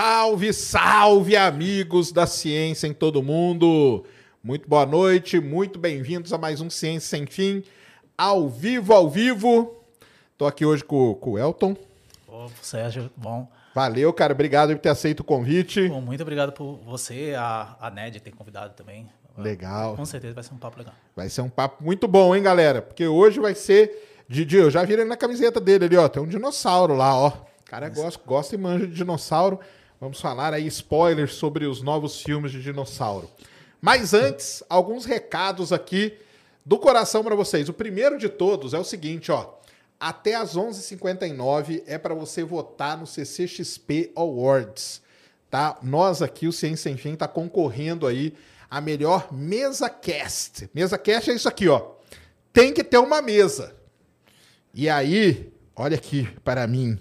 Salve, salve, amigos da ciência em todo mundo! Muito boa noite, muito bem-vindos a mais um Ciência Sem Fim, ao vivo, ao vivo. Tô aqui hoje com, com o Elton. Ô, Sérgio, bom. Valeu, cara, obrigado por ter aceito o convite. Bom, muito obrigado por você, a, a Ned, ter convidado também. Legal. Com certeza vai ser um papo legal. Vai ser um papo muito bom, hein, galera? Porque hoje vai ser. Didi, eu já vi ele na camiseta dele ali, ó. Tem um dinossauro lá, ó. O cara gosta, gosta e manja de dinossauro. Vamos falar aí spoilers sobre os novos filmes de dinossauro. Mas antes, alguns recados aqui do coração para vocês. O primeiro de todos é o seguinte, ó. Até às 11h59 é para você votar no CCXP Awards, tá? Nós aqui, o Ciência Sem Fim, tá concorrendo aí a melhor mesa cast. Mesa cast é isso aqui, ó. Tem que ter uma mesa. E aí, olha aqui para mim,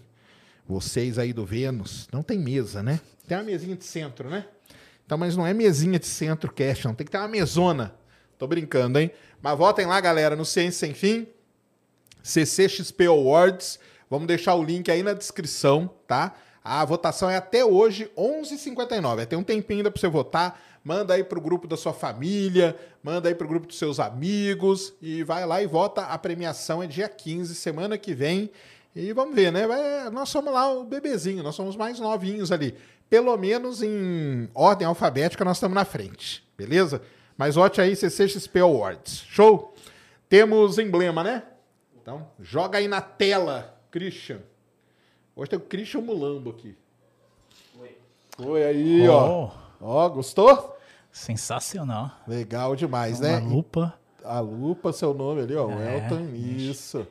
vocês aí do Vênus, não tem mesa, né? Tem uma mesinha de centro, né? Então, mas não é mesinha de centro cast, não. Tem que ter uma mesona. Tô brincando, hein? Mas votem lá, galera, no Ciência Sem Fim, CCXP Awards. Vamos deixar o link aí na descrição, tá? A votação é até hoje, 11h59. Tem um tempinho ainda para você votar. Manda aí pro grupo da sua família, manda aí pro grupo dos seus amigos e vai lá e vota. A premiação é dia 15, semana que vem. E vamos ver, né? Vai, nós somos lá o bebezinho, nós somos mais novinhos ali. Pelo menos em ordem alfabética nós estamos na frente, beleza? Mas vote aí CCXP Awards. Show? Temos emblema, né? Então, joga aí na tela, Christian. Hoje tem o Christian Mulambo aqui. Oi. Oi aí, Oh. ó. Ó, gostou? Sensacional. Legal demais, Uma né? lupa. A lupa, seu nome ali, ó. É, Elton, isso.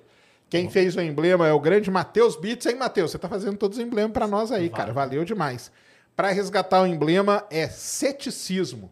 Quem fez o emblema é o grande Matheus Bits, hein, Matheus? Você tá fazendo todos os emblemas para nós aí, cara. Valeu demais. Para resgatar o emblema é ceticismo,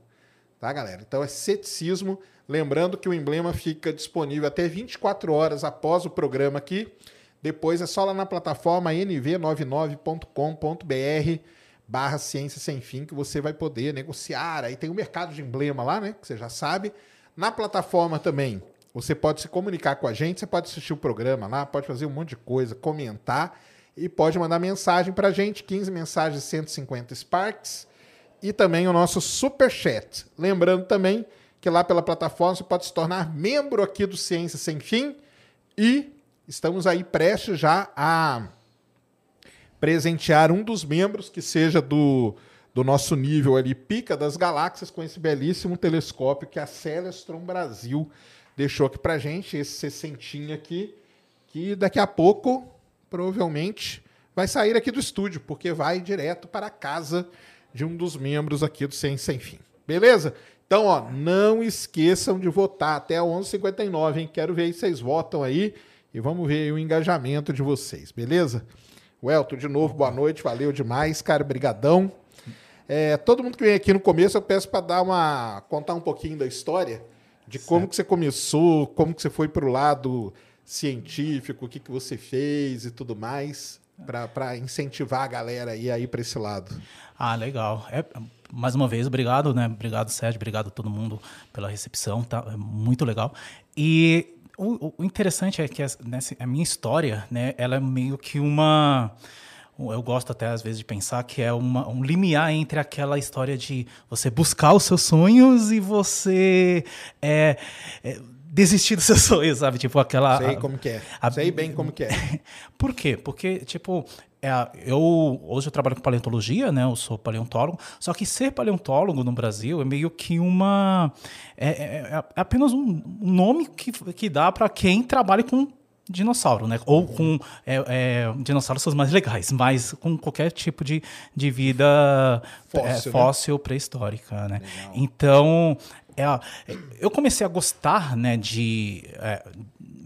tá, galera? Então é ceticismo. Lembrando que o emblema fica disponível até 24 horas após o programa aqui. Depois é só lá na plataforma nv99.com.br barra ciência sem fim que você vai poder negociar. Aí tem o mercado de emblema lá, né? Que você já sabe. Na plataforma também, você pode se comunicar com a gente, você pode assistir o programa lá, pode fazer um monte de coisa, comentar e pode mandar mensagem pra gente, 15 mensagens 150 Sparks e também o nosso super chat. Lembrando também que lá pela plataforma você pode se tornar membro aqui do Ciência Sem Fim e estamos aí prestes já a presentear um dos membros que seja do, do nosso nível ali, Pica das Galáxias, com esse belíssimo telescópio que a Celestron Brasil deixou aqui pra gente, esse sessentinho aqui, que daqui a pouco, provavelmente, vai sair aqui do estúdio, porque vai direto para a casa de um dos membros aqui do Ciência Sem Fim. Beleza? Então, ó, não esqueçam de votar até 11h59, hein? Quero ver se vocês votam aí e vamos ver o engajamento de vocês, beleza? Welton, de novo, boa noite, valeu demais, cara, brigadão. É, todo mundo que vem aqui no começo, eu peço para dar uma contar um pouquinho da história de como que você começou, como que você foi para o lado científico, o que, que você fez e tudo mais, para incentivar a galera aí, aí para esse lado. Ah, legal. É, mais uma vez, obrigado, né? Obrigado, Sérgio. Obrigado a todo mundo pela recepção. Tá? É muito legal. E o, o interessante é que a, nessa, a minha história, né? Ela é meio que uma eu gosto até às vezes de pensar que é uma, um limiar entre aquela história de você buscar os seus sonhos e você é, é, desistir dos seus sonhos, sabe? Tipo aquela. Sei como que é. a- Sei bem como que é. Por quê? Porque, tipo, é, eu hoje eu trabalho com paleontologia, né? Eu sou paleontólogo. Só que ser paleontólogo no Brasil é meio que uma. É, é- é apenas um nome que, que dá para quem trabalha com dinossauro, né? Ou com é, é, dinossauros são os mais legais, mas com qualquer tipo de, de vida Fóssil, é, né? fóssil pré-histórica, né? Então, é, eu comecei a gostar, né, de é,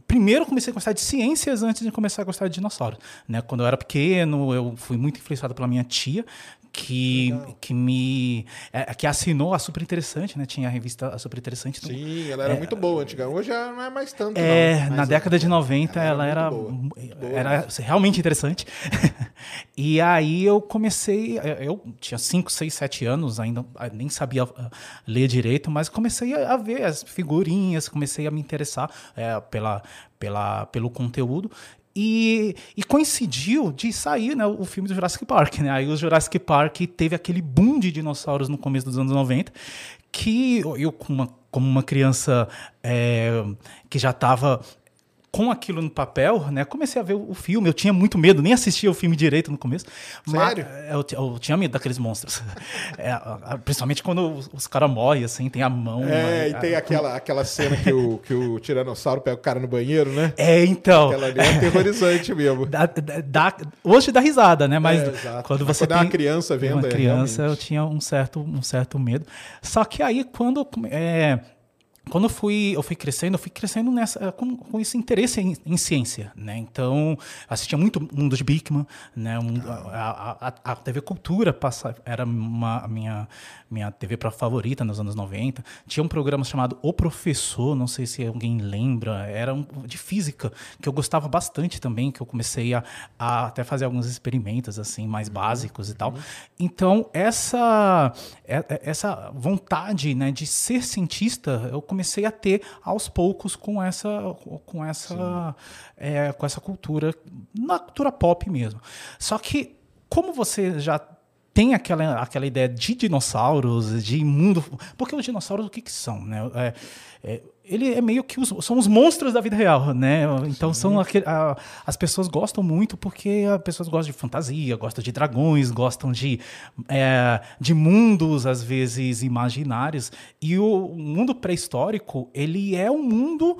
primeiro comecei a gostar de ciências antes de começar a gostar de dinossauros. Né? Quando eu era pequeno, eu fui muito influenciado pela minha tia, que, que me é, que assinou a Super Interessante, né? Tinha a revista a Super Interessante. então- Sim, ela era muito boa antiga. Hoje ela não é mais tanto, é, não. na década de 90 ela ela era, era era realmente interessante. e aí eu comecei, eu tinha 5, 6, 7 anos, ainda nem sabia ah, ler direito, mas comecei a, a ver as figurinhas, comecei a me interessar é, pela, pela, pelo conteúdo. E, e, coincidiu de sair né, o filme do Jurassic Park. Né? Aí o Jurassic Park teve aquele boom de dinossauros no começo dos anos 90, que eu, como uma, como uma criança é, que já estava com aquilo no papel, né? Comecei a ver o filme. Eu tinha muito medo, nem assistia o filme direito no começo. Sério? Mas eu, eu, tinha medo daqueles monstros. É, principalmente quando os, os caras morrem, assim, tem a mão. É, e tem a, aquela, aquela cena que o, que o Tiranossauro pega o cara no banheiro, né? É, então. Aquela ali é aterrorizante mesmo. Dá, dá, hoje dá risada, né? Mas é, quando você quando tem. É uma criança vendo. Uma é, criança, realmente. eu tinha um certo, um certo medo. Só que aí, quando. É, quando eu fui, eu fui crescendo, eu fui crescendo nessa, com, com esse interesse em, em, ciência, né? Então, assistia muito Mundo de Bigman, né? Um, a, a, a, TV Cultura passa, era uma, a minha, minha TV para favorita nos anos 90. Tinha um programa chamado O Professor, não sei se alguém lembra, era um, de física, que eu gostava bastante também, que eu comecei a, a até fazer alguns experimentos, assim, mais básicos e tal. Então, essa, essa vontade, né, de ser cientista, eu comecei comecei a ter aos poucos com essa com essa é, com essa cultura na cultura pop mesmo só que como você já tem aquela, aquela ideia de dinossauros, de mundo. Porque os dinossauros, o que, que são? Né? É, é, ele é meio que os, são os monstros da vida real, né? Então Sim. são aquele, a, as pessoas gostam muito porque as pessoas gostam de fantasia, gostam de dragões, gostam de, é, de mundos às vezes imaginários e o mundo pré-histórico ele é um mundo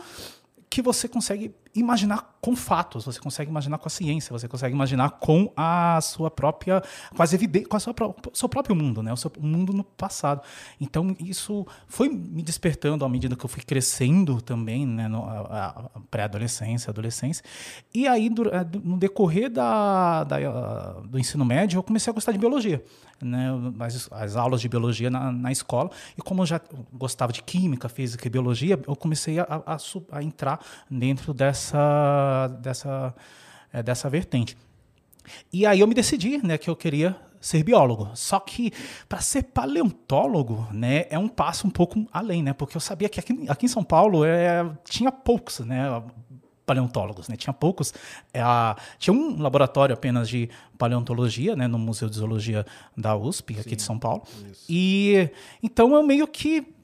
que você consegue imaginar com fatos, você consegue imaginar com a ciência, você consegue imaginar com a sua própria, com as evidências, com a sua, o seu próprio mundo, né? O seu mundo no passado. Então isso foi me despertando à medida que eu fui crescendo também, né? No, a, a pré-adolescência, adolescência. E aí eh, no decorrer da, da, do ensino médio eu comecei a gostar de biologia, né? As, as aulas de biologia na, na escola e como eu já gostava de química, física e biologia, eu comecei a, a, a entrar dentro dessa, dessa, é, dessa vertente. E aí eu me decidi, né, que eu queria ser biólogo. Só que para ser paleontólogo, né, é um passo um pouco além, né? Porque eu sabia que aqui, aqui em São Paulo é, tinha poucos, né, paleontólogos, né? Tinha poucos. É, a, tinha um laboratório apenas de paleontologia, né, no Museu de Zoologia da USP, Sim, aqui de São Paulo. Isso. E então eu meio que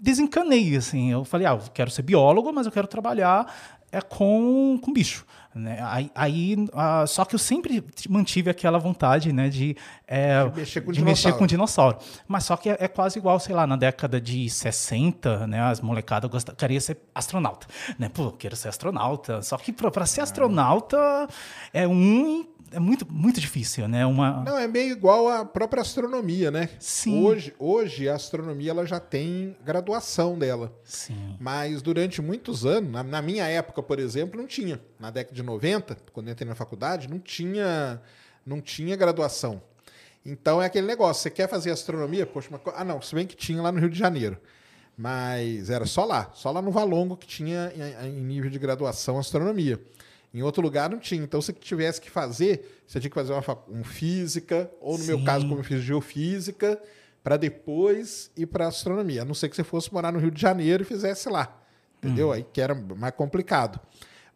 desencanei, assim. Eu falei, ah, eu quero ser biólogo, mas eu quero trabalhar é com, com bicho. Né? Aí, aí uh, só que eu sempre mantive aquela vontade né, de, é, de, mexer, com de mexer com dinossauro. Mas só que é, é, quase igual, sei lá, na década de 60, né, as molecadas gostam, queriam ser astronauta. Né? Pô, eu quero ser astronauta. Só que para ser astronauta é um é muito, muito difícil, né? Uma... Não, é meio igual à própria astronomia, né? Sim. Hoje, hoje a astronomia ela já tem graduação dela. Sim. Mas durante muitos anos, na, na, minha época, por exemplo, não tinha. Na década de 90, quando eu entrei na faculdade, não tinha, não tinha graduação. Então é aquele negócio, você quer fazer astronomia? Poxa, uma... ah não, se bem que tinha lá no Rio de Janeiro. Mas era só lá, só lá no Valongo que tinha em nível de graduação astronomia. Em outro lugar não tinha. Então, se tivesse que fazer, você tinha que fazer uma um física, ou no Sim. meu caso, como eu fiz geofísica, para depois ir para astronomia. A não ser que você fosse morar no Rio de Janeiro e fizesse lá. Entendeu? Uhum. Aí que era mais complicado.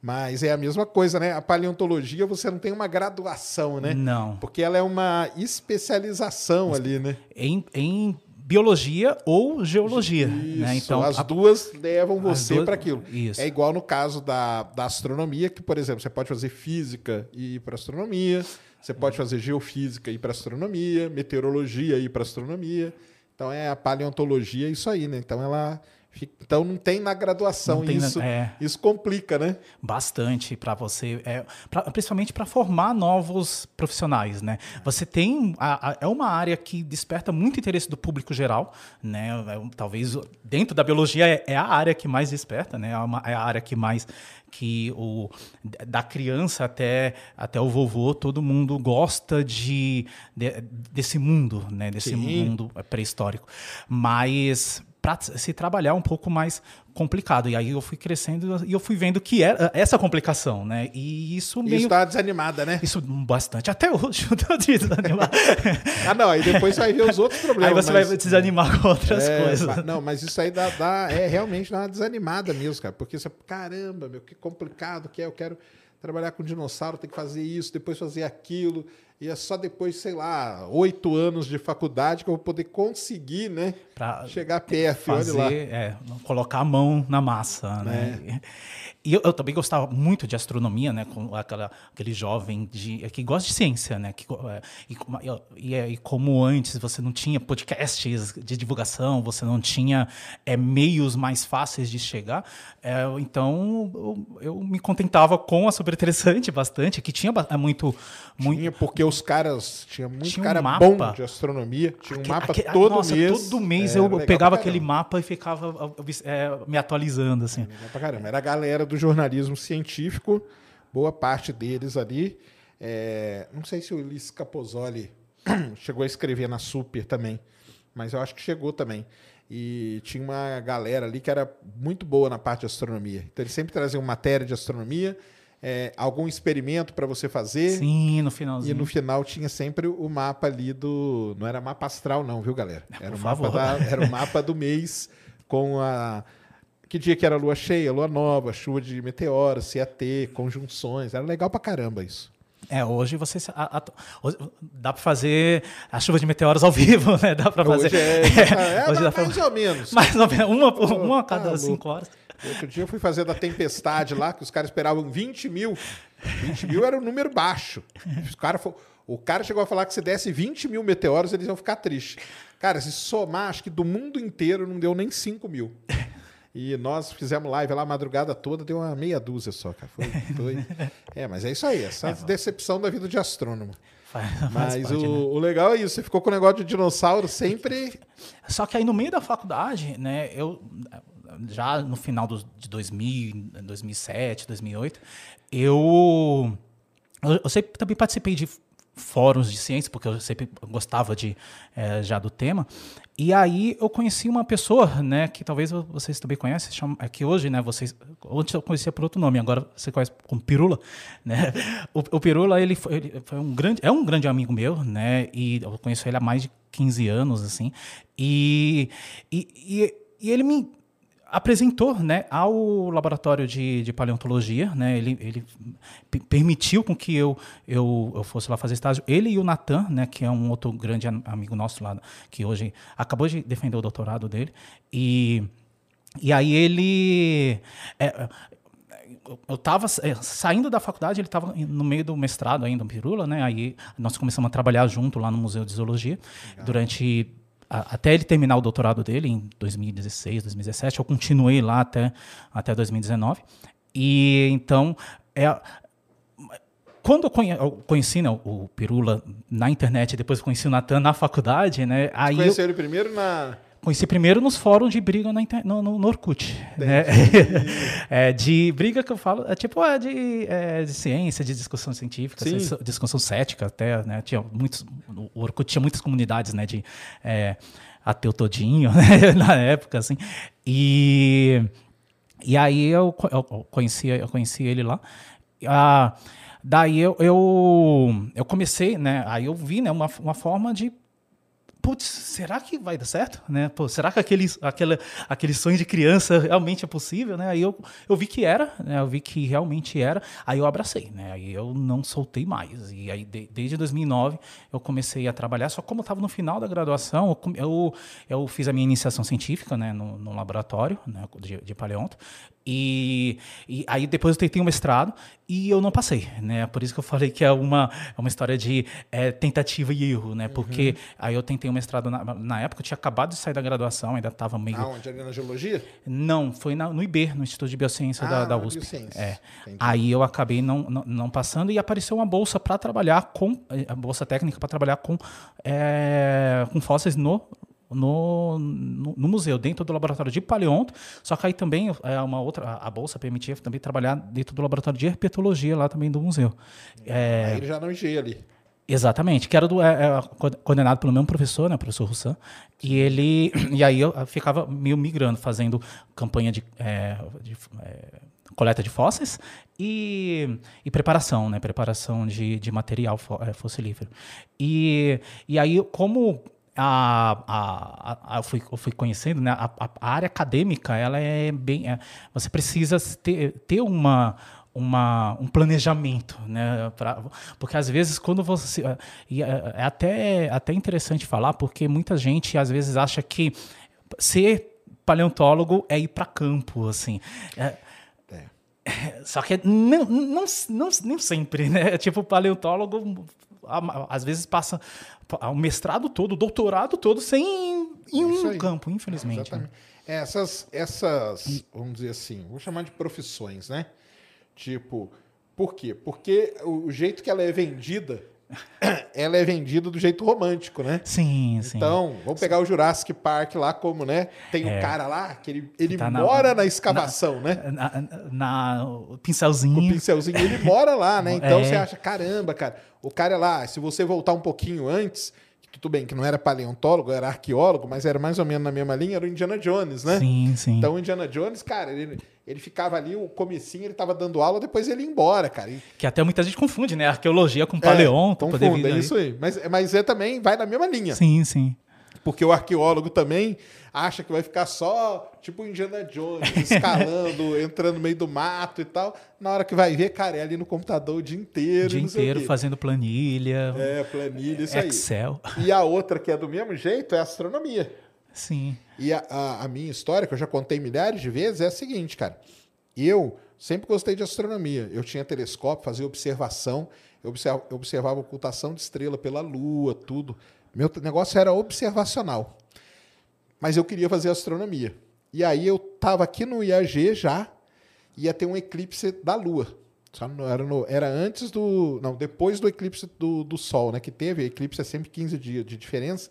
Mas é a mesma coisa, né? A paleontologia você não tem uma graduação, né? Não. Porque ela é uma especialização ali, né? Em, em biologia ou geologia. Isso, né? Então, as a... duas levam você duas... para aquilo. Isso. É igual no caso da, da astronomia, que, por exemplo, você pode fazer física e ir para astronomia, você pode fazer geofísica e ir para astronomia, meteorologia e ir para astronomia. Então é a paleontologia, isso aí, né? Então ela então não tem na graduação tem isso. Na, é, isso complica, né? Bastante para você, é, pra, principalmente para formar novos profissionais, né? Você tem a, a, é uma área que desperta muito interesse do público geral, né? É, talvez dentro da biologia é, é, a área que mais desperta, né? É, uma, é a área que mais que o da criança até até o vovô todo mundo gosta de, de desse mundo, né? Desse Sim. mundo pré-histórico, mas para se trabalhar um pouco mais complicado. E aí eu fui crescendo e eu fui vendo que era essa complicação, né? E isso meio... Isso tá desanimada, né? Isso bastante. Até hoje eu tô desanimado. ah, não. Aí depois vai ver os outros problemas. Aí você mas... vai desanimar com outras é, coisas. Não, mas isso aí dá, dá, é realmente dá uma desanimada mesmo, cara. Porque você, caramba, meu, que complicado que é. Eu quero trabalhar com dinossauro tem que fazer isso, depois fazer aquilo. E é só depois, sei lá, oito anos de faculdade que eu vou poder conseguir, né? Pra chegar perto, fazer, olha lá. É, colocar a mão na massa, né? É. E eu, eu, também gostava muito de astronomia, né? Com aquela, aquele jovem de, que gosta de ciência, né? Que, é, e, e, e, como antes você não tinha podcasts de divulgação, você não tinha é, meios mais fáceis de chegar, é, então eu, eu, me contentava com a super interessante bastante, que tinha muito, muito. Tinha porque os caras tinha muito tinha cara um mapa, bom de astronomia, tinha um aque, mapa aque, todo nossa, mês. Todo mês eu pegava aquele mapa e ficava é, me atualizando assim. Legal pra caramba. Era a galera do do jornalismo científico, boa parte deles ali. É, não sei se o Ulisses Capozoli chegou a escrever na Super também, mas eu acho que chegou também. E tinha uma galera ali que era muito boa na parte de astronomia. Então eles sempre traziam matéria de astronomia, é, algum experimento para você fazer. Sim, no finalzinho. E no final tinha sempre o mapa ali do. Não era mapa astral, não, viu, galera? Era, o mapa, da, era o mapa do mês com a que dia que era lua cheia, lua nova, chuva de meteoros, ter, conjunções. Era legal pra caramba isso. É, hoje você a, a, dá para fazer a chuva de meteoros ao vivo, né? Dá para fazer. Hoje é, é, é hoje mais, mais ou menos. Mais ou menos, uma, uma a cada tá cinco horas. Outro dia eu fui fazer da tempestade lá, que os caras esperavam 20 mil. 20 mil era um número baixo. Os cara, o cara chegou a falar que se desse 20 mil meteoros, eles iam ficar tristes. Cara, se somar, acho que do mundo inteiro não deu nem 5 mil. E nós fizemos live lá a madrugada toda, deu uma meia dúzia só, cara. Foi, foi... É, mas é isso aí, essa é, decepção da vida de astrônomo. Mas parte, o, né? o, legal é isso, você ficou com o negócio de dinossauro sempre. Só que aí no meio da faculdade, né, eu já no final dos, de 2000, 2007, 2008, eu, eu, eu sempre também participei de fóruns de ciência, porque eu sempre gostava de, é, já do tema. E aí eu conheci uma pessoa, né, que talvez vocês também conhecem, chama, é que hoje, né, vocês, antes eu conhecia por outro nome, agora você conhece como Pirula, né? O, o Pirula, ele foi, ele foi, um grande, é um grande amigo meu, né, e eu conheço ele há mais de 15 anos, assim, e, e, e, e ele me apresentou né, ao laboratório de, de paleontologia, né, ele, ele permitiu com que eu, eu, eu fosse lá fazer estágio. Ele e o Natan, né, que é um outro grande amigo nosso lá, que hoje acabou de defender o doutorado dele, e, e aí ele... É, eu estava é, saindo da faculdade, ele estava no meio do mestrado ainda, um pirula, né? Aí nós começamos a trabalhar junto lá no Museu de Zoologia Legal. durante até ele terminar o doutorado dele em 2016, 2017, eu continuei lá até, até 2019. E então, é, quando eu, conhe, eu conheci né, o Pirula na internet, depois conheci o Natan na faculdade, né? Você aí conheceu eu, ele primeiro na Conheci primeiro nos fóruns de briga na, no, no, no Orkut. Né? é, de briga que eu falo, é tipo é de, é, de ciência, de discussão científica, Sim. discussão cética até, né? Tinha muitos, o Orkut tinha muitas comunidades, né? De é, ateu todinho, né? na época, assim. E, e aí eu, eu, conheci, eu conheci ele lá. Ah, daí eu, eu, eu comecei, né? Aí eu vi né, uma, uma forma de putz, será que vai dar certo? Né? Pô, será que aquele, aquele, aquele sonho de criança realmente é possível? Né? Aí eu, eu vi que era, né? eu vi que realmente era, aí eu abracei, né? aí eu não soltei mais. E aí, de, desde 2009, eu comecei a trabalhar, só como eu estava no final da graduação, eu, eu, eu, fiz a minha iniciação científica né? no, no laboratório né? de, de paleonto, e, e, aí depois eu tentei um mestrado e eu não passei, né? Por isso que eu falei que é uma, é uma história de é, tentativa e erro, né? Porque uhum. aí eu tentei um mestrado na, na, época, eu tinha acabado de sair da graduação, ainda estava meio. Ah, onde? Ali na geologia? Não, foi na, no IB, no Instituto de Biociência ah, da, da USP. Biociência. É. Aí eu acabei não, não, não, passando e apareceu uma bolsa para trabalhar com eh, a bolsa técnica para trabalhar com, é, com fósseis no no, no, no, museu, dentro do laboratório de paleonto. Só que aí também é uma outra, a bolsa permitia também trabalhar dentro do laboratório de herpetologia lá também do museu. É, aí ele já não enchia ali. Exatamente, que era do, é, é, coordenado pelo mesmo professor, né, professor Roussan, e ele, e aí eu ficava meio migrando, fazendo campanha de, é, de é, coleta de fósseis e, e, preparação, né, preparação de, de material é, fossilífero. E, e aí, como a, a, a, eu, fui, eu fui conhecendo, né? A, a, área acadêmica, ela é bem. É, você precisa ter, ter uma, uma, um planejamento, né? Pra, porque às vezes quando você e é, é até até interessante falar porque muita gente às vezes acha que ser paleontólogo é ir para campo, assim. É, é. Só que não, não, não, nem sempre, né? Tipo, paleontólogo às vezes passa o mestrado todo, o doutorado todo sem ir em um campo, infelizmente. Exatamente. Essas, essas, vamos dizer assim, vou chamar de profissões, né? Tipo, por quê? Porque o jeito que ela é vendida, ela é vendida do jeito romântico, né? Sim, sim. Então, vamos pegar o Jurassic Park lá, como, né? Tem é. um cara lá que ele, ele tá mora na, na escavação, na, né? Na, na, o pincelzinho. O pincelzinho, ele mora lá, né? Então é. você acha, caramba, cara, o cara é lá, se você voltar um pouquinho antes, tudo bem que não era paleontólogo, era arqueólogo, mas era mais ou menos na mesma linha, era o Indiana Jones, né? Sim, sim. Então o Indiana Jones, cara, ele, ele ficava ali, o comecinho, ele tava dando aula, depois ele ia embora, cara. E... Que até muita gente confunde, né? Arqueologia com paleonto. É, confunde, é isso aí. Mas, mas é também, vai na mesma linha. Sim, sim. Porque o arqueólogo também acha que vai ficar só, tipo Indiana Jones, escalando, entrando no meio do mato e tal. Na hora que vai ver, cara, é ali no computador o dia inteiro. O dia inteiro fazendo planilha. É, planilha, isso Excel. aí. Excel. E a outra que é do mesmo jeito é astronomia. Sim. E a, a, a minha história, que eu já contei milhares de vezes, é a seguinte, cara. Eu sempre gostei de astronomia. Eu tinha telescópio, fazia observação, eu observava, eu observava ocultação de estrela pela Lua, tudo. Meu negócio era observacional. Mas eu queria fazer astronomia. E aí eu estava aqui no IAG já, ia ter um eclipse da Lua. Era, no, era antes do. Não, depois do eclipse do, do Sol, né? Que teve, eclipse é sempre 15 dias de diferença.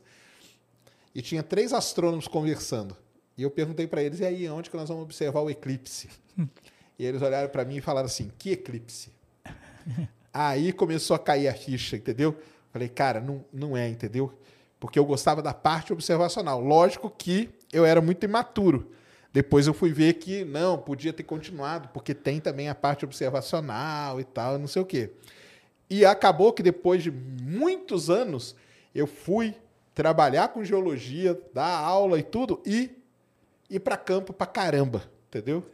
E tinha três astrônomos conversando. E eu perguntei para eles: e aí, onde que nós vamos observar o eclipse? e eles olharam para mim e falaram assim: que eclipse? aí começou a cair a ficha, entendeu? Falei, cara, não, não é, entendeu? Porque eu gostava da parte observacional. Lógico que eu era muito imaturo. Depois eu fui ver que não, podia ter continuado, porque tem também a parte observacional e tal, não sei o quê. E acabou que depois de muitos anos eu fui trabalhar com geologia, dar aula e tudo e ir para campo para caramba, entendeu?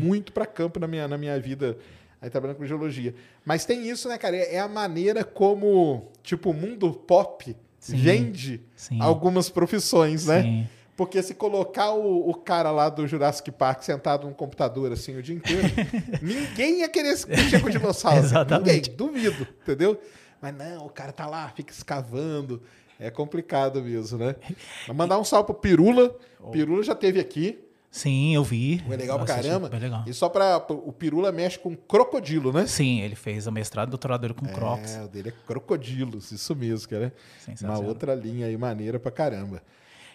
muito para campo na minha, na minha vida aí trabalhando com geologia. Mas tem isso, né, cara? É a maneira como, tipo, o mundo pop sim, vende sim. algumas profissões, né? Sim. Porque se colocar o, o, cara lá do Jurassic Park sentado num computador assim o dia inteiro, ninguém ia querer mexer com dinossauro. Exatamente. Ninguém, duvido, entendeu? Mas não, o cara tá lá, fica escavando. É complicado mesmo, né? Mandar um salve pro Pirula. Pirula já teve aqui. Sim, eu vi. Foi legal pra caramba. legal. E só pra. O Pirula mexe com crocodilo, né? Sim, ele fez o mestrado e doutorado dele com é, crocs. É, o dele é crocodilos, isso mesmo, cara. Uma outra linha aí maneira pra caramba.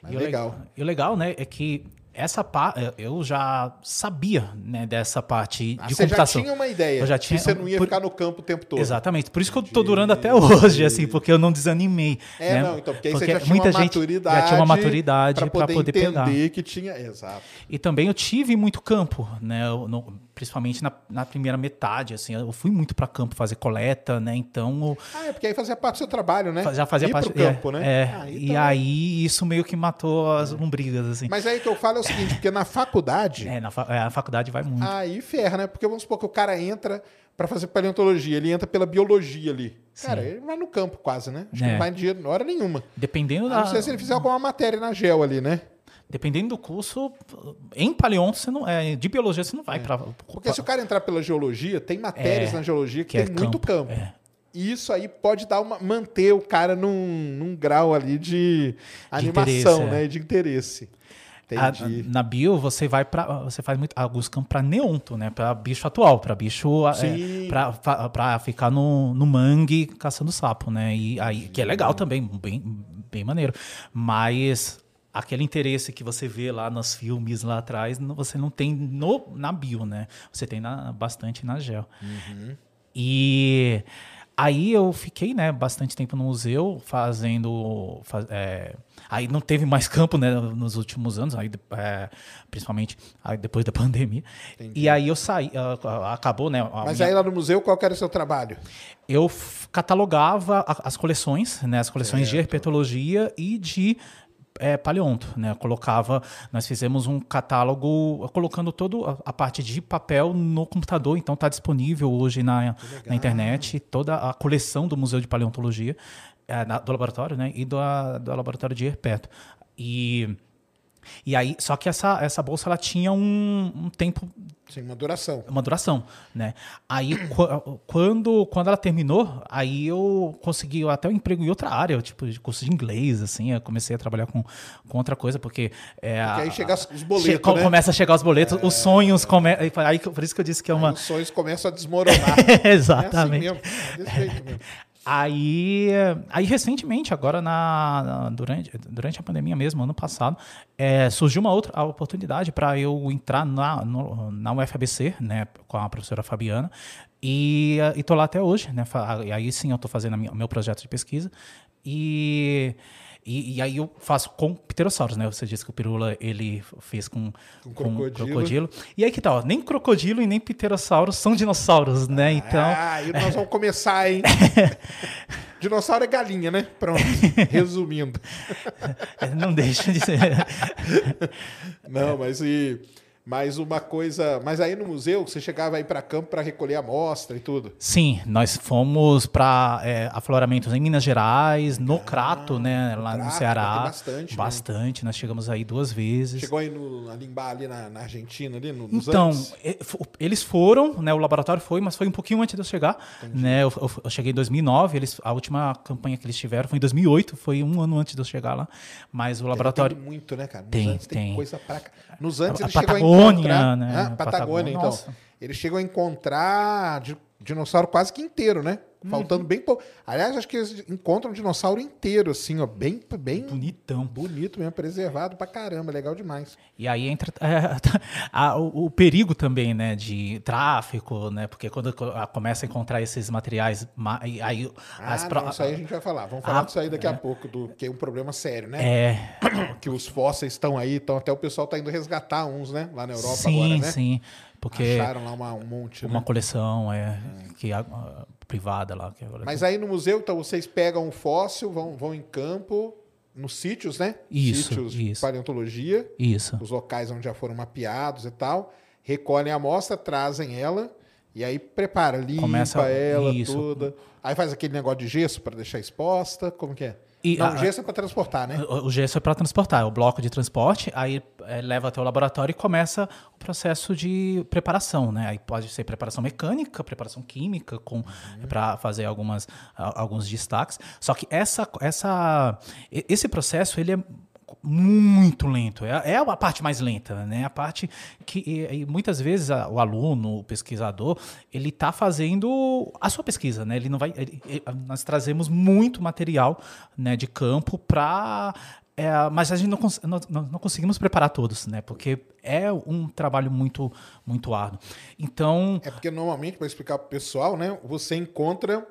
Mas e legal. O, e o legal, né, é que essa parte, eu já sabia né, dessa parte ah, de você computação. Você já tinha uma ideia. Eu já tinha. Que você não ia por... ficar no campo o tempo todo. Exatamente. Por isso que eu estou durando até hoje, assim, porque eu não desanimei. É, né? não, então, porque aí porque você já tinha muita uma maturidade. Já tinha uma maturidade para poder, poder entender pegar. que tinha. Exato. E também eu tive muito campo, né? No, principalmente na, na, primeira metade, assim, eu fui muito para campo fazer coleta, né? Então. Eu... Ah, é porque aí fazia parte do seu trabalho, né? Já fazia Ir parte do campo, é, né? É. Ah, e tá aí isso meio que matou as lombrigas, assim. Mas aí que eu falo é o seguinte, porque na faculdade. É, na fa é, a faculdade vai muito. Aí ferra, né? Porque vamos supor que o cara entra para fazer paleontologia, ele entra pela biologia ali. Sim. Cara, ele vai no campo quase, né? Acho é. que não vai de hora nenhuma. Dependendo da. Não sei se ele fizer alguma matéria na gel ali, né? Dependendo do curso, em paleonto, você não, é, de biologia você não vai é. para. Porque se o cara entrar pela geologia, tem matérias é, na geologia que, que tem é muito campo. campo. E isso aí pode dar uma, manter o cara num, num grau ali de, de animação, é. né? De interesse. A, na bio você vai para você faz muito alguns campos para neonto, né? Para bicho atual, para bicho é, para ficar no, no mangue caçando sapo, né? E aí que é legal também, bem bem maneiro. Mas aquele interesse que você vê lá nos filmes lá atrás, você não tem no, na bio, né? Você tem na, bastante na gel. Uhum. E aí eu fiquei, né, bastante tempo no museu fazendo, faz, é, aí não teve mais campo, né, nos últimos anos, aí é, principalmente aí depois da pandemia. Entendi. E aí eu saí, acabou, né? Mas minha... aí lá no museu qual era o seu trabalho? Eu catalogava as coleções, né, as coleções certo. de herpetologia e de é, paleonto, né? Colocava, nós fizemos um catálogo colocando toda a parte de papel no computador, então está disponível hoje na, na internet toda a coleção do Museu de Paleontologia é, do laboratório, né? E do, do laboratório de Herpeto. E e aí, só que essa, essa bolsa ela tinha um, um tempo. Sim, uma duração. Uma duração, né? Aí, quando, quando ela terminou, aí eu consegui até um emprego em outra área, tipo, de curso de inglês, assim. Eu comecei a trabalhar com, com outra coisa, porque. É, porque aí chega os boletos. Che, né? Começa a chegar os boletos, é... os sonhos começam. Aí, por isso que eu disse que é uma. Aí os sonhos começam a desmoronar. Exatamente. É assim mesmo. É desse jeito mesmo. Aí, aí recentemente, agora na, na, durante, durante a pandemia mesmo, ano passado, é, surgiu uma outra oportunidade para eu entrar na, no, na UFABC, né, com a professora Fabiana, e estou lá até hoje, né, aí sim eu estou fazendo o meu projeto de pesquisa, e e, e, aí eu faço com pterossauros, né? Você disse que o Pirula ele fez com, com, com crocodilo. crocodilo. E aí que tal? Nem crocodilo e nem pterossauros são dinossauros, né? Então. Ah, e nós vamos começar, hein? Dinossauro é galinha, né? Pronto. Resumindo. Não deixa de ser. Não, mas e. Mas uma coisa. Mas aí no museu você chegava aí para campo para recolher amostra e tudo? Sim, nós fomos para é, afloramentos em Minas Gerais, no ah, Crato, né? Lá Crato, no Ceará. Bastante. Né? Bastante. Né? Nós chegamos aí duas vezes. Chegou aí no, ali, ali na, na, Argentina, ali no, nos Então, Andes. eles foram, né? O laboratório foi, mas foi um pouquinho antes de eu chegar. Né? Eu, eu, eu, cheguei em 2009, eles, a última campanha que eles tiveram foi em 2008, foi um ano antes de eu chegar lá. Mas o laboratório. Tem muito, né, cara? Nos tem, tem. tem coisa pra. Nos Andes a, eles a chegam Patagônia, né? Ah, Patagônia, Patagônia, então. Nossa. Eles chegam a encontrar dinossauro quase que inteiro, né? Faltando uhum. bem pouco. Aliás, acho que eles encontram um dinossauro inteiro, assim, ó, bem, bem bonitão. Bonito mesmo, preservado pra caramba, legal demais. E aí entra é, a, o, o, perigo também, né, de tráfico, né? Porque quando começa a encontrar esses materiais, aí ah, as pro... não, isso aí a gente vai falar. Vamos falar ah, disso aí daqui é. a pouco, do, que é um problema sério, né? É. Que os fósseis estão aí, então até o pessoal tá indo resgatar uns, né? Lá na Europa sim, agora, né? Sim, sim. Porque Acharam lá uma, um monte, Uma né? coleção, é, é. que privada lá. Que Mas aí no museu, então, vocês pegam um fóssil, vão, vão em campo, nos sítios, né? Isso, sítios isso. de paleontologia. Isso. Os locais onde já foram mapeados e tal. Recolhem a amostra, trazem ela e aí prepara, limpa Começa, ela isso. toda. Aí faz aquele negócio de gesso para deixar exposta. Como que é? E não, a, o gesso é para transportar, né? O, o gesso é para transportar, é o bloco de transporte, aí é, leva até o laboratório e começa o processo de preparação, né? Aí pode ser preparação mecânica, preparação química, com uhum. para fazer algumas, alguns destaques. Só que essa, essa, esse processo ele é muito lento. É, é a parte mais lenta, né? A parte que e, e muitas vezes a, o aluno, o pesquisador, ele está fazendo a sua pesquisa, né? Ele não vai. Ele, ele, nós trazemos muito material, né, de campo para é, mas a gente não, não, não, conseguimos preparar todos, né? Porque é um trabalho muito, muito árduo. Então. É porque normalmente, para explicar para o pessoal, né? Você encontra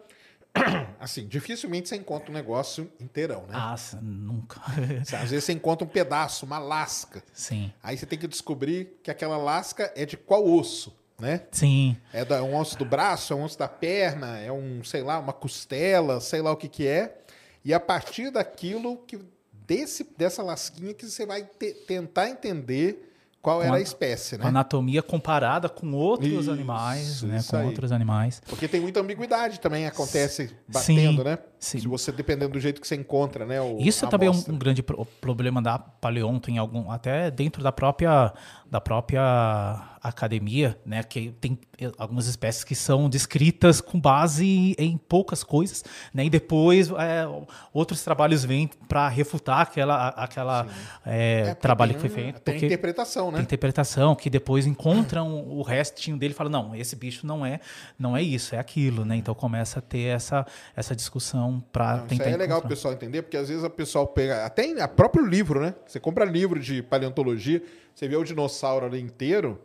assim, dificilmente você encontra um negócio inteirão, né? Ah, nunca. Às vezes você encontra um pedaço, uma lasca. Sim. Aí você tem que descobrir que aquela lasca é de qual osso, né? Sim. É, é um osso do braço, é um osso da perna, é um, sei lá, uma costela, sei lá o que que é. E a partir daquilo que desse dessa lasquinha que você vai te, tentar entender qual era a, a espécie, né? Anatomia comparada com outros isso, animais, né? Com aí. outros animais. Porque tem muita ambiguidade também, acontece batendo, sim, né? Sim. Se você dependendo do jeito que você encontra, né? O, Isso é também um, um, grande pro problema da paleonto em algum, até dentro da própria da própria academia, né, que tem algumas espécies que são descritas com base em poucas coisas, né, e depois é, outros trabalhos vêm para refutar aquela, aquela é, é, trabalho que foi feito. Tem interpretação, né? Tem interpretação que depois encontram o restinho dele e falam não, esse bicho não é, não é isso, é aquilo, né? Então começa a ter essa essa discussão para tentar. Isso é legal o pessoal entender, porque às vezes o pessoal pega até a próprio livro, né? Você compra livro de paleontologia, você vê o dinossauro ali inteiro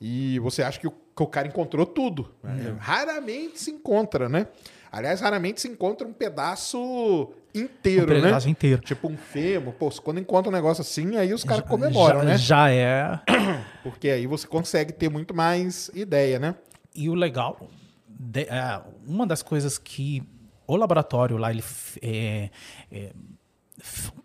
e você acha que o, que o cara encontrou tudo. Uhum. Raramente se encontra, né? Aliás, raramente se encontra um pedaço inteiro, um pedaço né? inteiro. Tipo um fêmur. Pô, quando encontra um negócio assim, aí os caras comemoram, já, né? Já é. Porque aí você consegue ter muito mais ideia, né? E o legal, de, é, uma das coisas que o laboratório lá, ele é, é,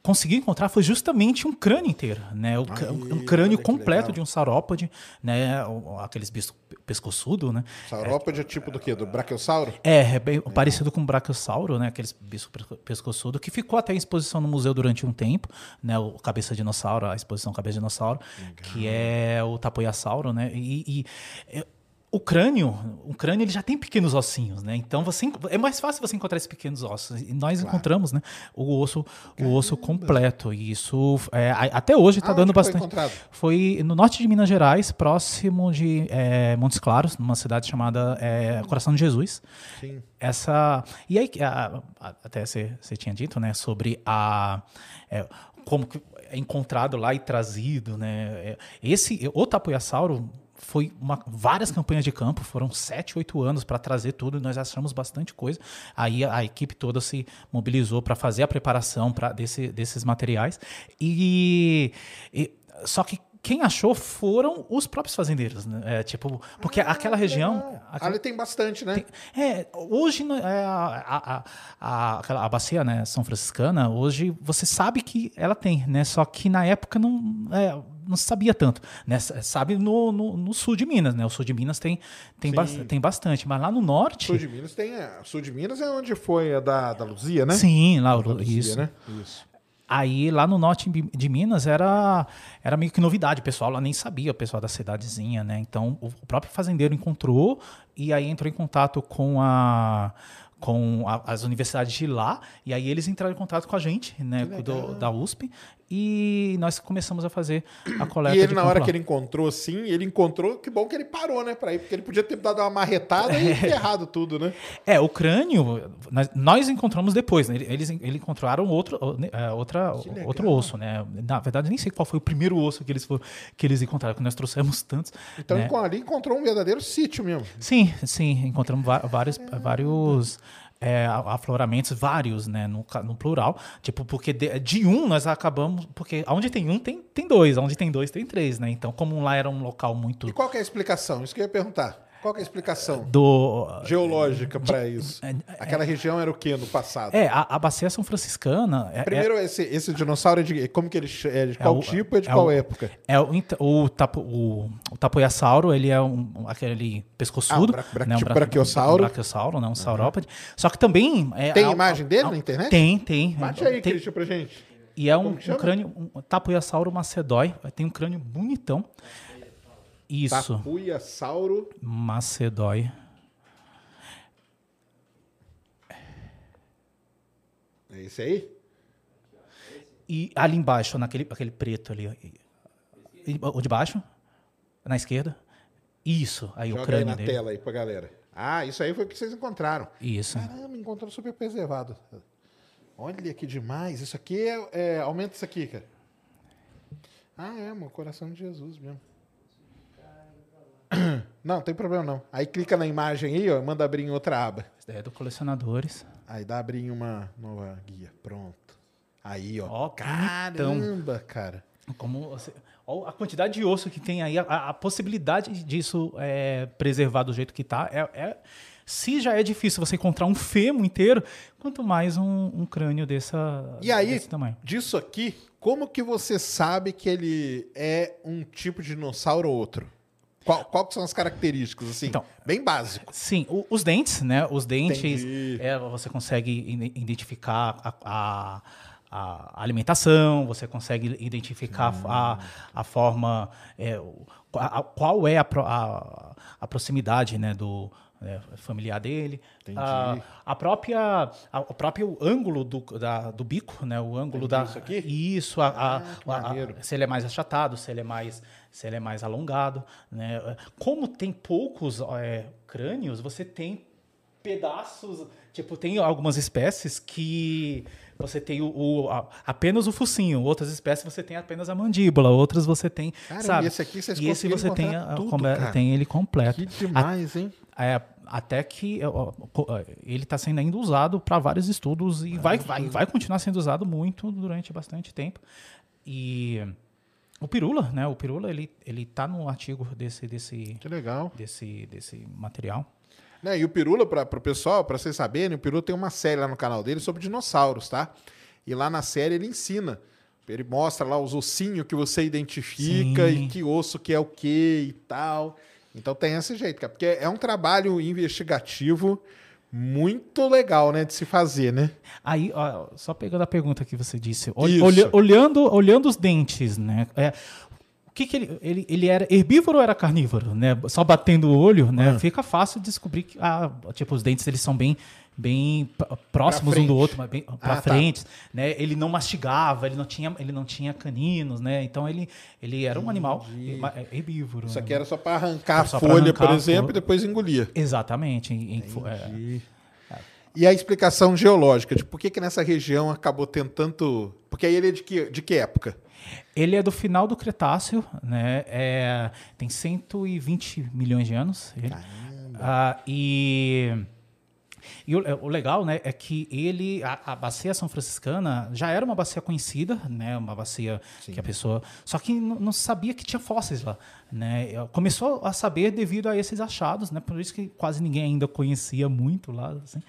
consegui encontrar foi justamente um crânio inteiro, né? O um crânio completo legal. de um saurópode, né? Aqueles bichos pescoçudo, né? Saurópode é tipo do quê? Do brachiosauro? É, é bem parecido com o brachiosauro, né? Aqueles bicho pesco- pescoçudo, que ficou até em exposição no museu durante um tempo, né? O cabeça dinossauro, a exposição cabeça dinossauro, que é o tapoiasauro, né? E, e, é, o crânio, o crânio ele já tem pequenos ossinhos, né? Então você é mais fácil você encontrar esses pequenos ossos. E nós encontramos, né? O osso, o osso completo. E isso é, até hoje está Aonde dando foi bastante. encontrado? Foi no norte de Minas Gerais, próximo de é, Montes Claros, numa cidade chamada é, Coração de Jesus. Sim. Essa e aí a- a- até você tinha dito, né, sobre a é, como é encontrado lá e trazido, né? É, Esse o tapuiasauro foi uma, várias campanhas de campo, foram sete, oito anos para trazer tudo, e nós achamos bastante coisa. Aí a, a equipe toda se mobilizou para fazer a preparação pra, desse, desses materiais. E, e- só que quem achou foram os próprios fazendeiros, né? É, tipo, porque aquela região. Ah, Ali tem bastante, né? É, hoje né, é, a, a, a, aquela- a bacia né, São Franciscana, hoje você sabe que ela tem, né? Só que na época não, é, não se sabia tanto. Né? Sabe no, no, no sul de Minas, né? O sul de Minas tem, tem, bas- tem bastante, mas lá no norte. Sul de Minas tem. A... Sul de Minas é onde foi a da, da Luzia, né? Sim, lá, Da Luzia, isso. né? Isso. Aí lá no norte de Minas era, era meio que novidade, o pessoal lá nem sabia, o pessoal da cidadezinha, né? Então o o próprio fazendeiro encontrou e aí entrou em contato com a com a- as universidades de lá e aí eles entraram em contato com a gente, né, do- da USP e nós começamos a fazer a coleta E ele, na hora lá. que ele encontrou, assim, ele encontrou, que bom que ele parou, né, pra ir, porque ele podia ter dado uma marretada É. e ferrado tudo, né? É, o crânio, nós, nós encontramos depois, né? Eles, eles encontraram outro, é, outra, outro osso, né? Na verdade, nem sei qual foi o primeiro osso que eles, foram, que eles encontraram, porque nós trouxemos tantos. Então né? ali encontrou um verdadeiro sítio mesmo. Sim, sim, encontramos vários, vários é, afloramentos, vários, né, no, no plural. Tipo, porque de, de um nós acabamos, porque onde tem um tem, tem dois, onde tem dois tem três, né? Então, como lá era um local muito E qual é a explicação? Isso que eu ia perguntar. Qual que é a explicação do geológica pra isso? é- Aquela região era o que no passado? é a, a bacia São Franciscana é, Primeiro, esse, esse dinossauro é de como que ele é de qual o- tipo e de é qual o- época? É o, int- o, tapo, o, o tapoiasauro, ele é um, um- aquele pescoçudo. Ah, o bra- né, um tipo brachiosauro. Um brachiosauro, né, um saurópode. Só que também... É, Tem al- imagem dele na internet? Tem, tem. Bate aí, tem Christian, pra gente. e é um, um crânio, um tapoiasauro macedói. Tem um crânio bonitão. Isso, Tapuiasauro. macedói. É esse aí? E ali embaixo, naquele aquele preto ali. O de baixo? Na esquerda? Isso, aí o Joga aí crânio na dele. tela aí pra galera. Ah, isso aí foi o que vocês encontraram. Isso. Caramba, encontrou super preservado. Olha que demais. Isso aqui é, é- Aumenta isso aqui, cara. Ah, é, mano. Coração de Jesus mesmo. Não, não tem problema não. Aí clica na imagem aí, ó. Manda abrir em outra aba. Esse daí é do colecionadores. Aí dá abrir em uma nova guia. Pronto. Aí, ó. Ó, Caramba, cara. Como você, ó, a quantidade de osso que tem aí, a, a possibilidade disso é, preservar do jeito que tá, é, é- se já é difícil você encontrar um fêmur inteiro, quanto mais um, um crânio dessa, E aí, desse tamanho. disso aqui, como que você sabe que ele é um tipo de dinossauro ou outro? Qual, qual são as características, assim? Então, bem básico. Sim, o- os dentes, né? Os dentes, Entendi. é, você consegue ide- identificar a, a- a alimentação, você consegue identificar a, a forma, é, a- qual é a, a- a proximidade, né, do é, familiar dele. Entendi. A, a própria, a- o próprio ângulo do, da- do bico, né, o ângulo da isso aqui? isso, a, Ah, se ele é mais achatado, se ele é mais, se ele é mais alongado, né? Como tem poucos é, crânios, você tem pedaços, tipo tem algumas espécies que você tem o, o- a- apenas o focinho, outras espécies você tem apenas a mandíbula, outras você tem, Caramba, sabe? e esse aqui vocês e esse você tem, a- tudo, come- cara. tem ele completo. Que demais, hein? É, até que ó, ele está sendo ainda usado para vários estudos e vai, vai, vai continuar sendo usado muito durante bastante tempo. E o Pirula, né? O Pirula, ele, ele tá no artigo desse, desse, Que legal. desse, desse material. Né, e o Pirula, para o pessoal, para vocês saberem, o Pirula tem uma série lá no canal dele sobre dinossauros, tá? E lá na série ele ensina. Ele mostra lá os ossinhos que você identifica Sim. e que osso que é o que e tal. Então tem esse jeito, cara. Porque é um trabalho investigativo muito legal, né? De se fazer, né? Aí, ó, só pegando a pergunta que você disse, olhando, olhando os dentes, né? É, o que, que ele, ele, ele era herbívoro ou era carnívoro, né? Só batendo o olho, Ah. né? Fica fácil descobrir que, ah, tipo, os dentes eles são bem, bem próximos um do outro, mas bem para Ah, tá. frente, né? Ele não mastigava, ele não tinha, ele não tinha caninos, né? Então ele, ele era um animal ma- herbívoro. Isso né? aqui era só para arrancar Só a folha, arrancar por exemplo, e depois engolia. Exatamente. em- é, E a explicação geológica de por que, que nessa região acabou tendo tanto. Porque aí ele é de que, de que época? Ele é do final do Cretáceo, né? É, tem 120 milhões de anos. ele. Ah, e e o, o legal, né, é que ele, a, a bacia São Franciscana já era uma bacia conhecida, né, uma bacia que a pessoa, só que não, não sabia que tinha fósseis lá, né. Começou a saber devido a esses achados, né, por isso que quase ninguém ainda conhecia muito lá, assim.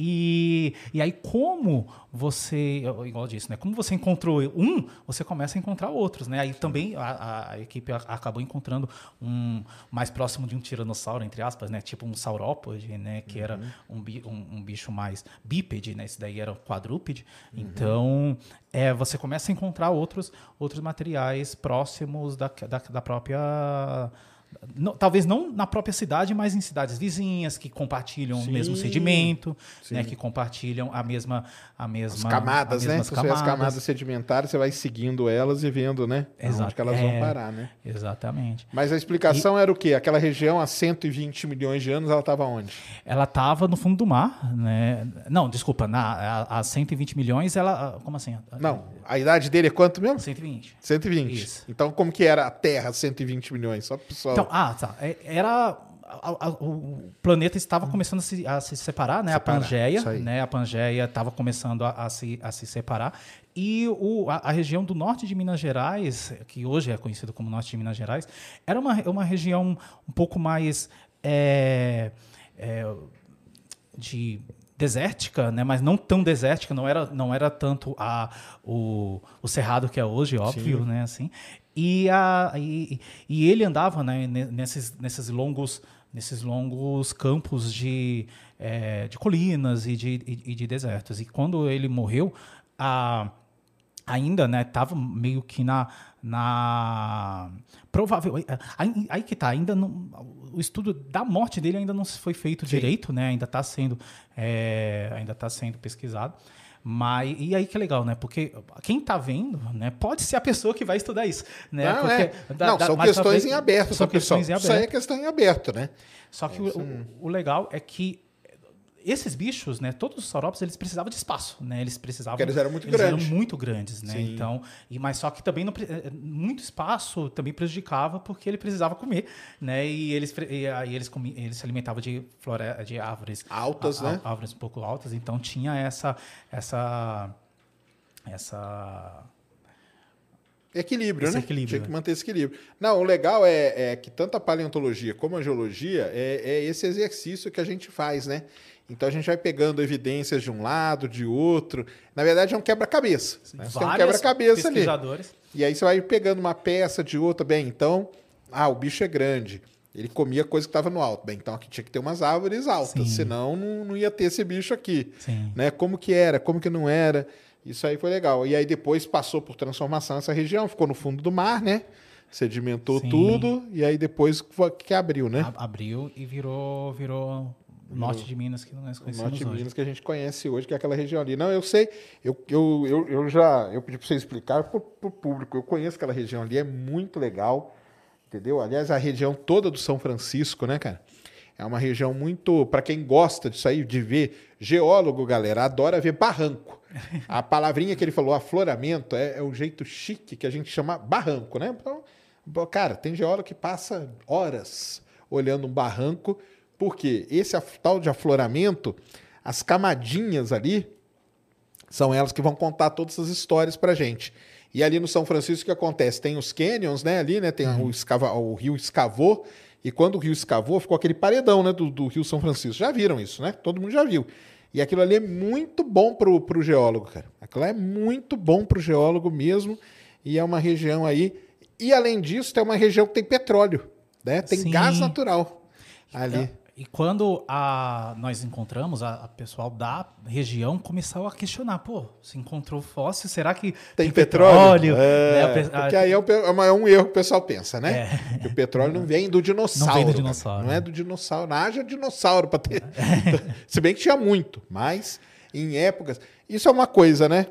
E, e aí, como você, igual eu disse, né? Como você encontrou um, você começa a encontrar outros, né? Aí também a, a- equipe acabou encontrando um mais próximo de um tiranossauro, entre aspas, né? Tipo um saurópode, né? Que era um, um- um bicho mais bípede, né? Esse daí era quadrúpede. Então, é, você começa a encontrar outros, outros materiais próximos da, da, da própria não- talvez não na própria cidade, mas em cidades vizinhas que compartilham Sim. o mesmo sedimento, né, que compartilham a mesma a mesma As camadas, as né? você vê as camadas sedimentares, você vai seguindo elas e vendo, né? Exato. Onde que elas vão É. parar, né? Exatamente. Mas a explicação era o quê? Aquela região há 120 milhões de anos, ela estava onde? Ela estava no fundo do mar, né? Não, desculpa, na a, a 120 milhões, ela como assim? Não, a idade dele é quanto mesmo? 120. 120. Isso. Então, como que era a Terra 120 milhões? Só pessoal. Então, ah, tá. É- Era a- a- o planeta estava começando a se, a se separar, né? Separar, a Pangeia, né? A Pangeia estava começando a, se, a se separar e o, a, região do norte de Minas Gerais, que hoje é conhecido como norte de Minas Gerais, era uma, uma região um pouco mais é, é, de desértica, né? Mas não tão desértica, não era, não era tanto a, o, o cerrado que é hoje, óbvio, né? Assim. E, a, e, e ele andava né, ne- nesses, nesses longos nesses longos campos de, eh, de colinas e de, e, e de desertos. E quando ele morreu, a, ainda né estava meio que na na provável aí, aí que tá ainda não, o estudo da morte dele ainda não foi feito direito né ainda está sendo é, ainda está sendo pesquisado mas e aí que é legal né porque quem está vendo né pode ser a pessoa que vai estudar isso né Não, porque é. da- não da- são questões frente- em aberto, são tá, pessoal? questões em Isso aí é aberto questão em aberto, né? só que o, o- o legal é que esses bichos, né, todos os saurópodes, eles precisavam de espaço, né? Eles precisavam. Porque eles eram muito eles grandes. eram muito grandes, né? Sim. Então, e mas só que também não, eh, muito espaço também prejudicava porque ele precisava comer, né? E eles e aí eles comi, eles se alimentavam de flore, de árvores Altas, a- né? Árvores um pouco altas, então tinha essa essa essa Equilíbrio, Esse né? equilíbrio, Tinha que né? manter esse equilíbrio. Não, o legal é, é que tanto a paleontologia como a geologia é, é esse exercício que a gente faz, né? Então a gente vai pegando evidências de um lado, de outro. Na verdade, é um quebra-cabeça. Né? Você tem um quebra-cabeça ali. E aí você vai pegando uma peça de outra. Bem, então, ah, o bicho é grande. Ele comia coisa que estava no alto. Bem, então aqui tinha que ter umas árvores altas, Sim. senão não, não ia ter esse bicho aqui. Sim. Né? Como que era, como que não era. Isso aí foi legal. E aí depois passou por transformação essa região, ficou no fundo do mar, né? Sedimentou Sim. tudo e aí depois que abriu, né? abriu e virou virou o norte de Minas que nós O conhecemos norte de hoje. Minas que a gente conhece hoje, que é aquela região ali. Não, eu sei, eu, eu, eu, eu já eu pedi para você explicar para o público. Eu conheço aquela região ali, é muito legal, entendeu? Aliás, a região toda do São Francisco, né, cara? É uma região muito. Para quem gosta disso aí, de ver, geólogo, galera, adora ver barranco. A palavrinha que ele falou, afloramento, é, é o jeito chique que a gente chama barranco, né? Então, cara, tem geólogo que passa horas olhando um barranco, porque esse tal de afloramento, as camadinhas ali, são elas que vão contar todas essas histórias pra gente. E ali no São Francisco o que acontece? Tem os canyons, né? Ali, né? Tem o, escava, o rio escavou. E quando o rio escavou, ficou aquele paredão, né? Do, do rio São Francisco. Já viram isso, né? Todo mundo já viu. E aquilo ali é muito bom pro, pro geólogo, cara. Aquilo é muito bom pro geólogo mesmo. E é uma região aí. E além disso, tem uma região que tem petróleo, né? Tem Sim. gás natural ali. E quando a, nós encontramos, a, a pessoal da região começou a questionar, pô, se encontrou fóssil, será que Tem, petróleo? É, É, a- porque aí é, o é é um erro que o pessoal pensa, né? É. O petróleo não vem do dinossauro. Não vem do dinossauro. Não é do dinossauro. Haja dinossauro para ter. Se bem que tinha muito, mas em épocas. Isso é uma coisa, né?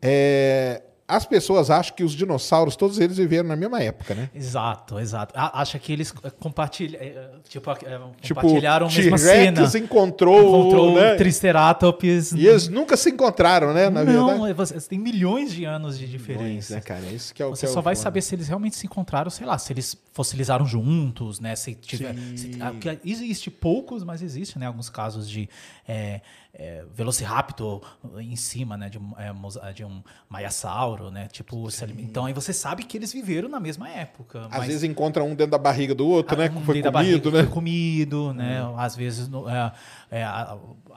É, As pessoas acham que os dinossauros, todos eles viveram na mesma época, né? Exato, exato. A- Acha que eles compartilham, é, tipo, é, Tipo, compartilharam a mesma cena. Encontrou, Encontrou né? Triceratops. E eles nunca se encontraram, né? Na não, verdade. é, você- tem milhões de anos de Milhões, diferença. né, cara? Isso que é o Você que é só o vai saber se eles realmente se encontraram, sei lá, se eles fossilizaram juntos, né? Se tiver, se- ah, existe poucos, mas existe, né? Alguns casos de é, é, Velociraptor em cima, né? De, um- é, de um Maiasauro, né? Tipo, então aí você sabe que eles viveram na mesma época. Às vezes encontra um dentro da barriga do outro, né? ah, Que um foi barriga comido, que né? Foi comido, né? Às vezes no- é, é,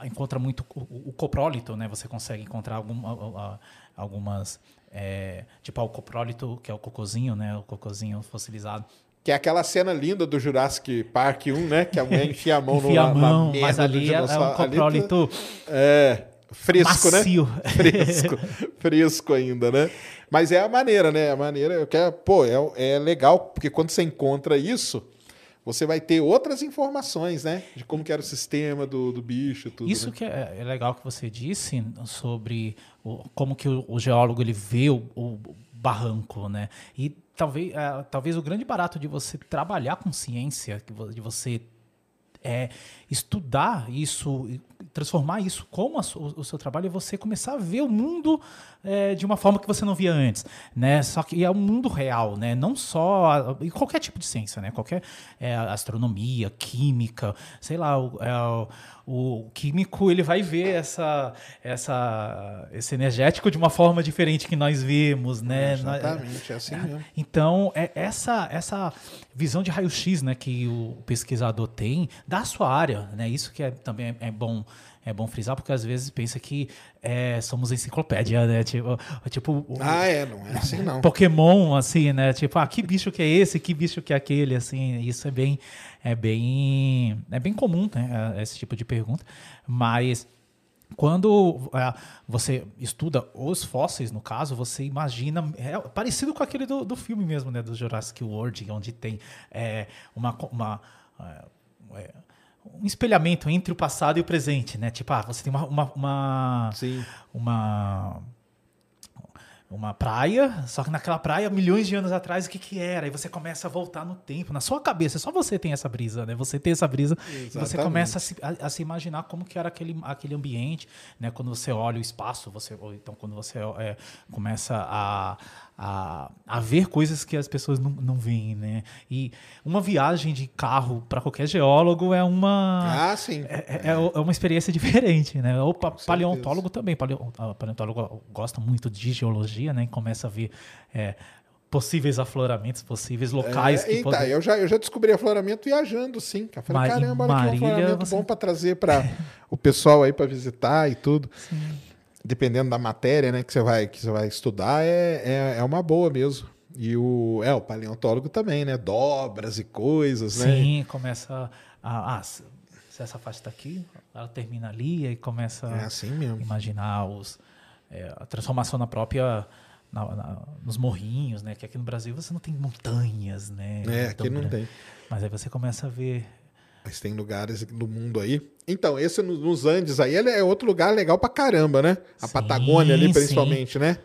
encontra muito o, o coprólito, né? Você consegue encontrar algum, algumas. é, tipo, o coprólito, que é o cocôzinho, né? O cocôzinho fossilizado. Que é aquela cena linda do Jurassic Park 1, né? Que a mulher enfia a mão Enfia no, a mão, na mas do ali é, é um Ali tá- coprólito É, fresco, macio. né? Fresco. fresco ainda, né? Mas é a maneira, né? A maneira, eu quero, pô, é, é legal, porque quando você encontra isso, você vai ter outras informações, né? De como que era o sistema do, do bicho, tudo. Isso né? que é, é legal que você disse sobre o- como que o, o geólogo ele vê o, o barranco, né? E talvez, é, talvez o grande barato de você trabalhar com ciência, de você é, estudar isso, transformar isso como a su- o seu trabalho, é você começar a ver o mundo é, de uma forma que você não via antes, né? Só que é o mundo real, né? Não só e qualquer tipo de ciência, né? Qualquer é, astronomia, química, sei lá, o, é, o- o químico ele vai ver essa, essa, esse energético de uma forma diferente que nós vemos, né? Exatamente, é assim mesmo. Então, é essa essa visão de raio-x né, que o pesquisador tem da sua área, né? Isso que é, também é bom é bom frisar, porque às vezes pensa que é, somos enciclopédia, né? Tipo, tipo Ah, é, não é assim não. Pokémon, assim, né? Tipo, ah, que bicho que é esse, que bicho que é aquele, assim. Isso é bem, é bem, é bem comum, né? Esse tipo de pergunta. Mas quando é, você estuda os fósseis, no caso, você imagina. É parecido com aquele do, do filme mesmo, né? Do Jurassic World, onde tem é, uma. uma é, é, um espelhamento entre o passado e o presente, né? Tipo, ah, você tem uma, uma, uma, uma uma praia, só que naquela praia, milhões de anos atrás, o que que era? Aí você começa a voltar no tempo, na sua cabeça, só você tem essa brisa, né? Você tem essa brisa e você Exatamente. começa a se, a- a se imaginar como que era aquele, aquele ambiente, né? Quando você olha o espaço, você, ou então quando você é, começa a, a, a ver coisas que as pessoas não, não veem, né? E uma viagem de carro para qualquer geólogo é uma... Ah, sim. É, é- é uma experiência diferente, né? O pa- paleontólogo também. Paleo, o paleontólogo gosta muito de geologia, né? E começa a ver é, possíveis afloramentos, possíveis locais É, que eita, podem... eu, já, eu já descobri afloramento viajando, sim. Eu falei, Ma- em caramba, olha aqui um Marília, afloramento você- bom para trazer para o pessoal aí para visitar e tudo. Dependendo da matéria né, que, você vai, que você vai estudar, é, é, é uma boa mesmo. E o, é, o paleontólogo também, né? Dobras e coisas, né? Sim, começa a... Ah, se essa faixa está aqui, ela termina ali, e começa É assim a imaginar os, é, a transformação na própria... na- na- nos morrinhos, né? Que aqui no Brasil você não tem montanhas, né? É, Tão aqui não grandes. tem. Mas aí você começa a ver Mas tem lugares no mundo aí. Então, esse no- nos Andes aí é outro lugar legal pra caramba, né? A Sim, Patagônia ali, sim. principalmente, né?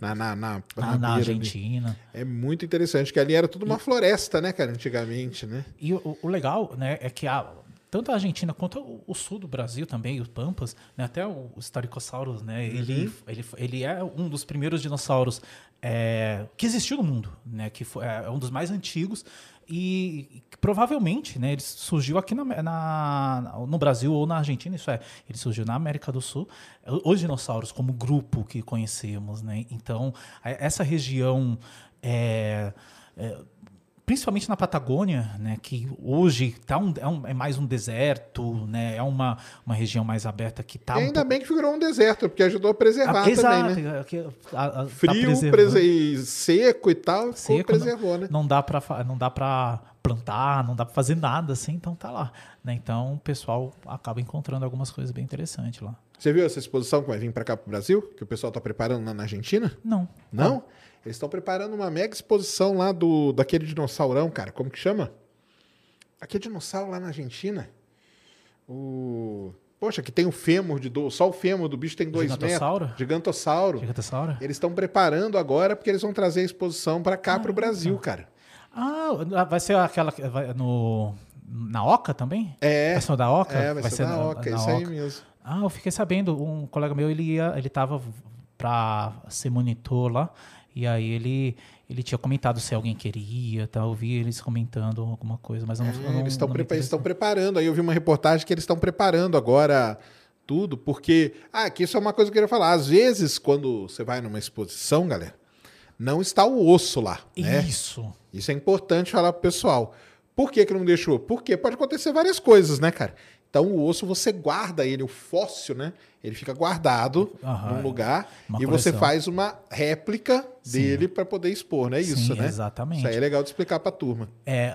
Na, na, na, na, na na beira ali. Argentina. É muito interessante, que ali era tudo uma floresta, né, cara, antigamente, né? E o, o legal, né, é que a, tanto a Argentina quanto o, sul do Brasil também, os Pampas, né, até o, Staricossaurus, né, ele, ele, ele é um dos primeiros dinossauros é, que existiu no mundo, né, que foi, é um dos mais antigos e provavelmente, né, ele surgiu aqui na, na- no Brasil ou na Argentina, isso é, ele surgiu na América do Sul, os dinossauros como grupo que conhecemos, né, então essa região é, é, principalmente na Patagônia, né, que hoje tá um, é, um, é, mais um deserto, né, é uma, uma região mais aberta que está. E ainda um bem que virou um deserto, porque ajudou a preservar ah, exato, também, né? A, a, Frio, tá prese... seco e tal, seco, preservou, não, né? Não dá para não dá para plantar, não dá para fazer nada assim, então tá lá. Né? Então o pessoal acaba encontrando algumas coisas bem interessantes lá. Você viu essa exposição que vai vir para cá para o Brasil? Que o pessoal está preparando lá na Argentina? Não. Não? Eles estão preparando uma mega exposição lá do daquele dinossaurão, cara. Como que chama? Aquele dinossauro lá na Argentina. O. Poxa, que tem o fêmur de do... só o fêmur do bicho tem dois Gigantossauro? metros. Gigantossauro. Gigantossauro. Eles estão preparando agora porque eles vão trazer a exposição para cá, ah, para o Brasil, cara. Ah, vai ser aquela vai, no na Oca também? É. Vai ser da Oca? É, vai, vai ser, ser, na Oca, na isso Oca. aí mesmo. Ah, eu fiquei sabendo, um colega meu, ele ia, ele tava para ser monitor lá, e aí ele ele tinha comentado se alguém queria, tá? Eu vi eles comentando alguma coisa, mas eu não, é, eu não eles estão prepa preparando. Aí eu vi uma reportagem que eles estão preparando agora tudo, porque ah, que isso é uma coisa que eu queria falar. Às vezes, quando você vai numa exposição, galera, não está o osso lá. Né? Isso. Isso é importante falar pro pessoal. Por que, que não deixou? Porque pode acontecer várias coisas, né, cara? Então o osso você guarda ele, o fóssil, né? Ele fica guardado uhum, num lugar e você faz uma réplica Sim. dele para poder expor, não é isso, né? Exatamente. Isso aí é legal de explicar para a turma. É,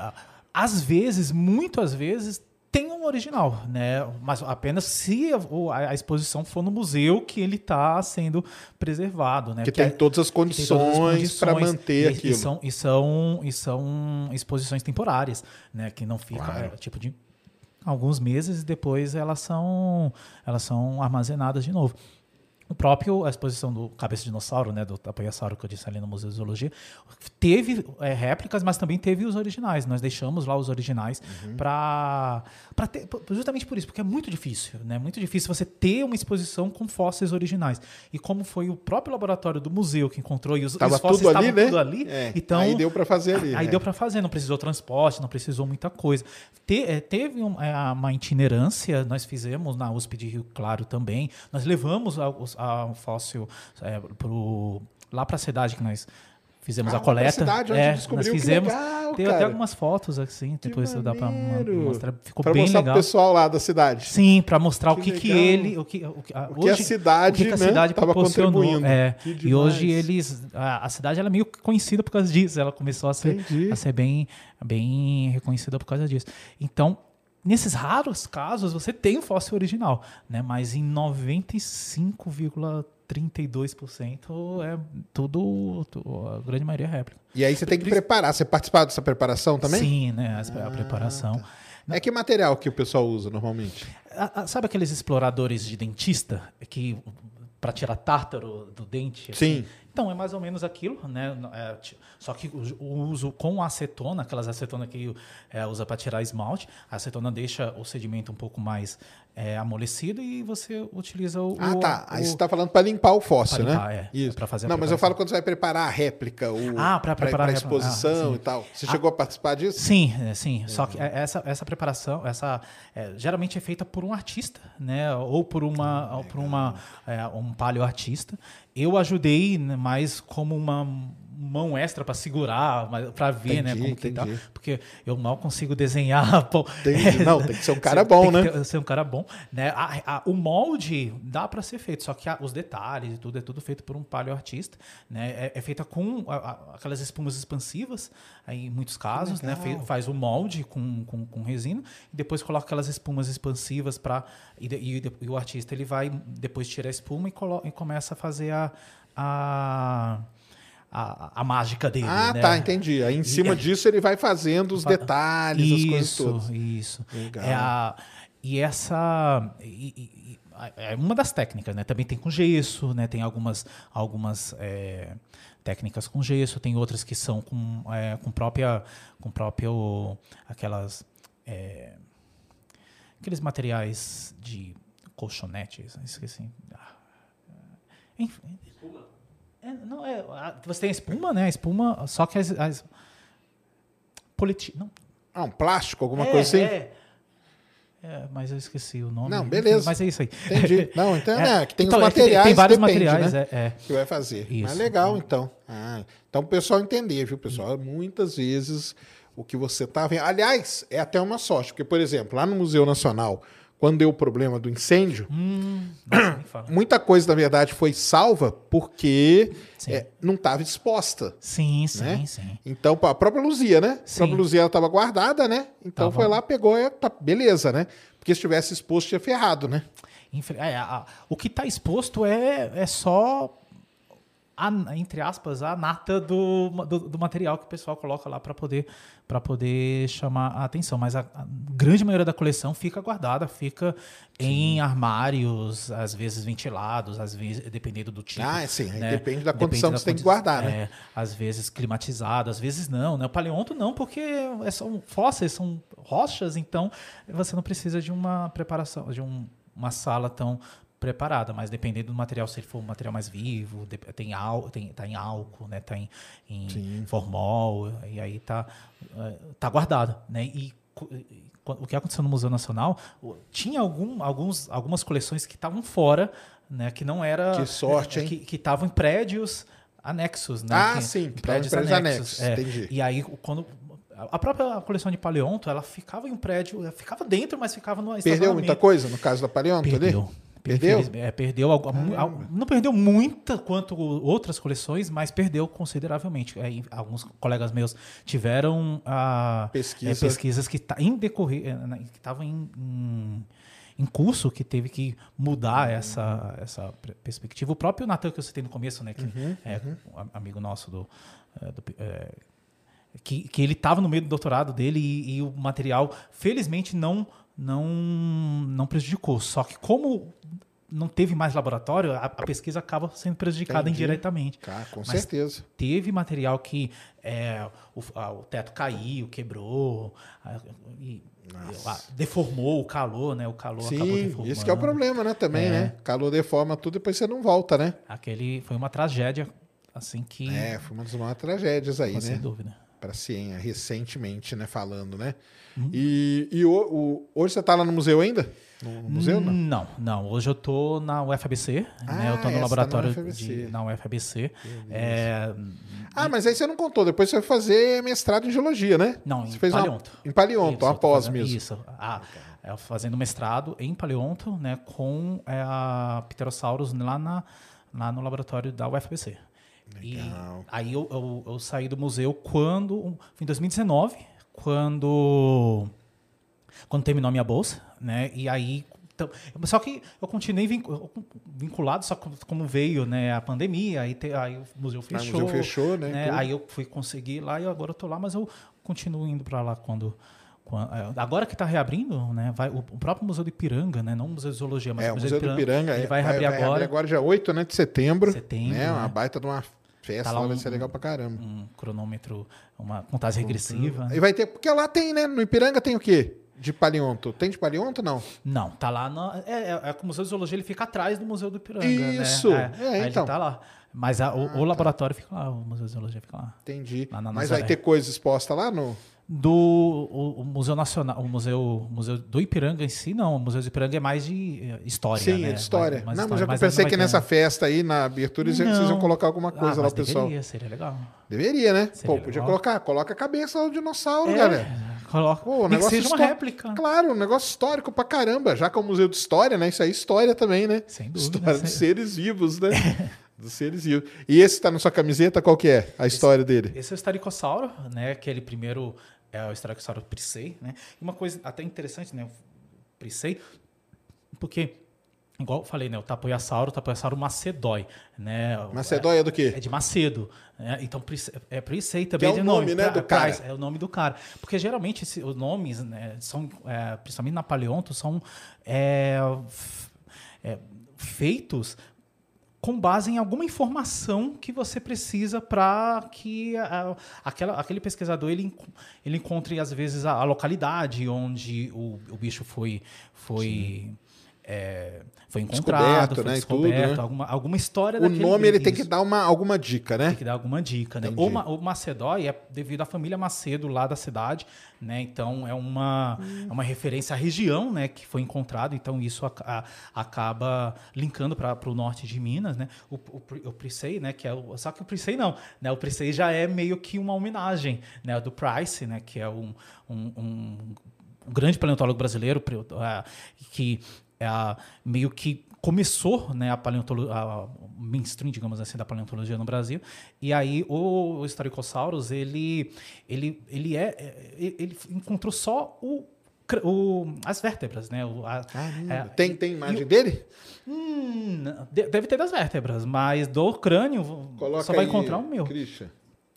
às vezes, muito às vezes, tem um original, né? Mas apenas se a, a exposição for no museu que ele está sendo preservado, né? Que tem, todas as condições para manter e, aquilo. E são, e, são, e são exposições temporárias, né? Que não fica claro. é, tipo de alguns meses e depois elas são, elas são armazenadas de novo. O próprio, a exposição do Cabeça de Dinossauro, né, do Tapanhassauro que eu disse ali no Museu de Zoologia, teve é, réplicas, mas também teve os originais. Nós deixamos lá os originais uhum. para justamente por isso, porque é muito difícil, né? Muito difícil você ter uma exposição com fósseis originais. E como foi o próprio laboratório do museu que encontrou e os, Tava os fósseis tudo ali, estavam né? tudo ali, é. então aí deu para fazer ali. Aí é. deu para fazer, não precisou transporte, não precisou muita coisa. Te, é, teve um, é, uma itinerância, nós fizemos na USP de Rio Claro também. Nós levamos os a, um fóssil é, pro, lá para a cidade que nós fizemos ah, a coleta. Cidade, onde é, nós fizemos. Legal, tem até algumas fotos assim, depois dá para mostrar. Ficou pra bem mostrar legal. Pro pessoal lá da cidade. Sim, para mostrar que o que, que ele, o que, o que, a, o que hoje, a cidade, o que, a cidade né, contribuindo. É, e hoje eles, a, a, cidade ela é meio conhecida por causa disso. Ela começou a ser, a ser bem, bem reconhecida por causa disso. Então Nesses raros casos, você tem o fóssil original, né? mas em 95,32% é tudo, a grande maioria é réplica. E aí você tem que preparar. Você participar dessa preparação também? Sim, né? A, preparação. Tá. É que material que o pessoal usa normalmente? sabe aqueles exploradores de dentista que para tirar tártaro do dente? Assim? Sim. Então, é mais ou menos aquilo, né? É, só que o uso com acetona, aquelas acetona que é, usa para tirar esmalte, a acetona deixa o sedimento um pouco mais é, amolecido e você utiliza o. Ah, tá. O, Aí você está falando para limpar o fóssil, limpar, né? É, Isso. Para fazer Não, mas eu falo quando você vai preparar a réplica, o, ah, para preparar a exposição ah, e tal. Você ah, chegou a participar disso? Sim, é, sim. Uhum. Só que é, essa, essa preparação, essa é, geralmente é feita por um artista, né? Ou por uma, ah, ou por uma um paleoartista. Eu ajudei né, mais como uma mão extra para segurar, para ver, né, entendi, né, como que tá, porque eu mal consigo desenhar. É, não, tem que ser um cara bom, né? Ter, ser um cara bom, né? A, a, o molde dá para ser feito, só que a, os detalhes e tudo é tudo feito por um paleoartista, né? É, é feita com aquelas espumas expansivas, aí, em muitos casos, né? Faz o molde com, com, com, resina e depois coloca aquelas espumas expansivas para e, e, e, o artista ele vai depois tirar a espuma e, coloca, e começa a fazer a, a a, a, mágica dele. Ah, né? tá, entendi. Aí em cima é, disso ele vai fazendo os detalhes, isso, as coisas todas. Isso, isso. É a, e essa. E, e, é uma das técnicas, né? Também tem com gesso, né? Tem algumas, algumas é, técnicas com gesso, tem outras que são com, é, com própria. Com próprio. aquelas. É, aqueles materiais de colchonetes, esqueci. Ah, enfim. É, não, é, você tem a espuma, né? A espuma, só que as. as politi... não. Ah, um plástico, alguma é, coisa assim? É. É, mas eu esqueci o nome. Não, beleza. Mas é isso aí. Entendi. Não, então, é, né, que tem então, os materiais. Tem, tem vários depende, materiais, né, é, é, Que vai fazer. Isso. Mas legal, então. Ah, então, o pessoal entender, viu, pessoal? Muitas vezes o que você tá vendo. Aliás, é até uma sorte, porque, por exemplo, lá no Museu Nacional, quando deu o problema do incêndio, Hum, nossa, muita coisa, na verdade, foi salva porque é, não estava exposta. Sim, sim, né? sim. Então, a própria Luzia, né? A Sim. própria Luzia estava guardada, né? Então Tava. foi lá, pegou, e tá, beleza, né? Porque se tivesse exposto, tinha ferrado, né? É, a- a- o que está exposto é, é só, a, entre aspas, a nata do, do, do material que o pessoal coloca lá para poder, pra poder chamar a atenção. Mas a, a grande maioria da coleção fica guardada, fica em armários, às vezes ventilados, às vezes, dependendo do tipo. Ah, sim, né? depende da Depende condição da que você tem que guardar, né? é, às vezes climatizado, às vezes não. Né? O paleonto não, porque é- são fósseis, são rochas, então você não precisa de uma preparação, de um- uma sala tão preparada, mas dependendo do material, se ele for um material mais vivo, tem, tem tá em álcool, né? Tá em, em formol, e aí tá, eh, tá guardado, né? E o que aconteceu no Museu Nacional, tinha algum, alguns, algumas coleções que estavam fora, né? Que não era... Que sorte, hein? Que estavam em prédios anexos, né? Ah, que- sim, em prédios anexos, é. entendi. E aí, quando... A própria coleção de paleonto, ela ficava em um prédio, ficava dentro, mas ficava no Perdeu muita coisa no caso da Paleonto Perdeu. ali? Perdeu? É, perdeu não perdeu muita quanto outras coleções, mas perdeu consideravelmente. É, alguns colegas meus tiveram ah, Pesquisa. é, pesquisas que tá em decorrer, é, que estavam em, em, em curso, que teve que mudar Uhum. essa, essa perspectiva. O próprio Natan que eu citei no começo, né, que Uhum, é um am- amigo nosso do, é, do é, que, que ele estava no meio do doutorado dele e, e o material, felizmente, não, não, não prejudicou. Só que como não teve mais laboratório, a, a pesquisa acaba sendo prejudicada Entendi. indiretamente. Com Mas certeza. Teve material que é, o, a- o teto caiu, quebrou, a- e- deformou o calor, né? O calor acabou Sim, deformando. isso que é o problema, né? Também, É. né? Calor deforma tudo, depois você não volta, né? Aquele foi uma tragédia, assim que. É, foi uma das maiores tragédias aí, sem né? dúvida. Para ciência, recentemente, né? Falando, né? Uhum. E, e o, o- hoje você tá lá no museu ainda? No, no museu, não? Não, não. Hoje eu tô na UFABC, né? Eu Ah, tô é, no você laboratório tá na UFABC. de, na UFABC. É, Ah, mas aí você não contou. Depois você vai fazer mestrado em geologia, né? não, em você uma- paleonto. em paleonto, Isso, eu tô após mesmo. Isso. Ah, é, fazendo mestrado em paleonto, né? Com é, a Pterosaurus lá, na, lá no laboratório da UFABC. E Legal. aí eu, eu, eu saí do museu quando. Em 2019, quando. Quando terminou a minha bolsa, né? E aí. Então, só que eu continuei vincu- vinculado, só como veio né, a pandemia, aí, te- aí o museu Ah, o fechou. museu fechou, né? né? Aí eu fui conseguir lá e agora eu tô lá, mas eu continuo indo para lá quando. É, agora que está reabrindo, né? Vai, o, próprio Museu do Ipiranga, né? Não o Museu de Zoologia, mas é, o Museu do Ipiranga ele é- vai reabrir agora. agora dia 8 né, de setembro. Setembro, né? Uma né? baita de uma festa, Tá lá lá vai um- ser legal pra caramba. um cronômetro, uma contagem regressiva. né? E vai ter, porque lá tem, né? No Ipiranga tem o quê? De paleonto. Tem de paleonto não? Não, tá lá. na- é, é, é o Museu de Zoologia ele fica atrás do Museu do Ipiranga. Isso, Né? é, aí então. ele tá lá. Mas a- o, Ah, o laboratório fica lá, o Museu de Zoologia fica lá. Entendi. Lá Mas vai ter coisa exposta lá no. Do o, o Museu Nacional, o museu, museu do Ipiranga em si, não. O Museu do Ipiranga é mais de eh, história. Sim, né? é de história. Mais- mais não, mas história, eu pensei não que nessa festa aí, na abertura, vocês vocês iam Não. colocar alguma coisa ah, lá, o pessoal. Deveria, seria legal. Deveria, né? Seria Pô, podia legal. colocar. Coloca a cabeça do dinossauro, É, galera. Coloca. Pô, o Nem que negócio seja uma réplica. Claro, um negócio histórico pra caramba. Já que é um museu de história, né? Isso aí é história também, né? Sem dúvida. História dos seres vivos, né? dos seres vivos. E esse tá na sua camiseta, qual que é a história dele? Esse é o Staricossauro, né? Aquele primeiro é o Staricossauro Prissei, né? E uma coisa até interessante, né? Prissei, porque, igual eu falei, né? O Tapoiasauro, o Tapoiasauro macedói, né? Macedóia do É quê? de Macedo. né? Então, é Prissei Que também é o de nome, né, do cara. É o nome do cara. Porque geralmente esse- os nomes, né, são, é, principalmente na paleonto, são é, é, feitos com base em alguma informação que você precisa para que a- aquela, aquele pesquisador ele, ele encontre às vezes a, a localidade onde o, o bicho foi foi é, foi encontrado, Descoberto, foi né, descoberto, tudo, né? alguma, alguma história O nome ele tem que dar uma, alguma dica, né? Tem que dar alguma dica, né? Entendi. O, o Macedói é devido à família Macedo lá da cidade, né? Então é uma, Hum. é uma referência à região, né? Que foi encontrado. Então isso ac- a- acaba linkando para o norte de Minas, né? O, o, o Pricei, né? Que é o, só que o Pricei não, né? O Pricei já é meio que uma homenagem, né? Do Price, né? Que é um, um, um um grande paleontólogo brasileiro ah, que ah, meio que começou né, a paleontologia, a mainstream, digamos assim, da paleontologia no Brasil. E aí o, o Historicosaurus, ele, ele, ele, é, é, ele encontrou só o, o- as vértebras, né? O, a- é, tem, tem imagem dele? Hum, de- deve ter das vértebras, mas do crânio Coloca só vai encontrar o meu. Christian.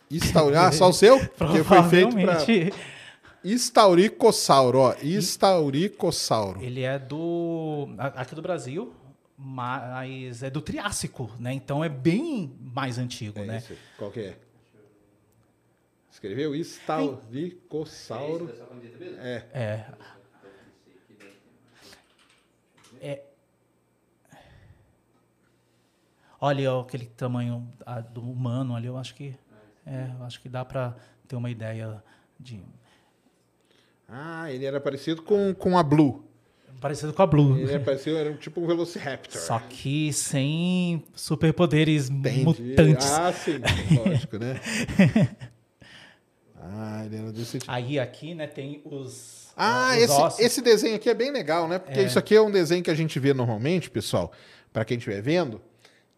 Instauri... Ah, só o seu? Porque foi feito pra... Provavelmente Instauricossauro, ó. Instauricossauro. ele é do a- aqui do Brasil, mas é do Triássico, né? Então é bem mais antigo, É né? esse. Qual que é? Escreveu? Instauricossauro. É. É. É. Olha ó, aquele tamanho ah, do humano ali, eu acho que é, eu acho que dá para ter uma ideia de Ah, ele era parecido com, com a Blue. parecido com a Blue. Ele era parecido, era um tipo um Velociraptor. Só que sem superpoderes Entendi. mutantes. Ah, sim. Lógico, né? Ah, ele era desse tipo. Aí aqui, né, tem os Ah, os esse, esse desenho aqui é bem legal, né? Porque isso aqui é um desenho que a gente vê normalmente, pessoal, para quem estiver vendo,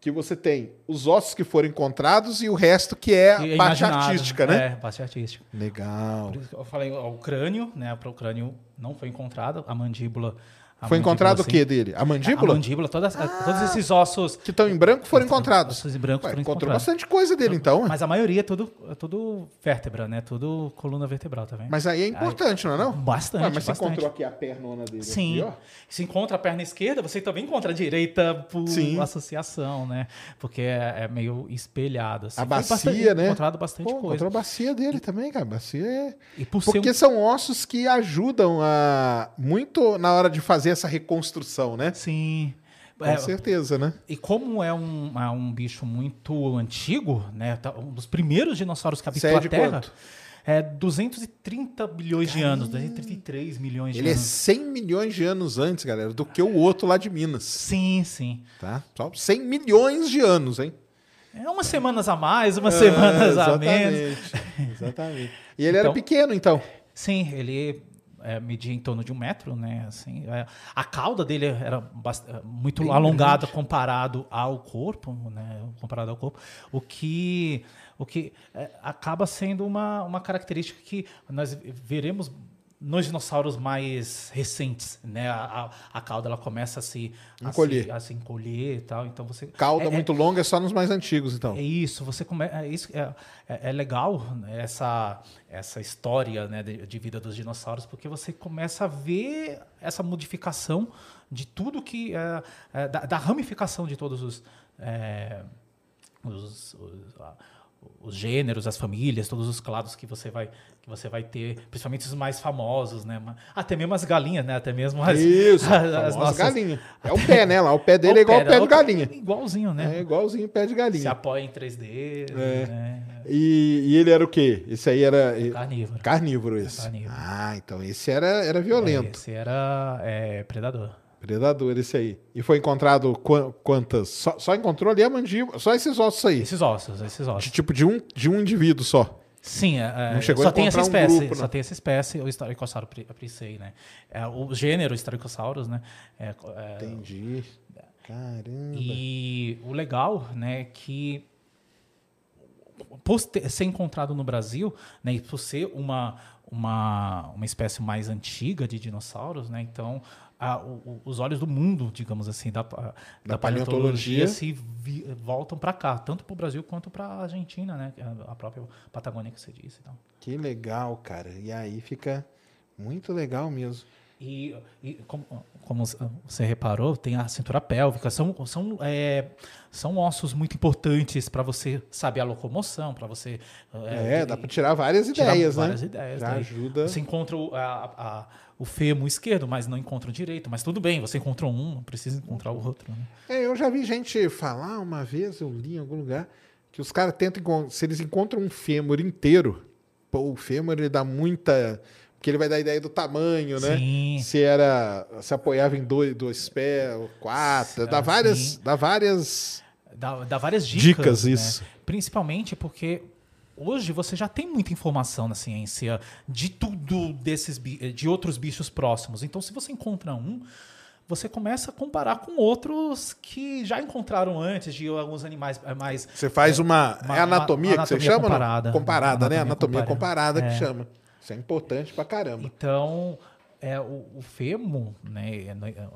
que você tem os ossos que foram encontrados e o resto que é a é parte artística, né? É, parte artística. Legal. Por isso que eu falei, o crânio, né? O crânio não foi encontrado, a mandíbula. A Foi mandíbula, encontrado o sim. quê dele? A A mandíbula? mandíbula, todas, todos esses ossos. Que estão em branco foram encontrados. Ossos em branco Ué, foram encontrou encontrados. bastante coisa dele, então. Mas a maioria é tudo, é tudo vértebra, né? Tudo coluna vertebral, vendo? Mas aí é importante, não é não? Bastante, Ué, mas você bastante. encontrou aqui a pernona dele. Sim. Aqui. Se encontra a perna esquerda, você também encontra a direita por Sim. associação, né? Porque é, é meio espelhado. Assim. A bacia, bastante- né? encontrado bastante Pô, coisa. encontrou a bacia dele também, cara. Bacia é... Por Porque um... são ossos que ajudam a muito na hora de fazer essa reconstrução, né? Sim. Com É, certeza, né? E como é um, é um bicho muito antigo, né? tá- Um dos primeiros dinossauros que habitou Cede a Terra. quanto? É 230 bilhões de anos, 233 milhões de Ele é anos. 100 milhões de anos antes, galera, do que o outro lá de Minas, Sim, sim. tá? Só 100 milhões de anos, hein? É umas semanas a mais, umas semanas É, a menos. Exatamente. E ele era Então- pequeno, então. Sim, ele é, media em torno de um metro, né? Assim, é, a cauda dele era é, muito Bem alongada comparado ao corpo, né? Comparado ao corpo, o que, o que é, acaba sendo uma, uma característica que nós veremos nos dinossauros mais recentes, né? A, a, a cauda ela começa a se a Encolher. se, a se encolher e tal. Então você Cauda é- é- muito longa é só nos mais antigos, então. é isso, você come... é, isso é, é, é legal né, essa, essa história né, de, de vida dos dinossauros, porque você começa a ver essa modificação de tudo que. é, é, da, da ramificação de todos os. é, os, os, a- os gêneros, as famílias, todos os clados que você vai que você vai ter, principalmente os mais famosos, né? Até mesmo as galinhas, né? Até mesmo as, Isso, as, as nossas- galinha. É o pé, né? Lá o pé dele é o igual o pé de galinha. Igualzinho, né? É igualzinho o pé de Se galinha. apoia em 3D, É. né? E, e ele era o quê? Esse aí era Carnívoro. carnívoro esse. Carnívoro. Ah, então esse era, era violento. Esse era é, predador. Predador esse aí. E foi encontrado qua- quantas? Só, só encontrou ali a mandíbula, só esses ossos aí. Esses ossos, esses De, ossos. tipo de um, de um indivíduo só. Sim, é, é, Não chegou só a tem essa encontrar um espécie, grupo, só não. tem essa espécie, o Staricossauro pri- prisei, né? É, o gênero Staricossaurus, né? É, é, Entendi. Caramba. E o legal, né, é que por ser encontrado no Brasil, né, e por ser uma, uma, uma espécie mais antiga de dinossauros, né, então a- o- os olhos do mundo, digamos assim, da, da, Da paleontologia paleontologia. se vi- voltam para cá, tanto para o Brasil quanto para a Argentina, né, é a própria Patagônia que você disse. Então. Que legal, cara. E aí fica muito legal mesmo. E, e como, como, você reparou, tem a cintura pélvica. São, são, é, são ossos muito importantes para você saber a locomoção, para você. É, é dá para tirar várias tirar ideias, várias né? ideias. Já ajuda. Você encontra o, a, a, o fêmur esquerdo, mas não encontra o direito. Mas tudo bem, você encontrou um, não precisa encontrar o outro. Né? É, eu já vi gente falar uma vez, eu li em algum lugar, que os caras tentam. Se eles encontram um fêmur inteiro, pô, o fêmur ele dá muita porque ele vai dar ideia do tamanho, né? Sim. Se era. Se apoiava em dois, dois pés, quatro. Dá várias. Dá várias. Dá, dá várias dicas. Dicas, né? isso. Principalmente porque hoje você já tem muita informação na ciência de tudo desses de outros bichos próximos. Então, se você encontra um, você começa a comparar com outros que já encontraram antes de alguns animais mais. Você faz uma. É uma é anatomia, uma, que você chama? Comparada. Comparada, né? Anatomia comparada, comparada é. que chama. Isso é importante pra caramba. Então, é, o, o femo, né, é, é,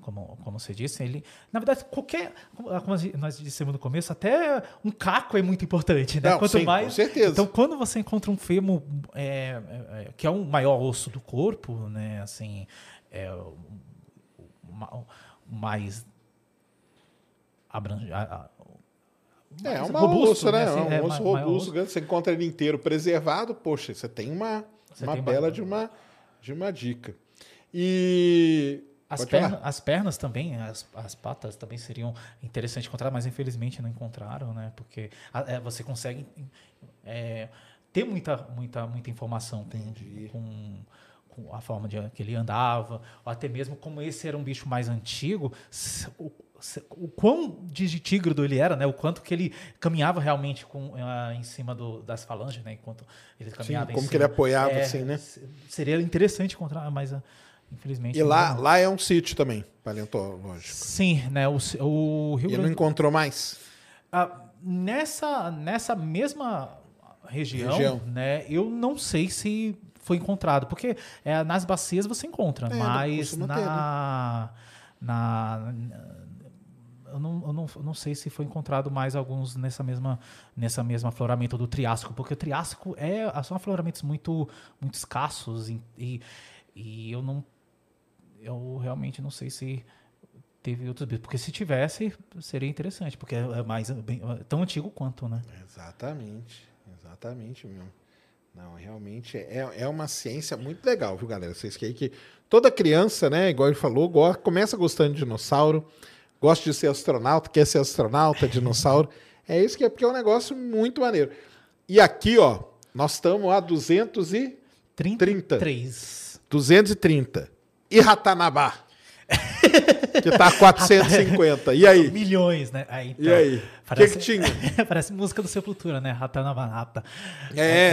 como, como você disse, ele. Na verdade, qualquer. Como nós dissemos no começo, até um caco é muito importante, né? Não, Quanto sim, mais. Com certeza. Então, quando você encontra um femo, é, é, que é o maior osso do corpo, né? Assim, é o, mais abrangente. É, é um robusto, osso, né? né? Assim, é um osso robusto, osso. você encontra ele inteiro preservado, poxa, você tem uma, você uma tem bela de uma, de uma dica. E. As, perna, as pernas também, as, as patas também seriam interessantes encontrar, mas infelizmente não encontraram, né? Porque a, é, você consegue é, ter muita, muita, muita informação com, com, com, a forma de que ele andava, ou até mesmo como esse era um bicho mais antigo, o, o quão digitígrado ele era, né? O quanto que ele caminhava realmente com, uh, em cima do, das falanges, né? Enquanto ele caminhava Sim, como que ele apoiava, é, assim, né? Seria interessante encontrar, mas uh, infelizmente... E lá, lá é um sítio também, paleontológico. Sim, né? O, o Rio e Grande... não encontrou mais? Uh, nessa, nessa mesma região, região, né? Eu não sei se foi encontrado, porque é, nas bacias você encontra, é, mas na, ter, né? na eu não, eu não, eu não sei se foi encontrado mais alguns nessa mesma, nessa mesma afloramento do Triássico, porque o Triássico é, são afloramentos muito, muito escassos e, e, e eu não eu realmente não sei se teve outros bichos. Porque se tivesse, seria interessante, porque é mais bem, é tão antigo quanto, né? Exatamente, exatamente mesmo. Não, realmente é, é uma ciência muito legal, viu, galera? Vocês que toda criança, né, igual ele falou, começa gostando de dinossauro gosta de ser astronauta, quer ser astronauta, dinossauro. É isso que é porque é um negócio muito maneiro. E aqui, ó, nós estamos a 230. 33. 230. E Ratanabá? Que tá a 450. E aí? Milhões, né? Aí, então, e aí? Parece, que, que tinha? parece música do Sepultura, né? Ratanabá. É,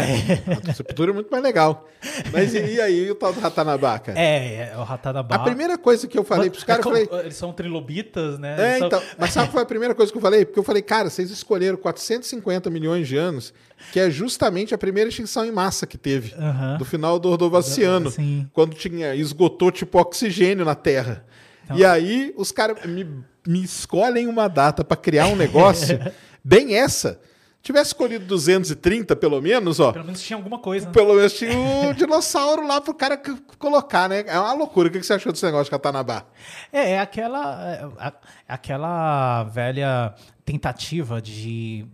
a Sepultura é muito mais legal. Mas e, e aí o tal do Ratanabá, cara? É, é, o Ratanabá. A primeira coisa que eu falei pros caras, é falei... Eles são trilobitas, né? É, são... então. Mas sabe qual foi a primeira coisa que eu falei? Porque eu falei, cara, vocês escolheram 450 milhões de anos, que é justamente a primeira extinção em massa que teve, uh -huh. do final do Ordovaciano, uh, quando tinha esgotou tipo oxigênio na Terra. Então... E aí os caras me, me escolhem uma data para criar um negócio, bem essa. Tivesse escolhido 230, pelo menos, ó. Pelo menos tinha alguma coisa. Né? Pelo menos tinha o dinossauro lá pro cara colocar, né? É uma loucura. O que você achou desse negócio de Catanabá? É, é aquela, é, é aquela velha tentativa de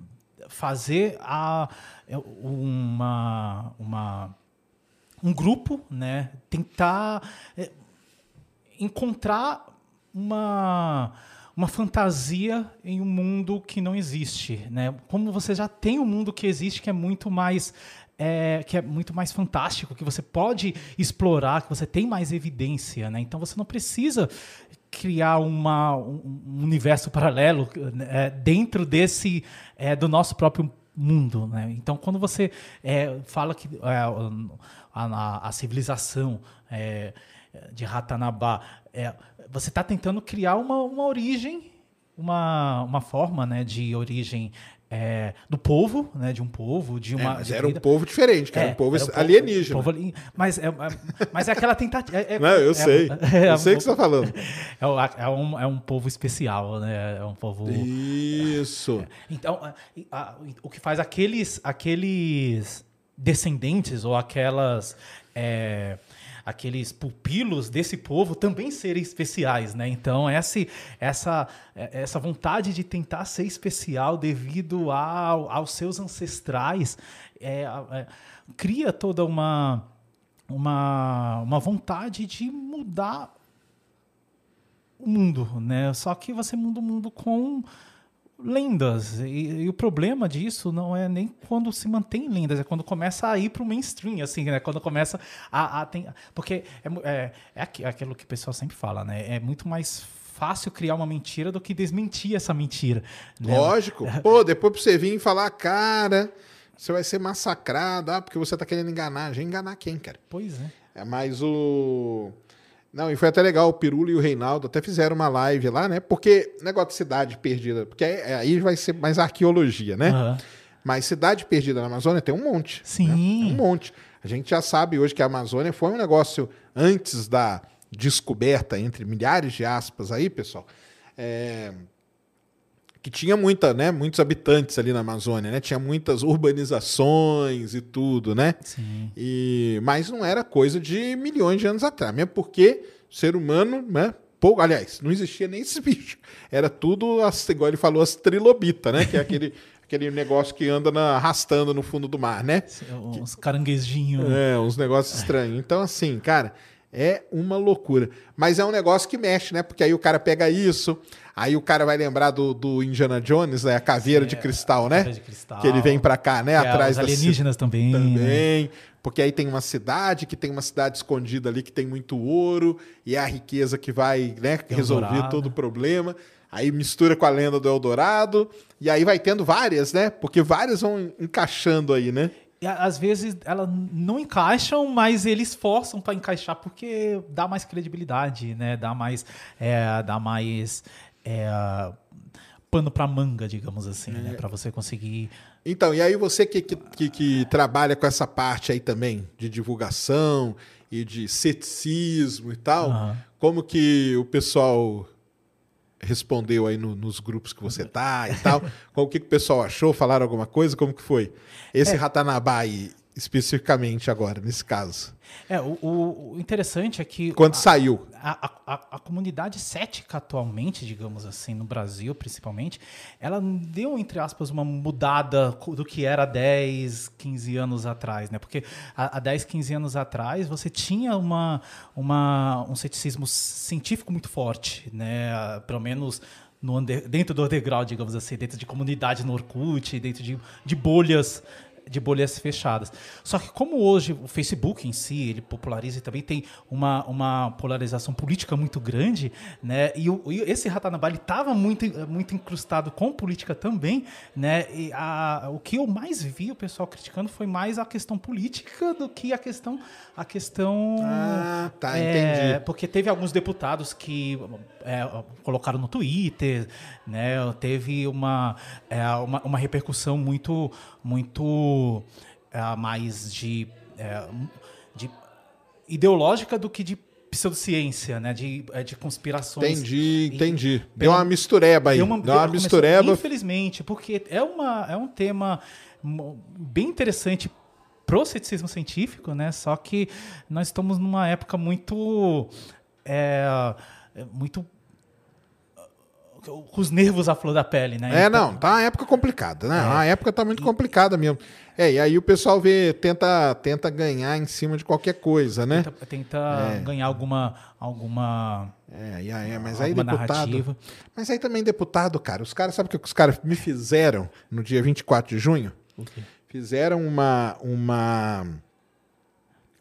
fazer a, uma, uma, um grupo, né? Tentar é, encontrar uma, uma fantasia em um mundo que não existe, né? Como você já tem um mundo que existe que é muito mais é, que é muito mais fantástico, que você pode explorar, que você tem mais evidência, né? Então você não precisa criar uma, um, universo paralelo é, dentro desse é, do nosso próprio mundo, né? Então quando você é, fala que é, a, a, civilização é, de Ratanabá, é, você está tentando criar uma, uma origem, uma, uma forma né, de origem é, do povo, né, de um povo, de uma. É, mas era um povo diferente, que é, era um povo um alienígena. Povo, mas, é, mas é aquela tentativa. É, é, Não, eu sei. eu sei o que você está falando. É, um, é um povo especial, né? É um povo. Isso. então, a, a, o que faz aqueles, aqueles descendentes ou aquelas aqueles pupilos desse povo também serem especiais, né? Então essa essa essa vontade de tentar ser especial devido ao, aos seus ancestrais é, é, cria toda uma uma, uma vontade de mudar o mundo, né? Só que você muda o mundo com lendas. E, e, o problema disso não é nem quando se mantém lendas, é quando começa a ir para o mainstream, assim, né? Quando começa a. a tem, porque é, é, é aquilo que o pessoal sempre fala, né? É muito mais fácil criar uma mentira do que desmentir essa mentira. Né? Lógico. Pô, depois pra você vir e falar, cara, você vai ser massacrado, ah, porque você tá querendo enganar. Já enganar quem, cara? Pois é. É mais o. Não, e foi até legal, o Pirulo e o Reinaldo até fizeram uma live lá, né? Porque negócio de cidade perdida, porque aí vai ser mais arqueologia, né? Uhum. Mas cidade perdida na Amazônia tem um monte. Sim. Né? Um monte. A gente já sabe hoje que a Amazônia foi um negócio antes da descoberta, entre milhares de aspas aí, pessoal. É, que tinha muita, né, muitos habitantes ali na Amazônia, né? Tinha muitas urbanizações e tudo, né? Sim. E mas não era coisa de milhões de anos atrás, mesmo porque o ser humano, né, pouco, aliás, não existia nem esse bicho. Era tudo, as, igual ele falou, as trilobitas, né? Que é aquele aquele negócio que anda na, arrastando no fundo do mar, né? Uns caranguejinhos. É, uns negócios estranhos. Então, assim, cara, é uma loucura. Mas é um negócio que mexe, né? Porque aí o cara pega isso, Aí o cara vai lembrar do, do Indiana Jones, né? A caveira de cristal, né? De cristal. Que ele vem para cá, né? É, Atrás os alienígenas da também. Também. Né? Porque aí tem uma cidade, que tem uma cidade escondida ali que tem muito ouro, e é a riqueza que vai né, resolver todo o problema. Aí mistura com a lenda do Eldorado, e aí vai tendo várias, né? Porque várias vão encaixando aí, né? Às vezes elas não encaixam, mas eles forçam para encaixar porque dá mais credibilidade, né? Dá mais, é, dá mais é, pano para manga, digamos assim, né? é. né? Para você conseguir. Então, e aí você que, que, que, trabalha com essa parte aí também de divulgação e de ceticismo e tal, uhum. como que o pessoal respondeu aí no, nos grupos que você tá e tal? o que, que o pessoal achou? Falaram alguma coisa? Como que foi? Esse é. Ratanabá aí, especificamente agora, nesse caso. É, o, o interessante é que. Quando a, saiu? A, a, a, comunidade cética atualmente, digamos assim, no Brasil principalmente, ela deu, entre aspas, uma mudada do que era 10, 15 anos atrás, né? Porque há 10, 15 anos atrás você tinha uma, uma, um ceticismo científico muito forte, né? Pelo menos. No under, dentro do underground, digamos assim, dentro de comunidades no Orkut, dentro de, de bolhas de bolhas fechadas. Só que como hoje o Facebook em si, ele populariza e também tem uma, uma polarização política muito grande, né? E, o, e esse Ratanabá estava muito, muito incrustado com política também, né? E a, o que eu mais vi o pessoal criticando foi mais a questão política do que a questão a questão Ah, tá, é, entendi. Porque teve alguns deputados que é, colocaram no Twitter, né? Teve uma, é, uma, uma repercussão muito muito é, mais de, é, de ideológica do que de pseudociência, né? De, é, de conspirações. Entendi, entendi. Deu uma mistureba aí. Deu uma, Deu uma mistureba. Infelizmente, porque é, uma, é um tema bem interessante pro ceticismo científico, né? Só que nós estamos numa época muito. É, muito com os nervos à flor da pele, né? É, então... não, tá uma época complicada, né? É. A época tá muito complicada mesmo. É, e aí o pessoal vê, tenta, tenta ganhar em cima de qualquer coisa, né? Tenta, tenta é. ganhar alguma. alguma é, e aí, mas aí deputado. Narrativa. Mas aí também deputado, cara. Os caras, sabe o que os caras me fizeram no dia 24 de junho? Fizeram uma. uma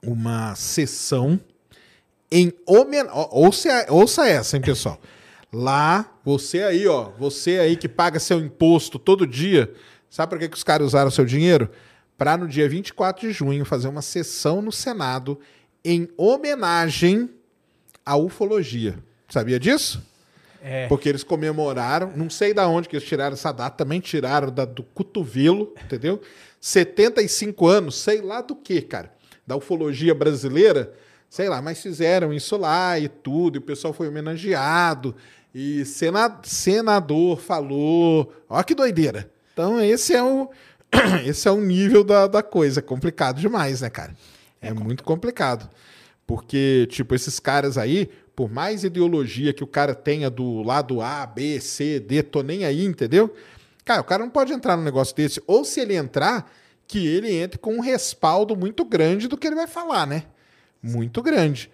uma sessão em homenagem. Ouça, ouça essa, hein, pessoal. Lá, você aí, ó, você aí que paga seu imposto todo dia, sabe para que, que os caras usaram seu dinheiro? Para no dia 24 de junho fazer uma sessão no Senado em homenagem à ufologia. Sabia disso? É. Porque eles comemoraram, não sei da onde que eles tiraram essa data, também tiraram da, do cotovelo, entendeu? 75 anos, sei lá do que, cara, da ufologia brasileira, sei lá, mas fizeram isso lá e tudo, e o pessoal foi homenageado. E senador falou. Olha que doideira. Então, esse é o, esse é o nível da, da coisa. É complicado demais, né, cara? É, é muito complicado. Porque, tipo, esses caras aí, por mais ideologia que o cara tenha do lado A, B, C, D, tô nem aí, entendeu? Cara, o cara não pode entrar num negócio desse. Ou se ele entrar, que ele entre com um respaldo muito grande do que ele vai falar, né? Muito grande.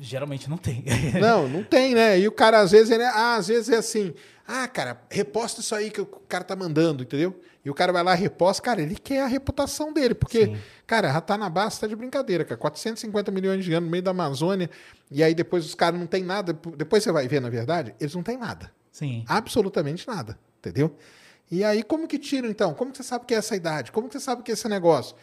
Geralmente não tem. não, não tem, né? E o cara, às vezes, ele é, ah, às vezes é assim, ah, cara, reposta isso aí que o cara tá mandando, entendeu? E o cara vai lá, reposta, cara, ele quer a reputação dele, porque, Sim. cara, Ratanabá tá de brincadeira, cara, 450 milhões de anos no meio da Amazônia, e aí depois os caras não tem nada, depois você vai ver, na verdade, eles não têm nada. Sim. Absolutamente nada, entendeu? E aí, como que tira, então? Como que você sabe que é essa idade? Como que você sabe que é esse negócio?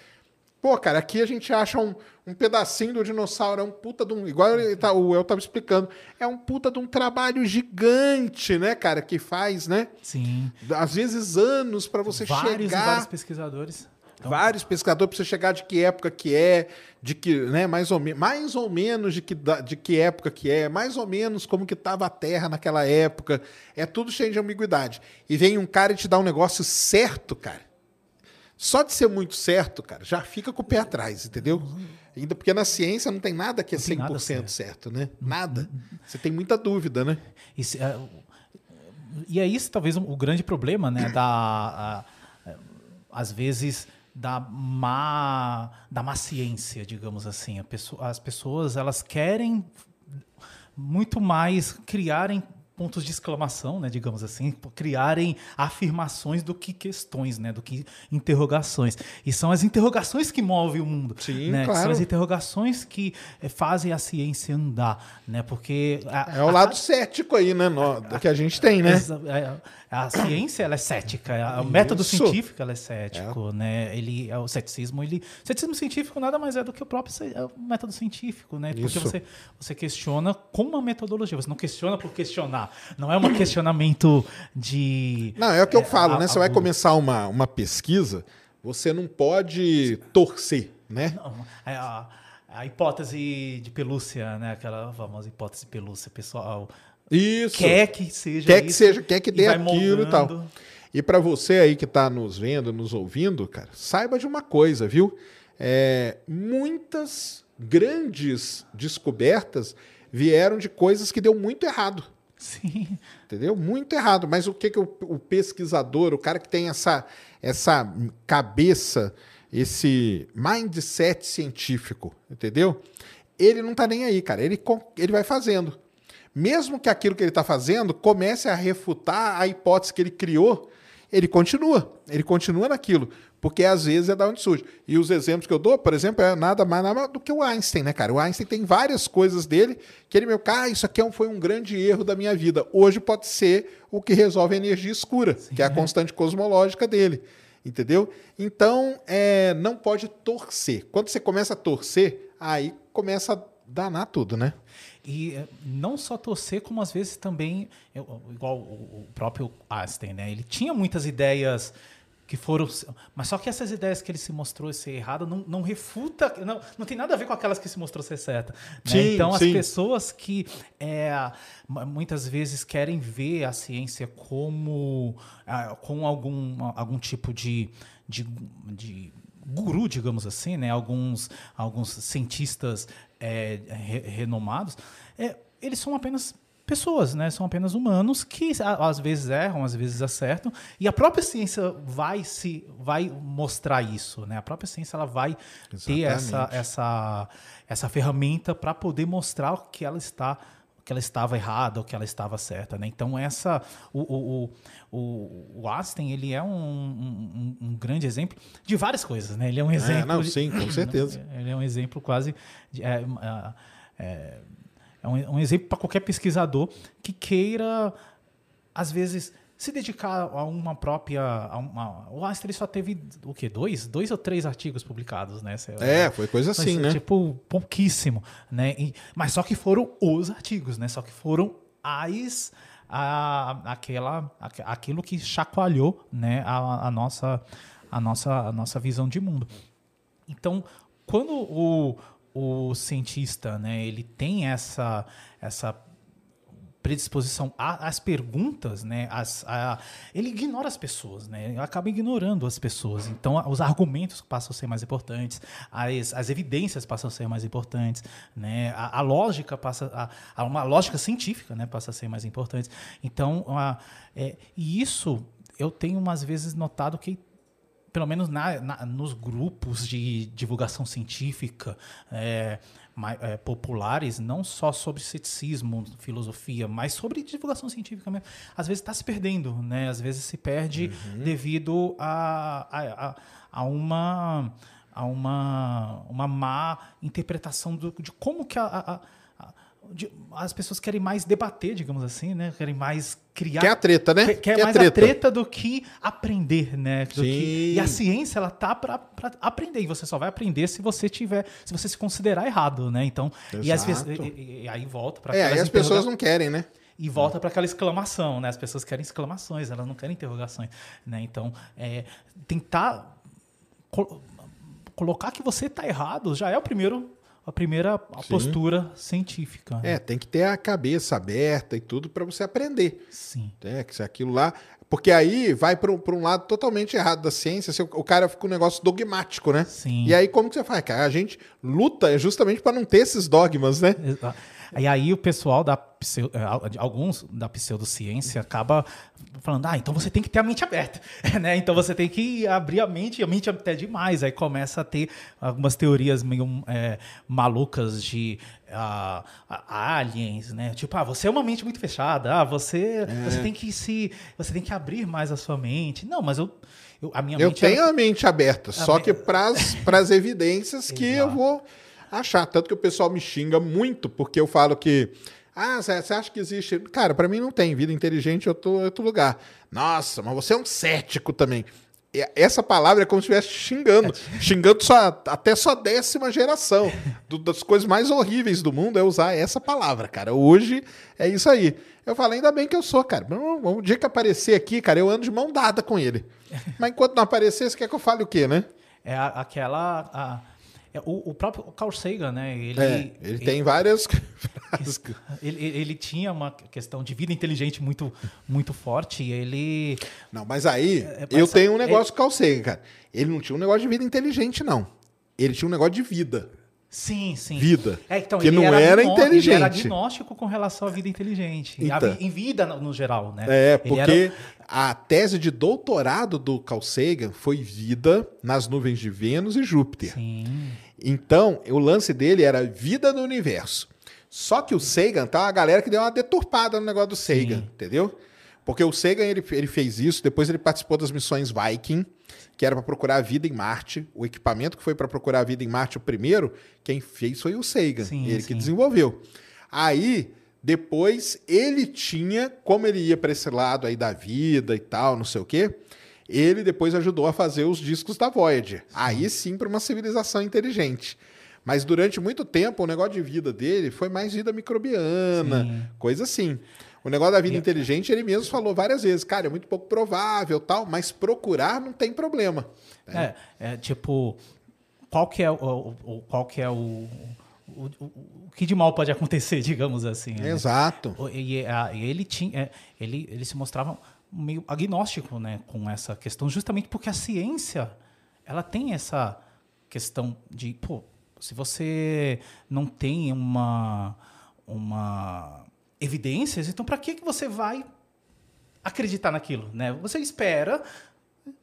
Pô, cara, aqui a gente acha um, um pedacinho do dinossauro, é um puta de um. Igual tá, o El tava explicando, é um puta de um trabalho gigante, né, cara, que faz, né? Sim. Às vezes anos para você vários chegar. Vários pesquisadores. Então... Vários pesquisadores para você chegar de que época que é, de que, né, mais ou, me... mais ou menos de que, de que época que é, mais ou menos como que estava a Terra naquela época. É tudo cheio de ambiguidade. E vem um cara e te dá um negócio certo, cara. Só de ser muito certo, cara, já fica com o pé atrás, entendeu? Ainda porque na ciência não tem nada que é 100% nada certo. certo, né? Nada. Você tem muita dúvida, né? Isso, e é isso talvez o grande problema, né? Da, a, às vezes da má, da má ciência, digamos assim. Pessoa, as pessoas elas querem muito mais criarem pontos de exclamação, né, digamos assim, criarem afirmações do que questões, né, do que interrogações. E são as interrogações que movem o mundo, Sim, né? Claro. São as interrogações que eh, fazem a ciência andar, né? Porque a, é o lado a, cético aí, né, no, que a gente tem, né? A, ciência ela é cética, o método científico ela é cético, é. né? Ele é o ceticismo, ele o ceticismo científico nada mais é do que o próprio é o método científico, né? Porque Isso. você você questiona com uma metodologia, você não questiona por questionar. Não é um questionamento de. Não, é o que eu é, falo, a, né? Você a, vai começar uma, uma pesquisa, você não pode torcer, né? Não, é a, a hipótese de pelúcia, né? Aquela famosa hipótese de pelúcia, pessoal. Isso. Quer que seja Quer que seja, quer que dê aquilo e tal. E para você aí que está nos vendo, nos ouvindo, cara, saiba de uma coisa, viu? É, muitas grandes descobertas vieram de coisas que deu muito errado. Sim. Entendeu? Muito errado. Mas o que, que o, o, pesquisador, o cara que tem essa, essa cabeça, esse mindset científico, entendeu? Ele não tá nem aí, cara. Ele, ele vai fazendo. Mesmo que aquilo que ele está fazendo comece a refutar a hipótese que ele criou, ele continua. Ele continua naquilo. Porque às vezes é da onde surge. E os exemplos que eu dou, por exemplo, é nada mais nada do que o Einstein, né, cara? O Einstein tem várias coisas dele que ele, meu, cara, ah, isso aqui é foi um grande erro da minha vida. Hoje pode ser o que resolve a energia escura, Sim, que é a constante cosmológica dele. Entendeu? Então, é, não pode torcer. Quando você começa a torcer, aí começa a danar tudo, né? E eh, não só torcer, como às vezes também, igual o próprio Einstein, né? Ele tinha muitas ideias que foram. Mas só que essas ideias que ele se mostrou ser errada não, não refuta, não, não tem nada a ver com aquelas que se mostrou ser certa. Né? então, sim. as pessoas que é, muitas vezes querem ver a ciência como ah, com algum, algum tipo de, de, de guru, digamos assim, né? alguns, alguns cientistas é, re, renomados, é, eles são apenas pessoas, né? São apenas humanos que às vezes erram, às vezes acertam, e a própria ciência vai se vai mostrar isso, né? A própria ciência ela vai Exatamente. ter essa essa essa ferramenta para poder mostrar que ela está que ela estava errada ou que ela estava certa, né? Então essa o, o, o, o Einstein ele é um, um, um, grande exemplo de várias coisas, né? Ele é um exemplo. É, não, sim, com certeza. Ele é um exemplo quase de, é, é, é é um, um exemplo para qualquer pesquisador que queira, às vezes, se dedicar a uma própria. A uma, o Einstein só teve o quê? Dois? Dois ou três artigos publicados, né? É, foi coisa assim, né? Tipo, pouquíssimo. Né? E, mas só que foram os artigos, né? Só que foram as. A, aquela, aquilo que chacoalhou né, a, a, nossa, a, nossa, a nossa visão de mundo. Então, quando o, o cientista, né, ele tem essa, essa predisposição às perguntas, né? As, a, ele ignora as pessoas, né? Acaba ignorando as pessoas. Então, os argumentos passam a ser mais importantes, as, as evidências passam a ser mais importantes, né? A, a lógica passa a, uma lógica científica, né? Passa a ser mais importante. Então, é, e isso eu tenho umas vezes notado que pelo menos na, na, nos grupos de divulgação científica, é, é, populares, não só sobre ceticismo, filosofia, mas sobre divulgação científica mesmo. Às vezes está se perdendo, né? Às vezes se perde uhum. devido a, a, a, a, uma a uma, uma má interpretação do, de como que a, de, as pessoas querem mais debater, digamos assim, né? Querem mais criar. Quer a treta, né? Quer, quer mais a treta. a treta. do que aprender, né? Do que, e a ciência, ela tá para aprender. E você só vai aprender se você tiver, se você se considerar errado, né? Então, e, as, e, e, aí volta para É, aí as pessoas não querem, né? E volta para aquela exclamação, né? As pessoas querem exclamações, elas não querem interrogações, né? Então, é, tentar col colocar que você está errado já é o primeiro a primeira a postura científica. Né? É, tem que ter a cabeça aberta e tudo para você aprender. Sim. É, que se aquilo lá. Porque aí vai para um lado totalmente errado da ciência, o, o cara fica um negócio dogmático, né? Sim. E aí como que você faz? Cara, a gente luta justamente para não ter esses dogmas, né? Exato. E aí o pessoal da eh, alguns da pseudociência acaba falando, ah, então você tem que ter a mente aberta, né? Então você tem que abrir a mente, a mente até demais. Aí começa a ter algumas teorias meio é, malucas de uh, aliens, né? Tipo, ah, você é uma mente muito fechada, ah, você, é. você tem que se, você tem que abrir mais a sua mente. Não, mas eu eu, a minha eu tenho era... a mente aberta, a só me... que para as evidências que eu vou achar. Tanto que o pessoal me xinga muito porque eu falo que. Ah, você acha que existe. Cara, para mim não tem. Vida inteligente eu tô em outro lugar. Nossa, mas você é um cético também. Essa palavra é como se estivesse xingando. xingando só, até sua décima geração. Do, das coisas mais horríveis do mundo é usar essa palavra, cara. Hoje é isso aí. Eu falo, ainda bem que eu sou, cara. Um dia que aparecer aqui, cara, eu ando de mão dada com ele. Mas enquanto não aparecer, você quer que eu fale o quê, né? É aquela. A é, o, o, próprio Carl Sagan, né? Ele, é, ele, ele tem várias. ele, ele tinha uma questão de vida inteligente muito, muito forte. Ele. Não, mas aí é, eu tenho um negócio com o Carl Sagan, cara. Ele não tinha um negócio de vida inteligente, não. Ele tinha um negócio de vida. Sim, sim. Vida. É, então, que não era, era inteligente. Ele era agnóstico com relação à vida inteligente. Então, em vida, no, geral, né? É, porque era... a tese de doutorado do Carl Sagan foi vida nas nuvens de Vênus e Júpiter. Sim. Então, o lance dele era vida no universo. Só que o Sagan, tá uma galera que deu uma deturpada no negócio do Sagan, sim. entendeu? Porque o Sagan ele, ele fez isso, depois ele participou das missões Viking que era para procurar a vida em Marte. O equipamento que foi para procurar a vida em Marte, o primeiro, quem fez foi o Sagan, sim, ele sim. que desenvolveu. Aí, depois, ele tinha, como ele ia para esse lado aí da vida e tal, não sei o quê, ele depois ajudou a fazer os discos da Voyager. Sim. Aí sim para uma civilização inteligente. Mas durante muito tempo, o negócio de vida dele foi mais vida microbiana, coisa assim. O negócio da vida e... inteligente, ele mesmo falou várias vezes, cara, é muito pouco provável, tal, mas procurar não tem problema. Né? É, é tipo, qual que é o, o qual que é o, o, o, que de mal pode acontecer, digamos assim. Né? Exato. E, e, ele tinha, é, ele, ele se mostrava meio agnóstico, né, com essa questão, justamente porque a ciência, ela tem essa questão de, pô, se você não tem uma uma evidências, então para que, que você vai acreditar naquilo? Né? Você espera.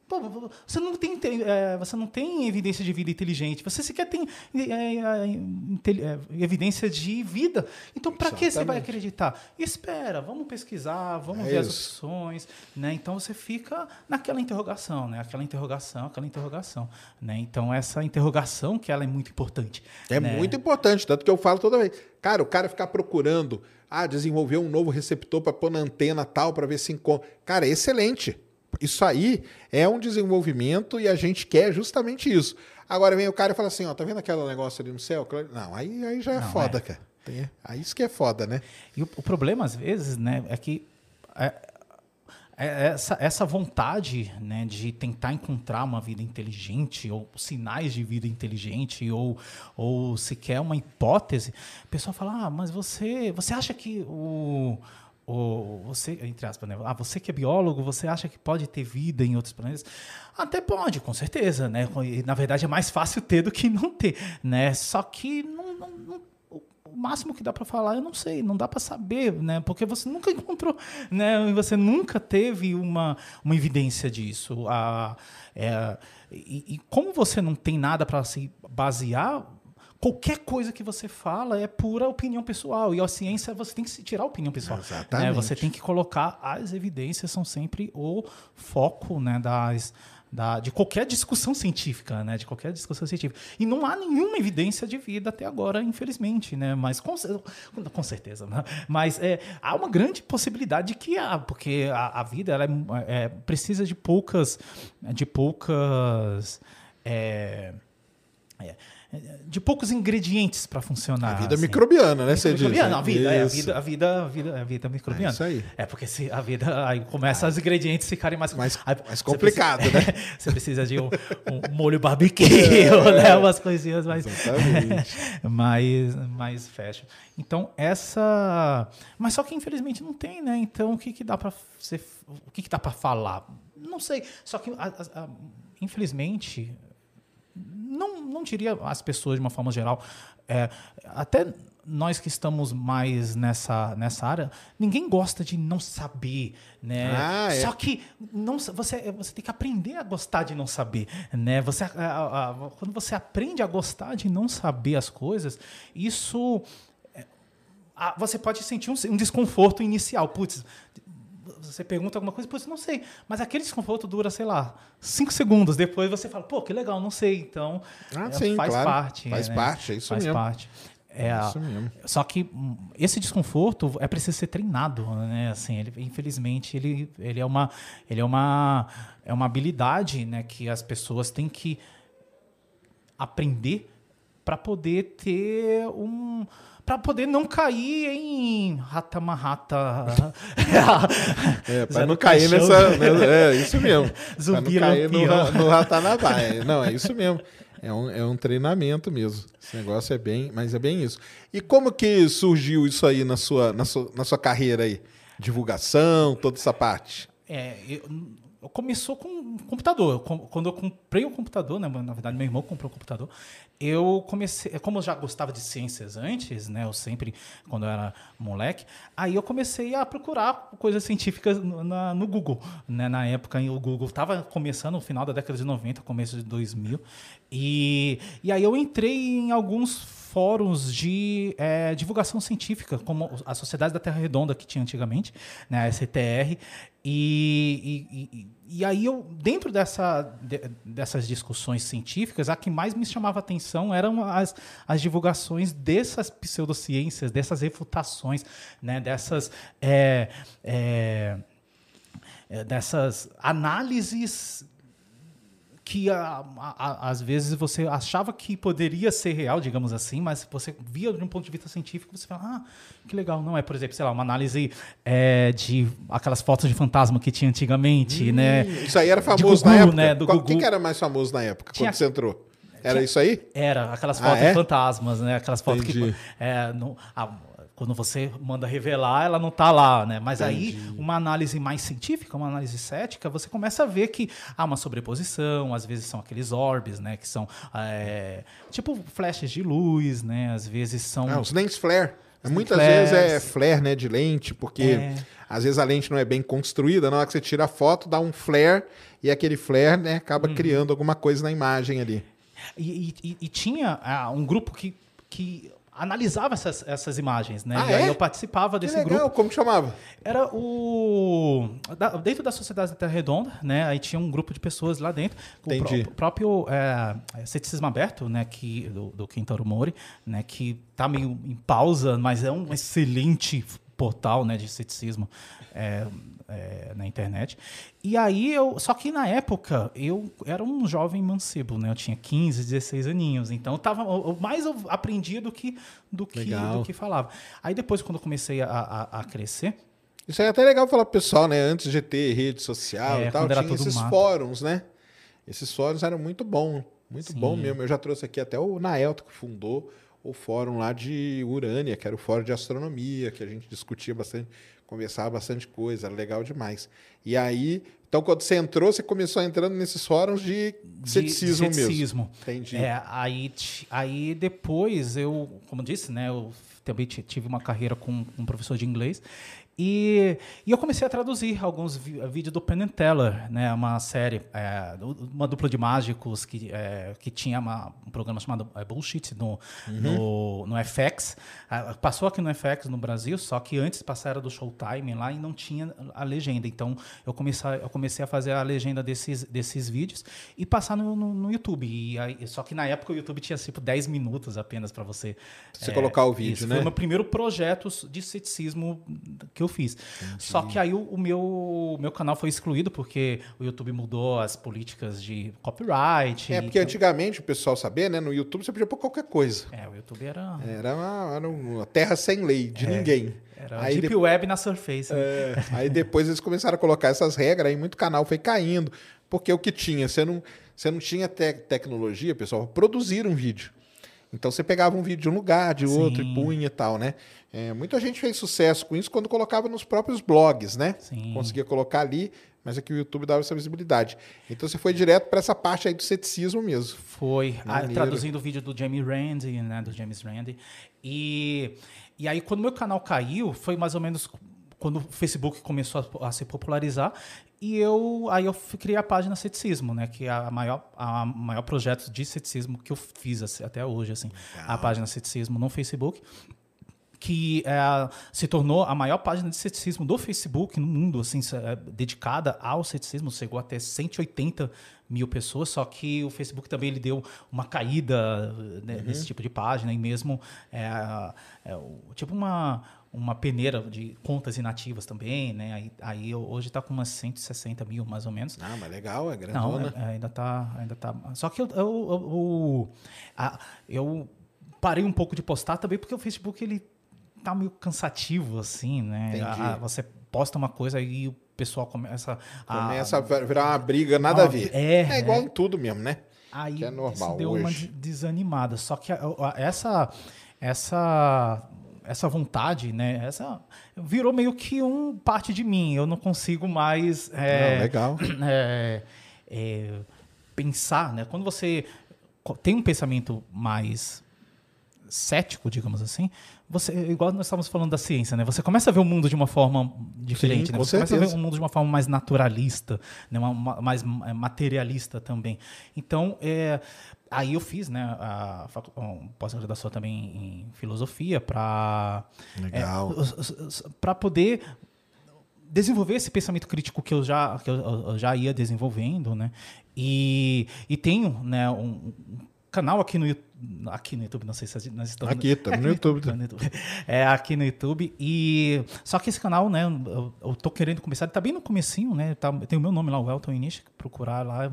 Pô, você, não tem, é, você não tem evidência de vida inteligente, você sequer tem é, é, é evidência de vida. Então, para que você vai acreditar? Espera, vamos pesquisar, vamos é ver isso. as opções. Né? Então, você fica naquela interrogação, né? aquela interrogação, aquela interrogação. Né? Então, essa interrogação que ela é muito importante. É né? muito importante, tanto que eu falo toda vez. Cara, o cara ficar procurando ah, desenvolver um novo receptor para pôr na antena tal, para ver se encontra. Cara, é excelente. Isso aí é um desenvolvimento e a gente quer justamente isso. Agora vem o cara e fala assim, ó, tá vendo aquele negócio ali no céu? Não, aí, aí já é Não, foda, é. cara. Tem, aí isso que é foda, né? E o, o problema, às vezes, né, é que é, é essa, essa vontade né, de tentar encontrar uma vida inteligente, ou sinais de vida inteligente, ou, ou sequer uma hipótese, o pessoal fala: ah, mas você, você acha que o, ou você, entre aspas, né? Ah, você que é biólogo, você acha que pode ter vida em outros planetas? Até pode, com certeza, né? Na verdade é mais fácil ter do que não ter, né? Só que não, não, não o máximo que dá para falar, eu não sei, não dá para saber, né? Porque você nunca encontrou, né? Você nunca teve uma, uma evidência disso. A, é, e, e como você não tem nada para se basear, qualquer coisa que você fala é pura opinião pessoal. E a ciência, você tem que se tirar a opinião pessoal. Exatamente. Né? Você tem que colocar as evidências, são sempre o foco né, das, da, de qualquer discussão científica, né? De qualquer discussão científica. E não há nenhuma evidência de vida até agora, infelizmente, né? Mas com, com certeza, né? Mas é, há uma grande possibilidade de que há, porque a, a vida ela é, é, precisa de poucas, de poucas é, é de poucos ingredientes para funcionar. A vida assim. microbiana, né? Você diz. Né? a vida, é, a vida, a vida, a vida, a vida microbiana. É isso aí. É porque se a vida aí começa ah. os ingredientes ficarem mais mais, aí, mais complicado, precisa, né? você precisa de um, um molho barbecue, é. né? Umas coisinhas mais mais mais fashion. Então essa, mas só que infelizmente não tem, né? Então o que que dá para o que que dá para falar? Não sei. Só que a, a, infelizmente não, não diria as pessoas de uma forma geral, é, até nós que estamos mais nessa, nessa área, ninguém gosta de não saber, né? Ah, é. Só que não, você, você tem que aprender a gostar de não saber, né? Você, a, a, a, quando você aprende a gostar de não saber as coisas, isso é, você pode sentir um, um desconforto inicial. Putz, você pergunta alguma coisa, pô, não sei. Mas aquele desconforto dura, sei lá, cinco segundos. Depois você fala, pô, que legal, não sei. Então, ah, é, sim, faz claro. parte. Faz né? parte, é isso faz mesmo. Faz parte. É, é, isso mesmo. Só que esse desconforto é preciso ser treinado, né? Assim, ele, infelizmente, ele, ele é uma ele é uma é uma habilidade, né, que as pessoas têm que aprender para poder ter um para poder não cair em rata marrata. é, para não cair nessa. É, isso mesmo. Zumbi não cair no, no Ratanabai. Não, é isso mesmo. É um, é um treinamento mesmo. Esse negócio é bem. Mas é bem isso. E como que surgiu isso aí na sua, na sua, na sua carreira aí? Divulgação, toda essa parte? É, eu, começou com computador. Quando eu comprei o computador, né, na verdade meu irmão comprou o computador, eu comecei, como eu já gostava de ciências antes, né, eu sempre quando eu era moleque, aí eu comecei a procurar coisas científicas no, no Google, né, na época o Google estava começando no final da década de 90, começo de 2000, e, e aí eu entrei em alguns fóruns de é, divulgação científica, como a Sociedade da Terra Redonda, que tinha antigamente, né, a STR, e, e, e, aí eu, dentro dessa, de, dessas discussões científicas, a que mais me chamava atenção eram as, as divulgações dessas pseudociências, dessas refutações, né, dessas, é, é, é dessas análises que a, a, às vezes você achava que poderia ser real, digamos assim, mas você via de um ponto de vista científico, você fala, ah, que legal, não é, por exemplo, sei lá, uma análise é, de aquelas fotos de fantasma que tinha antigamente, hum, né? Isso aí era famoso Gugu, na época. Né, do Qual, Quem que era mais famoso na época, tinha, quando você entrou? Era tinha, isso aí? Era, aquelas fotos ah, é? de fantasmas, né? Aquelas fotos Entendi. que. É, no, a, quando você manda revelar, ela não está lá, né? Mas Entendi. aí, uma análise mais científica, uma análise cética, você começa a ver que há uma sobreposição, às vezes são aqueles orbes, né? Que são é, tipo flashes de luz, né? Às vezes são. Ah, os lens flare. Os Muitas flares. vezes é flare, né, de lente, porque é. às vezes a lente não é bem construída, na hora que você tira a foto, dá um flare e aquele flare, né, acaba uhum. criando alguma coisa na imagem ali. E, e, e tinha ah, um grupo que, que analisava essas, essas imagens, né? Ah, e aí é? eu participava desse legal. grupo. Como chamava? Era o da, dentro da Sociedade da Terra Redonda, né? Aí tinha um grupo de pessoas lá dentro. Entendi. O, próprio é, ceticismo aberto, né? Que do, do Kentaro Mori, né? Que tá meio em pausa, mas é um excelente portal, né? De ceticismo. É, é, na internet. E aí eu. Só que na época eu era um jovem mancebo, né? Eu tinha 15, 16 aninhos. Então eu tava. Eu, mais eu aprendia do que, do que, do que falava. Aí depois, quando eu comecei a, a, a crescer. Isso é até legal falar pro pessoal, né? Antes de ter rede social é, e tal, tinha esses mato. fóruns, né? Esses fóruns eram muito bons. Muito Sim. bom mesmo. Eu já trouxe aqui até o Naelto, que fundou o fórum lá de Urânia, que era o fórum de astronomia, que a gente discutia bastante conversava bastante coisa, era legal demais. E aí, então quando você entrou, você começou entrando nesses fóruns de, de ceticismo, ceticismo. mesmo. Entendi. É, aí, aí depois eu, como disse, né, eu também ti- tive uma carreira com um professor de inglês e, e eu comecei a traduzir alguns vi- vídeos do Penn Teller, né, uma série, é, uma dupla de mágicos que, é, que tinha uma- um programa chamado é, Bullshit no, no, no FX. Passou aqui no FX no Brasil, só que antes passaram do Showtime lá e não tinha a legenda. Então eu comecei, eu comecei a fazer a legenda desses, desses vídeos e passar no, no, no YouTube. E aí, só que na época o YouTube tinha tipo 10 minutos apenas para você. Você colocar o vídeo, isso. né? Foi o meu primeiro projeto de ceticismo que eu fiz. Só que aí o, o meu, o meu canal foi excluído porque o YouTube mudou as políticas de copyright. É, porque então- antigamente, o pessoal sabia, né? No YouTube você podia pôr qualquer coisa. É, o YouTube era, Era uma, era uma terra sem lei, de ninguém. É, era aí, Deep de- Web na Surface. né? é, aí depois eles começaram a colocar essas regras, aí muito canal foi caindo. Porque o que tinha? Você não, você não tinha te- tecnologia, pessoal, produzir um vídeo. Então você pegava um vídeo de um lugar, de outro, Sim. e punha e tal, né? É, muita gente fez sucesso com isso quando colocava nos próprios blogs, né? Sim. Conseguia colocar ali, mas aqui o YouTube dava essa visibilidade. Então você foi direto para essa parte aí do ceticismo mesmo. Foi, ah, traduzindo o vídeo do Jamie Randi, né, do James Randi. E, e aí, quando meu canal caiu, foi mais ou menos quando o Facebook começou a, a se popularizar. E eu, aí eu criei a página Ceticismo, né, que é a maior, a maior projeto de ceticismo que eu fiz assim, até hoje, assim, a página Ceticismo no Facebook que é, se tornou a maior página de ceticismo do Facebook no mundo, assim, é, dedicada ao ceticismo, chegou até 180 mil pessoas, só que o Facebook também ele deu uma caída né, nesse tipo de página e mesmo é, é, tipo uma uma peneira de contas inativas também, né? Aí, aí hoje está com umas 160 mil mais ou menos. Ah, mas legal, é Não, grandona. é- é, ainda tá, ainda tá. Só que eu, eu, eu, eu parei um pouco de postar também porque o Facebook ele tá meio cansativo assim, né? A- a- você posta uma coisa e o pessoal começa a Começa a virar uma briga, nada a Ah, ver. é, igual em tudo mesmo, né? Aí Que é normal isso deu uma hoje. de- desanimada. Só que essa essa essa vontade, né? Essa virou meio que um parte de mim. Eu não consigo mais é, Não, legal. é, é, pensar, né? Quando você tem um pensamento mais cético, digamos assim, você igual nós estávamos falando da ciência, né? Você começa a ver o mundo de uma forma diferente, Sim, né? Você começa a ver certeza. o mundo de uma forma mais naturalista, né? Uma- uma- mais materialista também. Então, é, aí eu fiz, né? A facu- pós-graduação também em filosofia para Legal. para poder desenvolver esse pensamento crítico que eu já, que eu, eu já ia desenvolvendo, né? E, e tenho né, um, um canal aqui no YouTube, aqui no YouTube, não sei se nós estamos... Aqui, estamos no YouTube. tá no YouTube. É, aqui no YouTube. E, só que esse canal, né, eu, eu tô querendo começar, ele tá bem no comecinho, né? Tá, tem o meu nome lá, o Elton Inish, procurar lá,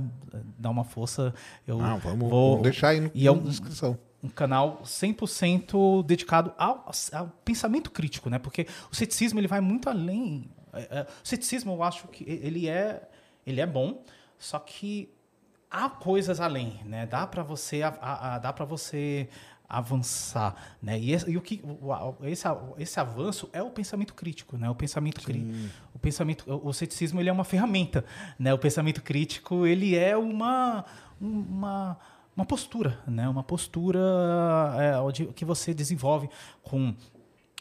dar uma força. Eu Não, vamos, vou, vamos deixar aí no, e é um- na descrição. um canal 100% dedicado ao, ao pensamento crítico, né? Porque o ceticismo ele vai muito além. É, é, o ceticismo eu acho que ele é ele é bom, só que há coisas além, né? Dá para você a- a- a- dá para você avançar, né? E, esse, e o que o- esse, esse avanço é o pensamento crítico, né? O pensamento crítico, o pensamento, o, o ceticismo ele é uma ferramenta, né? O pensamento crítico ele é uma uma uma postura, né? Uma postura é, que você desenvolve com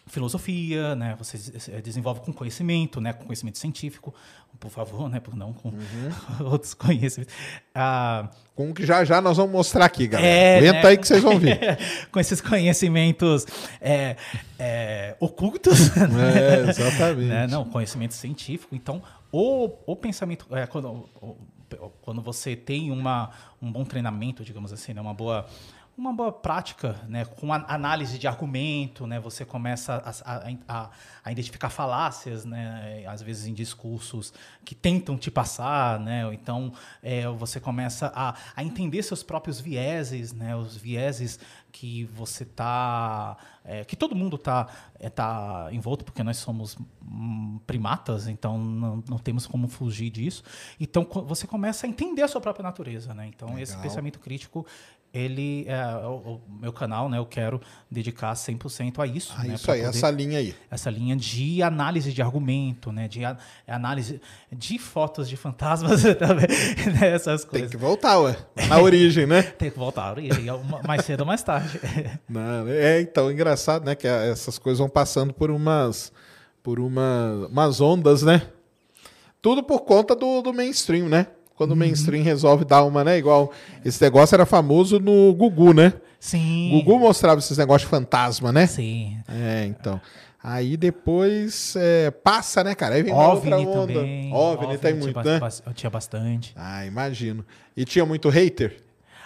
filosofia, né? Você eh, desenvolve com conhecimento, né? Com conhecimento científico, por favor, né? Por não com outros conhecimentos. Ah, Com o que já já nós vamos mostrar aqui, galera. É, Aguenta né? aí que vocês vão ver. com esses conhecimentos é, é, ocultos, É, exatamente. né? Não, conhecimento científico. Então, o, o pensamento, é, quando, o- quando você tem uma, um bom treinamento, digamos assim, né? uma boa uma boa prática, né, com análise de argumento, né, você começa a, a- a- identificar falácias, né, às vezes em discursos que tentam te passar, né, ou então é, você começa a, a entender seus próprios vieses, né, os vieses que você tá, é, que todo mundo tá, é, tá envolto, porque nós somos hum, primatas, então não, não temos como fugir disso. Então você começa a entender a sua própria natureza, né? Então esse Legal. pensamento crítico ele é, o, o meu canal, né? Eu quero dedicar 100% a isso. Ah, né, isso aí, poder- essa linha aí. essa linha de análise de argumento, né? De a- análise de fotos de fantasmas também, né? essas Tem coisas. que voltar, ué. Na origem, né? Tem que voltar à origem, mais cedo ou mais tarde. Não, é, então, engraçado, né? Que essas coisas vão passando por umas, por uma, umas ondas, né? Tudo por conta do, do mainstream, né? Quando o mainstream resolve dar uma, né? Igual esse negócio era famoso no Gugu, né? Sim. Gugu mostrava esses negócios de fantasma, né? Sim. É, então. Aí depois é, passa, né, cara? Aí vem uma outra OVNI onda. também. OVNI tem tinha muito, né? Tinha bastante. Ah, imagino. E tinha muito hater?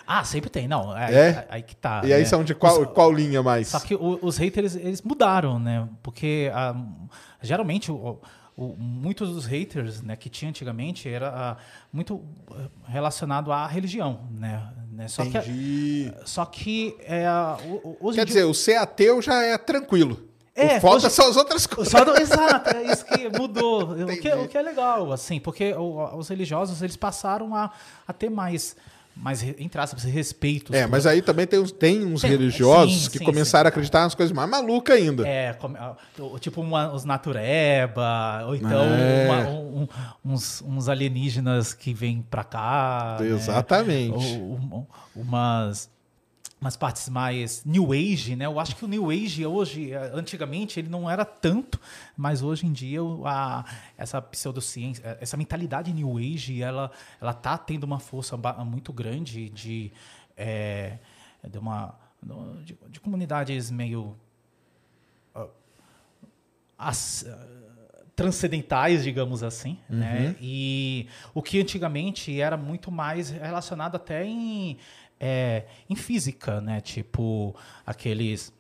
Ah, sempre tem. Não, é, É? aí que tá. e aí né? são de qual, Os- qual linha mais? Só que os haters, eles mudaram, né? Porque ah, geralmente o- o- muitos dos haters né, que tinha antigamente era ah, muito ah, relacionado à religião, né? né? Só que, Entendi. só que é, hoje Quer dia- dizer, o ser ateu já é tranquilo. É, o foda hoje- são as outras coisas. Só do- exato, é isso que mudou. o, que, Entendi. o que é legal, assim, porque os religiosos eles passaram a, a ter mais, mais entre aspas, respeito. É, mas aí também tem uns, tem uns Tem- religiosos sim, que sim, começaram sim. a acreditar nas coisas mais malucas ainda. É, como- ah, tipo uma- os natureba, ou então É. uma- um- uns, uns alienígenas que vêm pra cá. né? Exatamente. Ou um- umas, umas partes mais New Age, né? Eu acho que o New Age hoje, eh, antigamente, ele não era tanto, mas hoje em dia a, essa pseudociência, eh, essa mentalidade New Age, ela, ela tá tendo uma força muito grande de, eh, de uma de, de comunidades meio as- ah, transcendentais, digamos assim, né? E o que antigamente era muito mais relacionado até em, é, em física, né? Tipo aqueles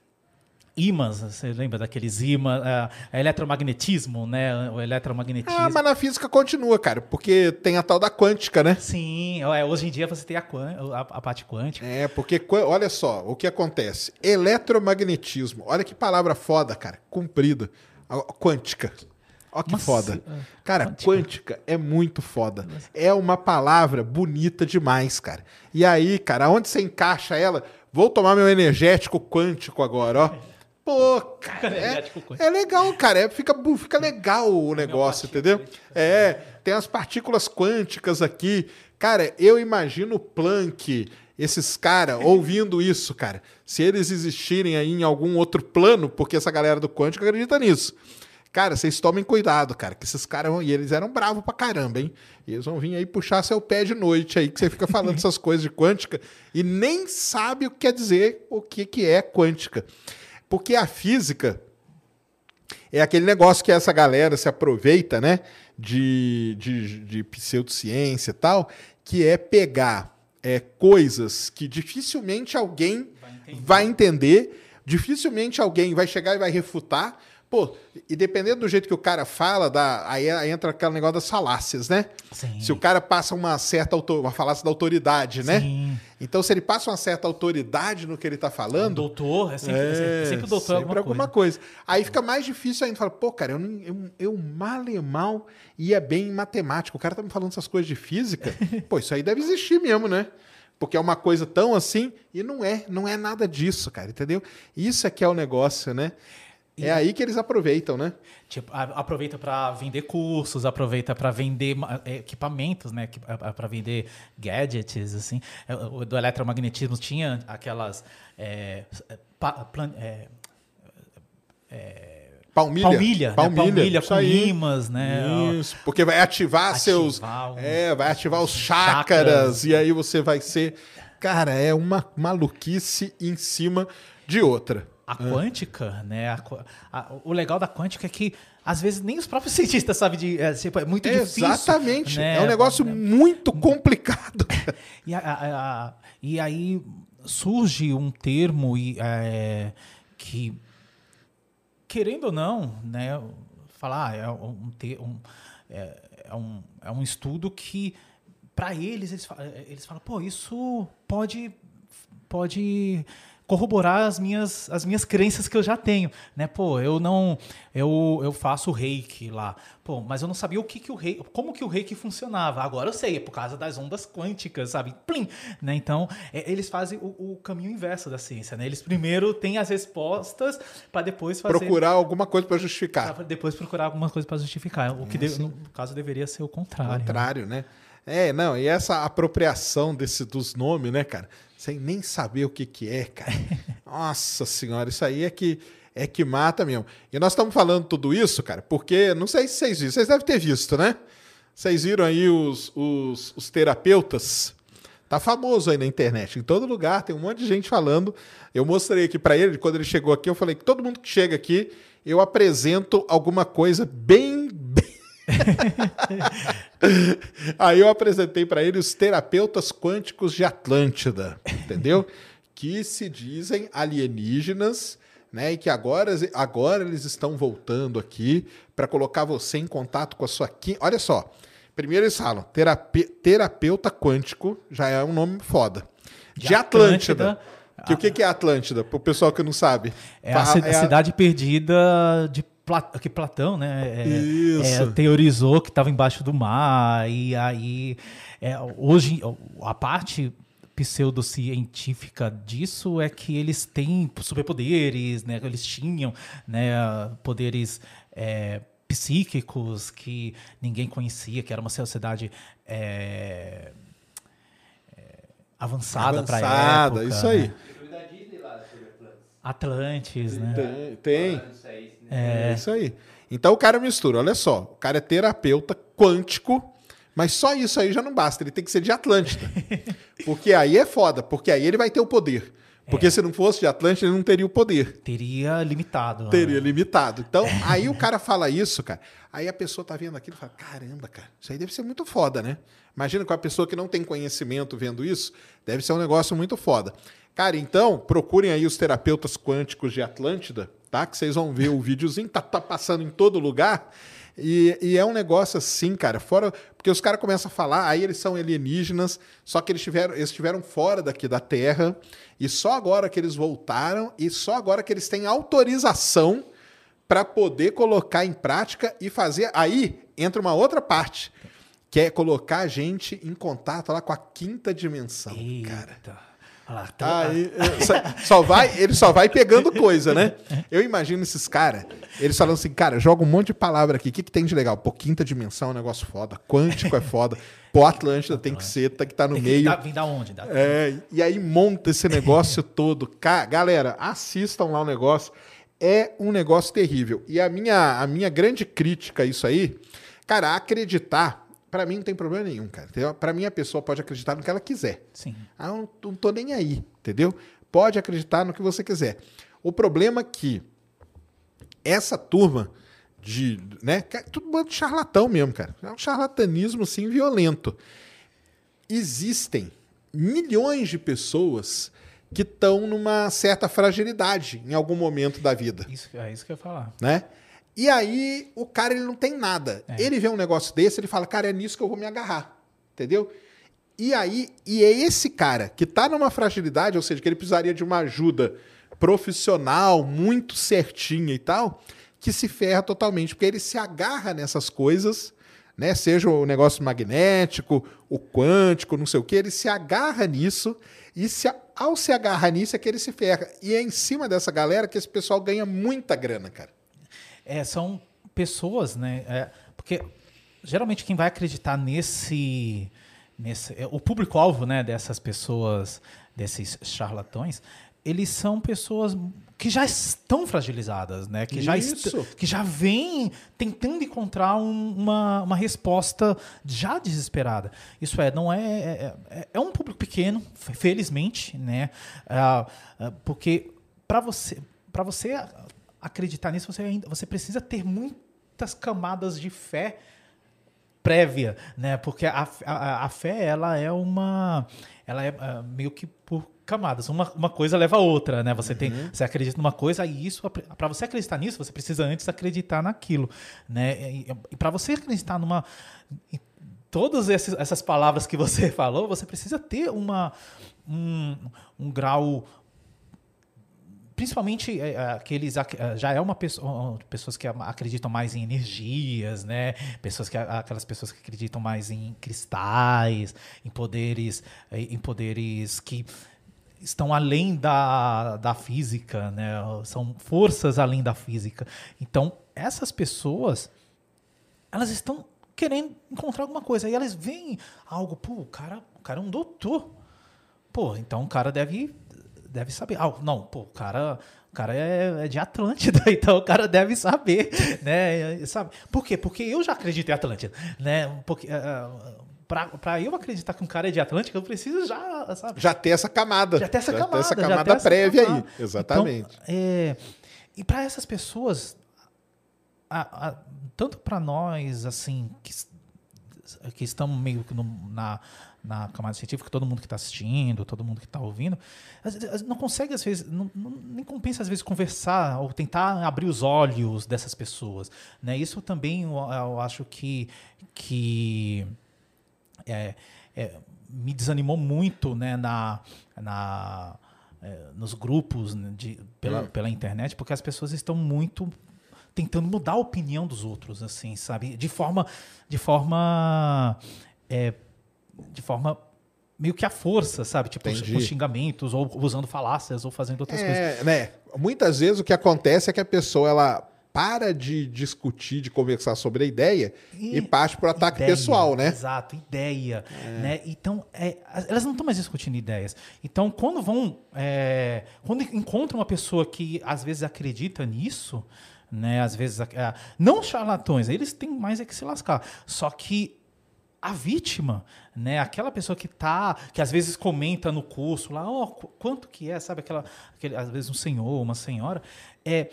ímãs, você lembra daqueles ímãs, é, eletromagnetismo, né? O eletromagnetismo. Ah, mas na física continua, cara, porque tem a tal da quântica, né? Sim, é, hoje em dia você tem a, a, a parte quântica. É, porque olha só o que acontece. Eletromagnetismo. Olha que palavra foda, cara. Comprida. Quântica. Olha que Mas, foda. é, Cara, quântica. quântica é muito foda. É uma palavra bonita demais, cara. E aí, cara, onde você encaixa ela? Vou tomar meu energético quântico agora, ó. Pô, cara, é, Energético quântico. é legal, cara. É, fica, fica legal o negócio, entendeu? É, tem as partículas quânticas aqui. Cara, eu imagino o Planck, esses caras, ouvindo isso, cara. Se eles existirem aí em algum outro plano, porque essa galera do quântico acredita nisso. Cara, vocês tomem cuidado, cara, que esses caras vão. E eles eram bravos pra caramba, hein? E eles vão vir aí puxar seu pé de noite aí, que você fica falando essas coisas de quântica e nem sabe o que quer dizer o que, que é quântica. Porque a física é aquele negócio que essa galera se aproveita, né? De, de, de pseudociência e tal, que é pegar é, coisas que dificilmente alguém vai entender, dificilmente alguém vai chegar e vai refutar. Pô, e dependendo do jeito que o cara fala, dá, aí entra aquele negócio das falácias, né? Sim. Se o cara passa uma certa uma falácia da autoridade, né? Sim. Então, se ele passa uma certa autoridade no que ele tá falando, doutor, é sempre, é, sempre o doutor é sempre alguma, coisa. Aí fica mais difícil ainda. Fala, pô, cara, eu, eu, eu mal e mal ia bem em matemática. O cara tá me falando essas coisas de física. pô, isso aí deve existir mesmo, né? Porque é uma coisa tão assim, e não é, não é nada disso, cara, entendeu? Isso é que é o negócio, né? É aí que eles aproveitam, né? Tipo, aproveita para vender cursos, aproveita para vender eh, equipamentos, né? Para vender gadgets, assim. Eh, O do eletromagnetismo tinha aquelas eh, pa- plan- eh, Palmilha. palmilha, né? palmilha com aí. ímãs, né? Isso, porque vai ativar, Ativar seus. um- É, vai ativar os chakras. chakras, e aí você vai ser. Cara, é uma maluquice em cima de outra. A quântica, né? a a- o legal da quântica é que às vezes nem os próprios cientistas sabem de. É, tipo, é muito difícil. Exatamente. né? É um negócio muito complicado. E, a- e aí surge um termo e, é, que, querendo ou não, né, falar, ah, é um, um- é, é um, é um estudo que, para eles, eles, fa- eles falam, pô, isso pode, pode corroborar as minhas, as minhas crenças que eu já tenho, né? Pô, eu não eu, eu faço reiki lá. Pô, mas eu não sabia o que que o reiki, como que o reiki funcionava. Agora eu sei, é por causa das ondas quânticas, sabe? Plim, né? Então, é, eles fazem o, o, caminho inverso da ciência, né? Eles primeiro têm as respostas para depois fazer procurar alguma coisa para justificar. Pra depois procurar alguma coisa para justificar. O que é, de, no caso deveria ser o contrário. O contrário, né? né? É, não, e essa apropriação desse, dos nomes, né, cara? Sem nem saber o que, que é, cara. Nossa senhora, isso aí é que é que mata mesmo. E nós estamos falando tudo isso, cara, porque não sei se vocês viram, vocês devem ter visto, né? Vocês viram aí os, os, os terapeutas? Tá famoso aí na internet, em todo lugar, tem um monte de gente falando. Eu mostrei aqui para ele, quando ele chegou aqui, eu falei que todo mundo que chega aqui, eu apresento alguma coisa bem, bem Aí eu apresentei para ele os terapeutas quânticos de Atlântida, entendeu? que se dizem alienígenas, né? E que agora, agora eles estão voltando aqui para colocar você em contato com a sua. Olha só. Primeiro eles falam, terape, terapeuta quântico, já é um nome foda. De, de Atlântida. Atlântida. Que, o que, é Atlântida? Para o pessoal que não sabe. É a, é a cidade perdida de que Platão né, é, é, teorizou que estava embaixo do mar, e aí é, hoje a parte pseudocientífica disso é que eles têm superpoderes, né, eles tinham né, poderes é, psíquicos que ninguém conhecia, que era uma sociedade é, é, avançada para a época. isso aí. Né? Atlantis, né? Tem. tem. É. é isso aí. Então o cara mistura, olha só, o cara é terapeuta quântico, mas só isso aí já não basta, ele tem que ser de Atlântida. porque aí é foda, porque aí ele vai ter o poder. Porque é. se não fosse de Atlântida, ele não teria o poder. Teria limitado. Né? Teria limitado. Então, aí o cara fala isso, cara. Aí a pessoa tá vendo aquilo e fala: caramba, cara, isso aí deve ser muito foda, né? Imagina com a pessoa que não tem conhecimento vendo isso, deve ser um negócio muito foda. Cara, então, procurem aí os terapeutas quânticos de Atlântida, tá? Que vocês vão ver o videozinho, tá, tá passando em todo lugar. E, e, é um negócio assim, cara, fora. Porque os caras começam a falar, aí eles são alienígenas, só que eles estiveram eles estiveram fora daqui da Terra, e só agora que eles voltaram, e só agora que eles têm autorização para poder colocar em prática e fazer. Aí entra uma outra parte, que é colocar a gente em contato lá com a quinta dimensão, Eita. cara. Tá... Aí, só, só, vai, ele só vai pegando coisa, né? Eu imagino esses caras, eles falando assim, cara, joga um monte de palavra aqui, o que, que tem de legal? Pô, quinta dimensão é um negócio foda, quântico é foda, pô, Atlântida tem que ser, tem que estar tá no tem meio. Vem da onde? Da... É, e aí monta esse negócio todo. Ca... Galera, assistam lá o negócio. É um negócio terrível. E a minha, a minha grande crítica a isso aí, cara, acreditar para mim não tem problema nenhum, cara. Para mim a pessoa pode acreditar no que ela quiser. Sim. Ah, eu não, não tô nem aí, entendeu? Pode acreditar no que você quiser. O problema é que essa turma de, né, tudo bando de charlatão mesmo, cara. É um charlatanismo assim violento. Existem milhões de pessoas que estão numa certa fragilidade em algum momento da vida. Isso, é isso que eu ia falar. Né? E aí o cara ele não tem nada. É. Ele vê um negócio desse, ele fala, cara, é nisso que eu vou me agarrar. Entendeu? E aí, e é esse cara que está numa fragilidade, ou seja, que ele precisaria de uma ajuda profissional, muito certinha e tal, que se ferra totalmente, porque ele se agarra nessas coisas, né? Seja o negócio magnético, o quântico, não sei o que, ele se agarra nisso e se, ao se agarrar nisso é que ele se ferra. E é em cima dessa galera que esse pessoal ganha muita grana, cara. É, são pessoas, né? É, porque geralmente quem vai acreditar nesse. nesse é, o público-alvo né, dessas pessoas, desses charlatões, eles são pessoas que já estão fragilizadas, né? Que já, que já vêm tentando encontrar um, uma, uma resposta já desesperada. Isso é, não é, é, é, é um público pequeno, felizmente, né? Uh, porque para você para você acreditar nisso, você ainda você precisa ter muitas camadas de fé prévia, né? Porque a, a, a fé ela é uma ela é uh, meio que por camadas. Uma, uma coisa leva a outra, né? Você tem uhum. você acredita numa coisa e isso para você acreditar nisso, você precisa antes acreditar naquilo, né? E, e para você acreditar numa todas essas, essas palavras que você falou, você precisa ter uma um, um grau principalmente é, aqueles já é uma pessoa, pessoas que acreditam mais em energias, né? Pessoas que aquelas pessoas que acreditam mais em cristais, em poderes, em poderes que estão além da, da física, né? São forças além da física. Então, essas pessoas elas estão querendo encontrar alguma coisa. E elas veem algo, pô, o cara, o cara é um doutor. Pô, então o cara deve deve saber. Ah, não, pô, o cara, o cara é, é, de Atlântida, então o cara deve saber, né? Sabe? Por quê? Porque eu já acredito em Atlântida, né? Porque uh, para eu acreditar que um cara é de Atlântica, eu preciso já, sabe? Já ter essa camada. Já ter essa já camada. Ter essa camada essa prévia camada. aí. Exatamente. Então, é, e para essas pessoas, a, a, tanto para nós, assim, que, que estamos meio que no, na, na camada científica, todo mundo que está assistindo, todo mundo que está ouvindo, não consegue, às vezes, não, não, nem compensa, às vezes, conversar ou tentar abrir os olhos dessas pessoas. Né? Isso também eu, eu acho que, que é, é, me desanimou muito né, na, na, é, nos grupos né, de, pela, hum. pela internet, porque as pessoas estão muito tentando mudar a opinião dos outros, assim, sabe? De forma, de forma é, de forma meio que à força, sabe? Tipo, Entendi. com xingamentos, ou usando falácias, ou fazendo outras é, coisas. Né? Muitas vezes o que acontece é que a pessoa ela para de discutir, de conversar sobre a ideia e, e parte para o ataque ideia, pessoal, né? Exato, ideia. É. Né? Então, é, elas não estão mais discutindo ideias. Então, quando vão. É, quando encontram uma pessoa que às vezes acredita nisso, né? Às vezes. É, não charlatões, eles têm mais é que se lascar. Só que a vítima, né? Aquela pessoa que tá, que às vezes comenta no curso lá, ó, oh, quanto que é, sabe aquela, aquele, às vezes um senhor, uma senhora, é,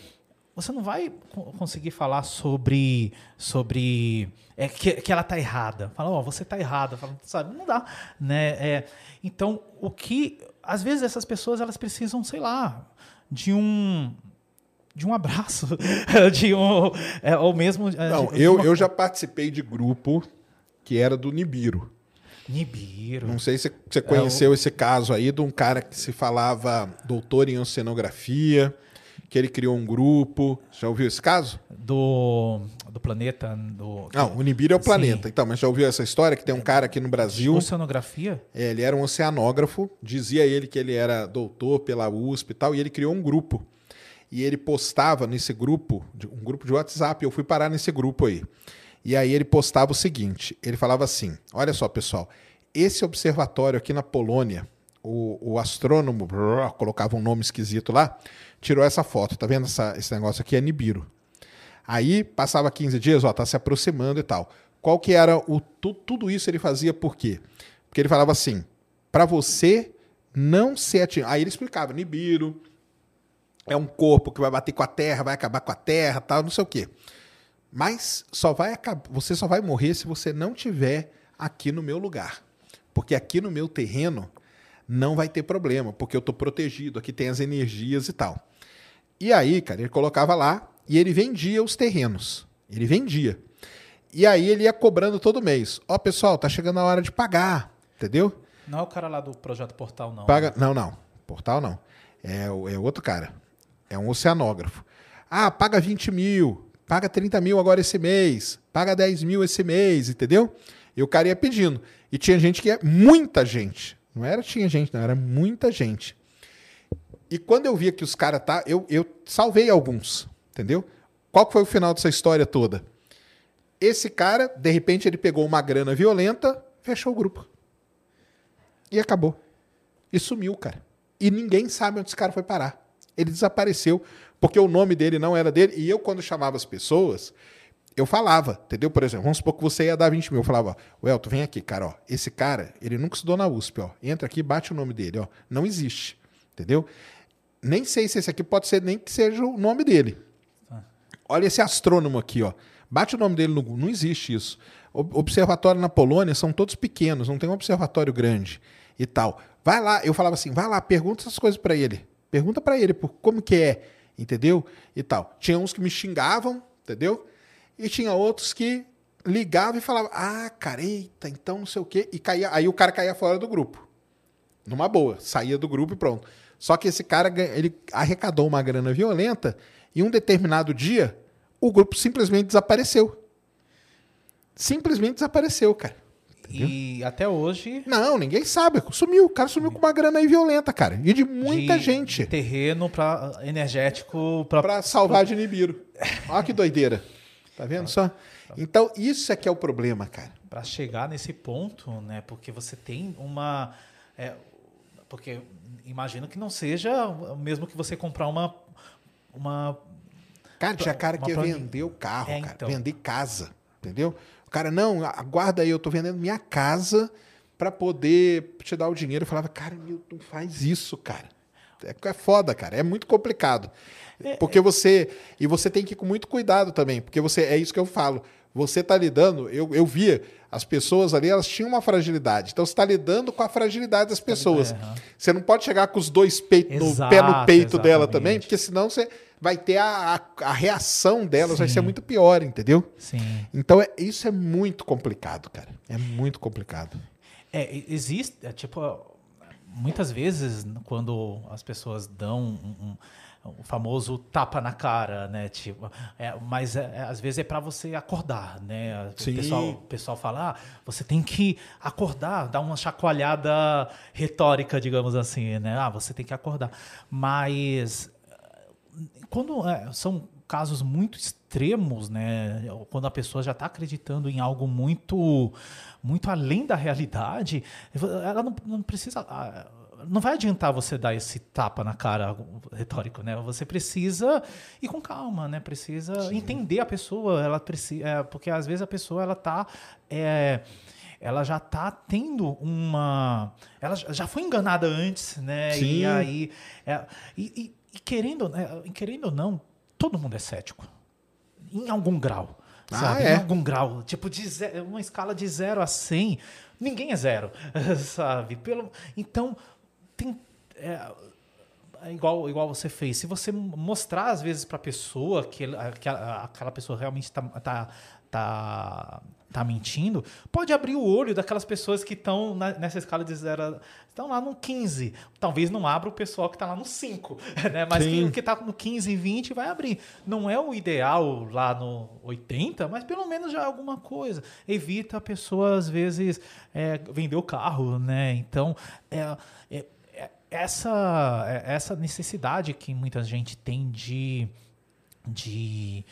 você não vai conseguir falar sobre sobre é, que, que ela tá errada. Fala, ó, oh, você tá errada, Fala, sabe? Não dá, né? É, então, o que às vezes essas pessoas elas precisam, sei lá, de um de um abraço, de um é, ou mesmo é, não, de, eu, de uma... eu já participei de grupo que era do Nibiru. Nibiru. Não sei se você conheceu é o... esse caso aí de um cara que se falava doutor em oceanografia, que ele criou um grupo. Já ouviu esse caso? Do, do planeta. Do... Não, o Nibiru é o planeta. Sim. Então, mas já ouviu essa história que tem um cara aqui no Brasil. Oceanografia? É, ele era um oceanógrafo. Dizia ele que ele era doutor pela USP e tal, e ele criou um grupo. E ele postava nesse grupo, um grupo de WhatsApp. Eu fui parar nesse grupo aí. E aí ele postava o seguinte: ele falava assim: olha só, pessoal, esse observatório aqui na Polônia, o, o astrônomo colocava um nome esquisito lá, tirou essa foto. Tá vendo essa, esse negócio aqui? É Nibiru. Aí passava 15 dias, ó, tá se aproximando e tal. Qual que era o tu, tudo isso ele fazia por quê? Porque ele falava assim: para você não ser atingido. Aí ele explicava: Nibiru é um corpo que vai bater com a Terra, vai acabar com a Terra, tal, não sei o quê. Mas só vai acabar, você só vai morrer se você não tiver aqui no meu lugar. Porque aqui no meu terreno não vai ter problema, porque eu estou protegido, aqui tem as energias e tal. E aí, cara, ele colocava lá e ele vendia os terrenos. Ele vendia. E aí ele ia cobrando todo mês. Ó, oh, pessoal, tá chegando a hora de pagar, entendeu? Não é o cara lá do projeto Portal, não. Paga... Não, não. Portal não. É, é outro cara. É um oceanógrafo. Ah, paga 20 mil paga 30 mil agora esse mês, paga 10 mil esse mês, entendeu? E o cara ia pedindo. E tinha gente que é muita gente. Não era tinha gente, não, era muita gente. E quando eu via que os caras tá, eu, eu salvei alguns, entendeu? Qual foi o final dessa história toda? Esse cara, de repente, ele pegou uma grana violenta, fechou o grupo. E acabou. E sumiu, cara. E ninguém sabe onde esse cara foi parar. Ele desapareceu porque o nome dele não era dele. E eu, quando chamava as pessoas, eu falava, entendeu? Por exemplo, vamos supor que você ia dar 20 mil. Eu falava, ó, Elton, vem aqui, cara, ó. Esse cara, ele nunca estudou na USP, ó. Entra aqui, bate o nome dele, ó. Não existe, entendeu? Nem sei se esse aqui pode ser nem que seja o nome dele. Ah. Olha esse astrônomo aqui, ó. Bate o nome dele no Google. Não existe isso. Observatório na Polônia são todos pequenos, não tem um observatório grande e tal. Vai lá, eu falava assim, vai lá, pergunta essas coisas para ele. Pergunta para ele por como que é entendeu? E tal. Tinha uns que me xingavam, entendeu? E tinha outros que ligavam e falavam: "Ah, cara, eita, então não sei o quê", e caía, aí o cara caía fora do grupo. Numa boa, saía do grupo e pronto. Só que esse cara ele arrecadou uma grana violenta e um determinado dia o grupo simplesmente desapareceu. Simplesmente desapareceu, cara. E até hoje. Não, ninguém sabe. Sumiu. O cara sumiu com uma grana aí violenta, cara. E de muita de- gente. terreno pra, energético para Pra salvar de Nibiru. Olha que doideira. Tá vendo só? Então, isso é que é o problema, cara. para chegar nesse ponto, né? Porque você tem uma, é, porque imagino que não seja o mesmo que você comprar uma, uma Cara, tinha cara que ia vender o carro, É, cara. então. Vender casa. Entendeu? Cara, não, aguarda aí, eu tô vendendo minha casa pra poder te dar o dinheiro. Eu falava, cara, Milton, faz isso, cara. É, é foda, cara. É muito complicado. Porque você. E você tem que ir com muito cuidado também. Porque você. É isso que eu falo. Você tá lidando. Eu, eu via as pessoas ali, elas tinham uma fragilidade. Então você tá lidando com a fragilidade das pessoas. aham. Você não pode chegar com os dois peitos no pé no peito dela exatamente. também, porque senão você vai ter a, a, a reação delas, vai Sim. ser muito pior, entendeu? sim, Então é, isso é muito complicado, cara. É muito complicado. é, existe, é, tipo, muitas vezes quando as pessoas dão um, um- o famoso tapa na cara, né? Tipo, é, mas é- é, às vezes é para você acordar, né? O Sim. pessoal, o pessoal fala, ah, você tem que acordar, dar uma chacoalhada retórica, digamos assim, né? Ah, você tem que acordar. Mas quando é, são casos muito extremos, né? Quando a pessoa já está acreditando em algo muito, muito além da realidade, ela não, não precisa. ah, Não vai adiantar você dar esse tapa na cara retórico, né? Você precisa ir com calma, né? Precisa entender a pessoa, ela precisa, é, porque às vezes a pessoa ela tá é, ela já está tendo uma. Ela já já foi enganada antes, né? Sim. E aí. é, e, e- e querendo, né, querendo ou não, todo mundo é cético. Em algum grau. Ah, Sabe? é? Em algum grau. Tipo, de ze- uma escala de 0 a 100, ninguém é zero. sabe? Pelo, então, tem. é, é igual, igual você fez. Se você mostrar, às vezes, para a pessoa que, que aquela pessoa realmente está tá, tá, tá mentindo, pode abrir o olho daquelas pessoas que estão nessa escala de zero. Estão lá no 15. Talvez não abra o pessoal que está lá no 5. Né? Mas Sim. quem, que está no 15 e 20 vai abrir. Não é o ideal lá no 80, mas pelo menos já é alguma coisa. Evita a pessoa, às vezes, é, vender o carro, né? Então, é, é- é- essa, é- essa necessidade que muita gente tem de, de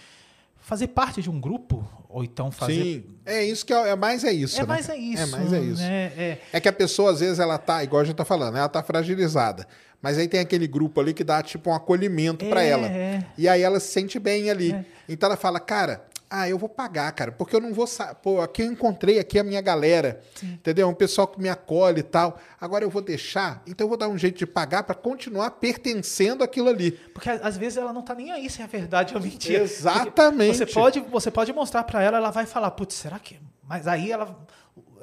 fazer parte de um grupo, ou então fazer. Sim. É isso que é, é mais é isso. É né, mais é isso. É mais é isso. né? É, É que a pessoa, às vezes, ela tá, igual a gente tá falando, ela tá fragilizada. Mas aí tem aquele grupo ali que dá, tipo, um acolhimento pra É, ela. é. E aí ela se sente bem ali. É. Então ela fala, cara, ah, eu vou pagar, cara, porque eu não vou. Pô, aqui eu encontrei aqui a minha galera. Entendeu? Um pessoal que me acolhe e tal. Agora eu vou deixar, então eu vou dar um jeito de pagar pra continuar pertencendo àquilo ali. Porque às vezes ela não tá nem aí se é verdade ou mentira. Exatamente. Porque Você pode, você pode mostrar pra ela, ela vai falar, putz, será que. Mas aí ela,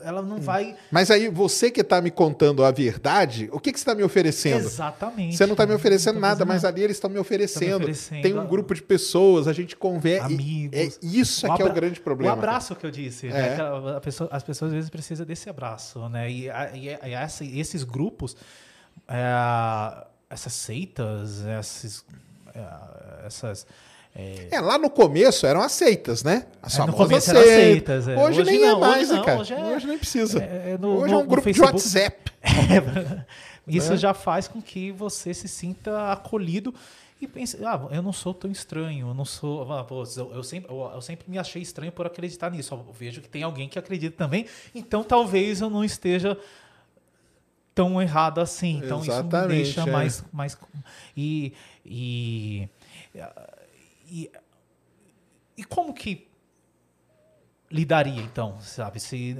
ela não vai. Mas aí você que tá me contando a verdade, o que, que você tá me oferecendo? Exatamente. Você não está me oferecendo nada, mas ali eles estão me oferecendo. oferecendo. Tem um grupo de pessoas, a gente conversa. e Amigos. É isso é que é o grande problema. O abraço que eu disse. É. né? Aquela- a pessoa- as pessoas às vezes precisam desse abraço, né? E, e, e essa- e esses grupos, é, essas seitas, esses, é, essas. É, É, lá no começo eram aceitas, né? As É, no começo eram seitas. seitas, é. Hoje, Hoje nem não, é hoje mais, né, não, cara? hoje Hoje, é- nem precisa. é, no- hoje no- é um grupo de Facebook. WhatsApp. Isso É. já faz com que você se sinta acolhido e pense, ah, eu não sou tão estranho, eu não sou, ah, pô, eu, eu sempre, eu, eu sempre me achei estranho por acreditar nisso. Eu vejo que tem alguém que acredita também, então talvez eu não esteja tão errado assim. Então isso me Exatamente, deixa é. mais, mais e, e e e como que lidaria então, sabe? Se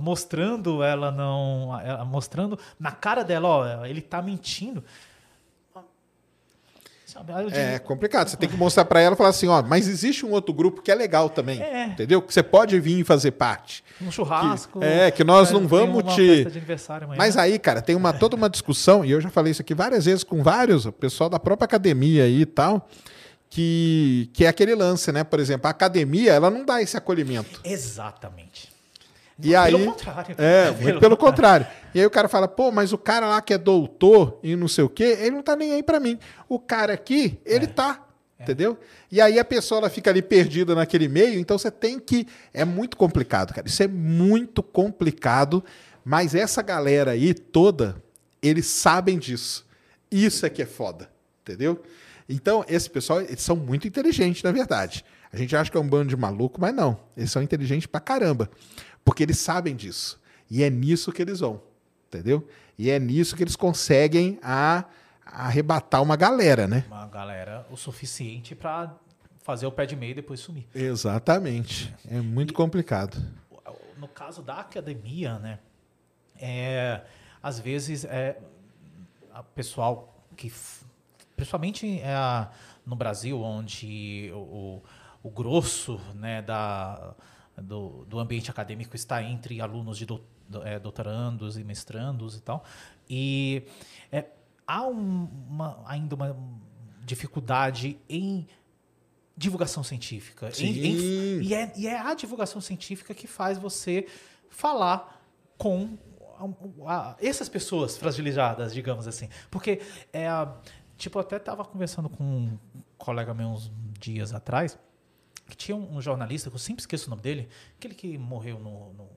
mostrando ela não, ela mostrando na cara dela, ó, ele tá mentindo. Sabe? É complicado. Você tem que mostrar pra ela e falar assim, ó, mas existe um outro grupo que é legal também. É. Entendeu? Que você pode vir e fazer parte. um churrasco. Que- é, que nós não tem vamos uma te- festa de aniversário amanhã. Mas aí, cara, tem uma, toda uma discussão, e eu já falei isso aqui várias vezes com vários, o pessoal da própria academia aí e tal, que, que é aquele lance, né? Por exemplo, a academia, ela não dá esse acolhimento. Exatamente. E aí, pelo contrário. É, muito pelo contrário. E aí o cara fala, pô, mas o cara lá que é doutor e não sei o quê, ele não tá nem aí pra mim. O cara aqui, ele tá. Entendeu? E aí a pessoa ela fica ali perdida naquele meio, então você tem que. É muito complicado, cara. Isso é muito complicado, mas essa galera aí toda, eles sabem disso. Isso é que é foda, entendeu? Então, esse pessoal, eles são muito inteligentes, na verdade. A gente acha que é um bando de maluco, mas não. Eles são inteligentes pra caramba. Porque eles sabem disso. E é nisso que eles vão. Entendeu? E é nisso que eles conseguem a arrebatar uma galera, né? Uma galera o suficiente para fazer o pé de meio e depois sumir. Exatamente. É muito e, complicado. No caso da academia, né? É, às vezes é a pessoal que principalmente é, no Brasil onde o, o grosso né, da, do, do ambiente acadêmico está entre alunos de do, é, doutorandos e mestrandos e tal e é, há um, uma, ainda uma dificuldade em divulgação científica. Em, em, e, é, e, é, a divulgação científica que faz você falar com essas pessoas fragilizadas, digamos assim. Porque, é, tipo, eu até estava conversando com um colega meu uns dias atrás, que tinha um, um, jornalista, que eu sempre esqueço o nome dele, aquele que morreu no, no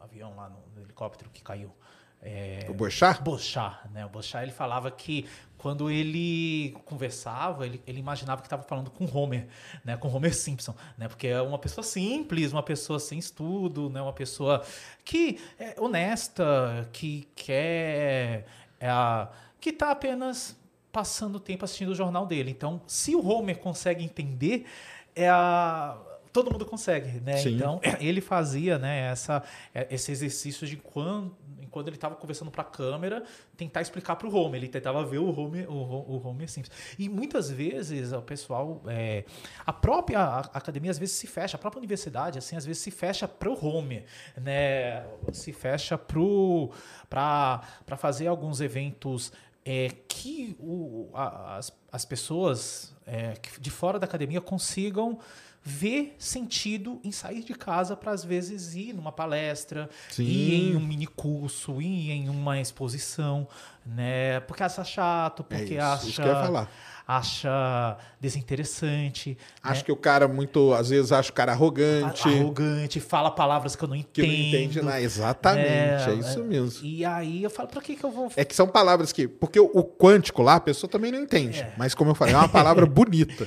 avião lá, no, no helicóptero que caiu. É, o Bochá? Bochá, né? O Bochá, ele falava que quando ele conversava, ele, ele imaginava que estava falando com Homer, né? Com Homer Simpson, né? Porque é uma pessoa simples, uma pessoa sem estudo, né? Uma pessoa que é honesta, que quer... É a, que está apenas passando tempo assistindo o jornal dele. Então, se o Homer consegue entender, é a todo mundo consegue, né? Sim. Então ele fazia, né, essa, é, esse exercício de quando quando ele estava conversando para a câmera, tentar explicar para o home. Ele tentava ver o home, o, o home Simples. E muitas vezes o pessoal, é, a própria academia às vezes se fecha, a própria universidade assim às vezes se fecha para o home, né? Se fecha para para fazer alguns eventos é, que o, a, as, as pessoas é, de fora da academia consigam ver sentido em sair de casa para às vezes ir numa palestra, Sim. ir em um mini curso, ir em uma exposição, né? Porque acha chato, porque é isso, acha. Isso que eu ia falar acha desinteressante. Acho né? que o cara muito, às vezes, acha o cara arrogante. Arrogante, fala palavras que eu não entendo. Que não entende nada. Exatamente, é, é isso mesmo. E aí eu falo, pra que, que eu vou. É que são palavras que. Porque o, o quântico lá, a pessoa também não entende. É. Mas, como eu falei, é uma palavra bonita.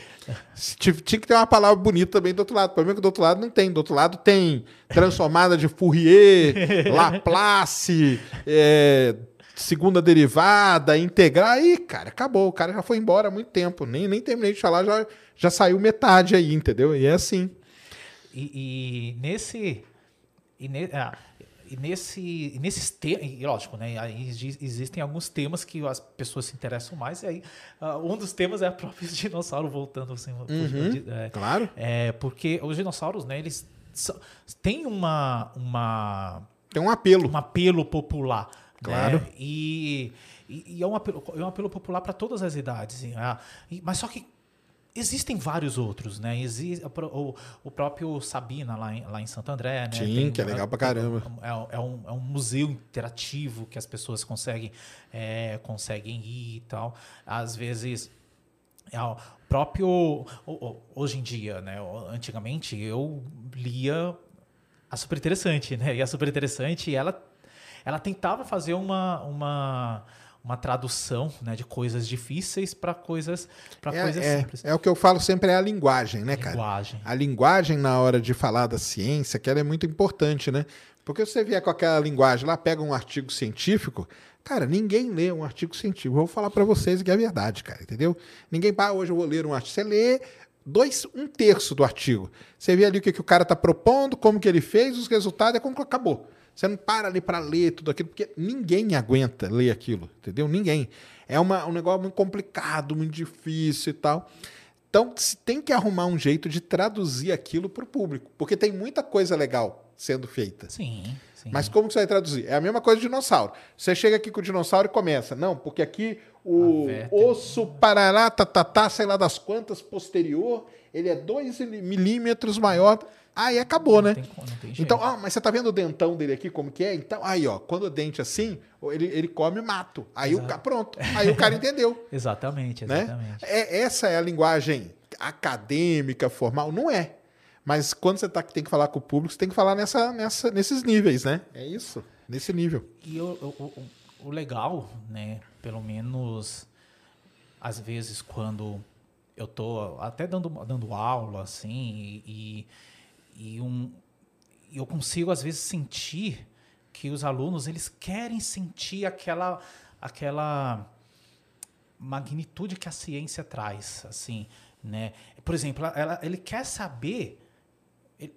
Tinha que ter uma palavra bonita também do outro lado. O problema é que do outro lado não tem. Do outro lado tem transformada de Fourier, Laplace, é, segunda derivada, integrar, aí, cara, acabou. O cara já foi embora há muito tempo. Nem, nem terminei de falar, já, já saiu metade aí, entendeu? E é assim. E, e nesse. E, ne, ah, e nesse, e nesses temas, lógico, né? Aí existem alguns temas que as pessoas se interessam mais, e aí uh, um dos temas é o próprio dinossauro voltando assim. Uhum, é, claro. É, porque os dinossauros, né, eles têm uma, uma. Tem um apelo. Um apelo popular. Claro. Né? E, e, e, é, um apelo, é um apelo popular para todas as idades. Ah, mas só que existem vários outros, né? Existe o, o próprio Sabina lá em, lá em Santo André, né? Sim, Tem, que é legal pra caramba. É, é, um, é um museu interativo que as pessoas conseguem, é, conseguem ir e tal. Às vezes, é o próprio... Hoje em dia, né? Antigamente, eu lia a Super Interessante, né? E a Super Interessante, ela ela tentava fazer uma, uma, uma tradução né, de coisas difíceis para coisas, pra é, coisas é, simples. É o que eu falo sempre, é a linguagem, né, cara? Linguagem. A linguagem na hora de falar da ciência, que ela é muito importante, né? Porque se você vier com aquela linguagem lá, pega um artigo científico, cara, ninguém lê um artigo científico. Eu vou falar para vocês que é verdade, cara, entendeu? Ninguém, ah, hoje eu vou ler um artigo. Você lê dois, um terço do artigo. Você vê ali o que, que o cara está propondo, como que ele fez, os resultados, é como que acabou. Você não para ali para ler tudo aquilo, porque ninguém aguenta ler aquilo, entendeu? Ninguém. É uma, um negócio muito complicado, muito difícil e tal. Então, se tem que arrumar um jeito de traduzir aquilo para o público, porque tem muita coisa legal sendo feita. Sim, sim. Mas como que você vai traduzir? É a mesma coisa de dinossauro. Você chega aqui com o dinossauro e começa. Não, porque aqui o osso parará, tatatá, sei lá das quantas, posterior, ele é 2 milímetros maior. Aí acabou, né? Não tem, não tem jeito. Então, ah, mas você tá vendo o dentão dele aqui, como que é? Então, aí, ó, quando o dente assim, ele, ele come mato. Aí o cara, pronto. Aí o cara entendeu, Exatamente, né? exatamente. É, essa é a linguagem acadêmica, formal. Não é. Mas quando você tá, tem que falar com o público, você tem que falar nessa, nessa, nesses níveis, né? É isso, nesse nível. E o, o, o- o legal, né, pelo menos às vezes quando eu tô até dando, dando aula, assim, e, e um, e eu consigo às vezes sentir que os alunos eles querem sentir aquela aquela magnitude que a ciência traz, assim, né? Por exemplo, ela, ele quer saber ele-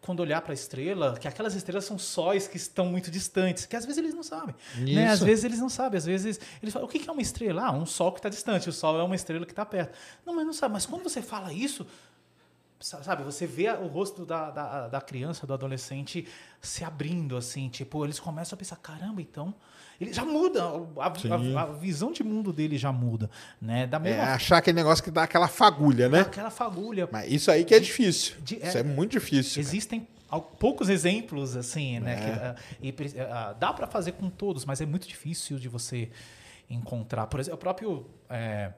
quando olhar para a estrela, que aquelas estrelas são sóis que estão muito distantes, que às vezes eles não sabem. Né? Às Isso. vezes eles não sabem, às vezes eles falam, o que é uma estrela? Ah, um sol que está distante, o sol é uma estrela que está perto. Não, mas não sabe. Mas quando você fala isso, sabe, você vê o rosto da, da, da criança, do adolescente se abrindo, assim, tipo, eles começam a pensar, caramba, então... Ele já muda, a, a- a visão de mundo dele já muda, né? Da É mesma achar aquele negócio que dá aquela fagulha, né? aquela fagulha. Mas isso aí que é difícil. de- Isso é- é muito difícil. cara. Existem al- poucos exemplos assim, né? É. que, ah, e ah, dá para fazer com todos, mas é muito difícil de você encontrar. Por exemplo, o próprio é,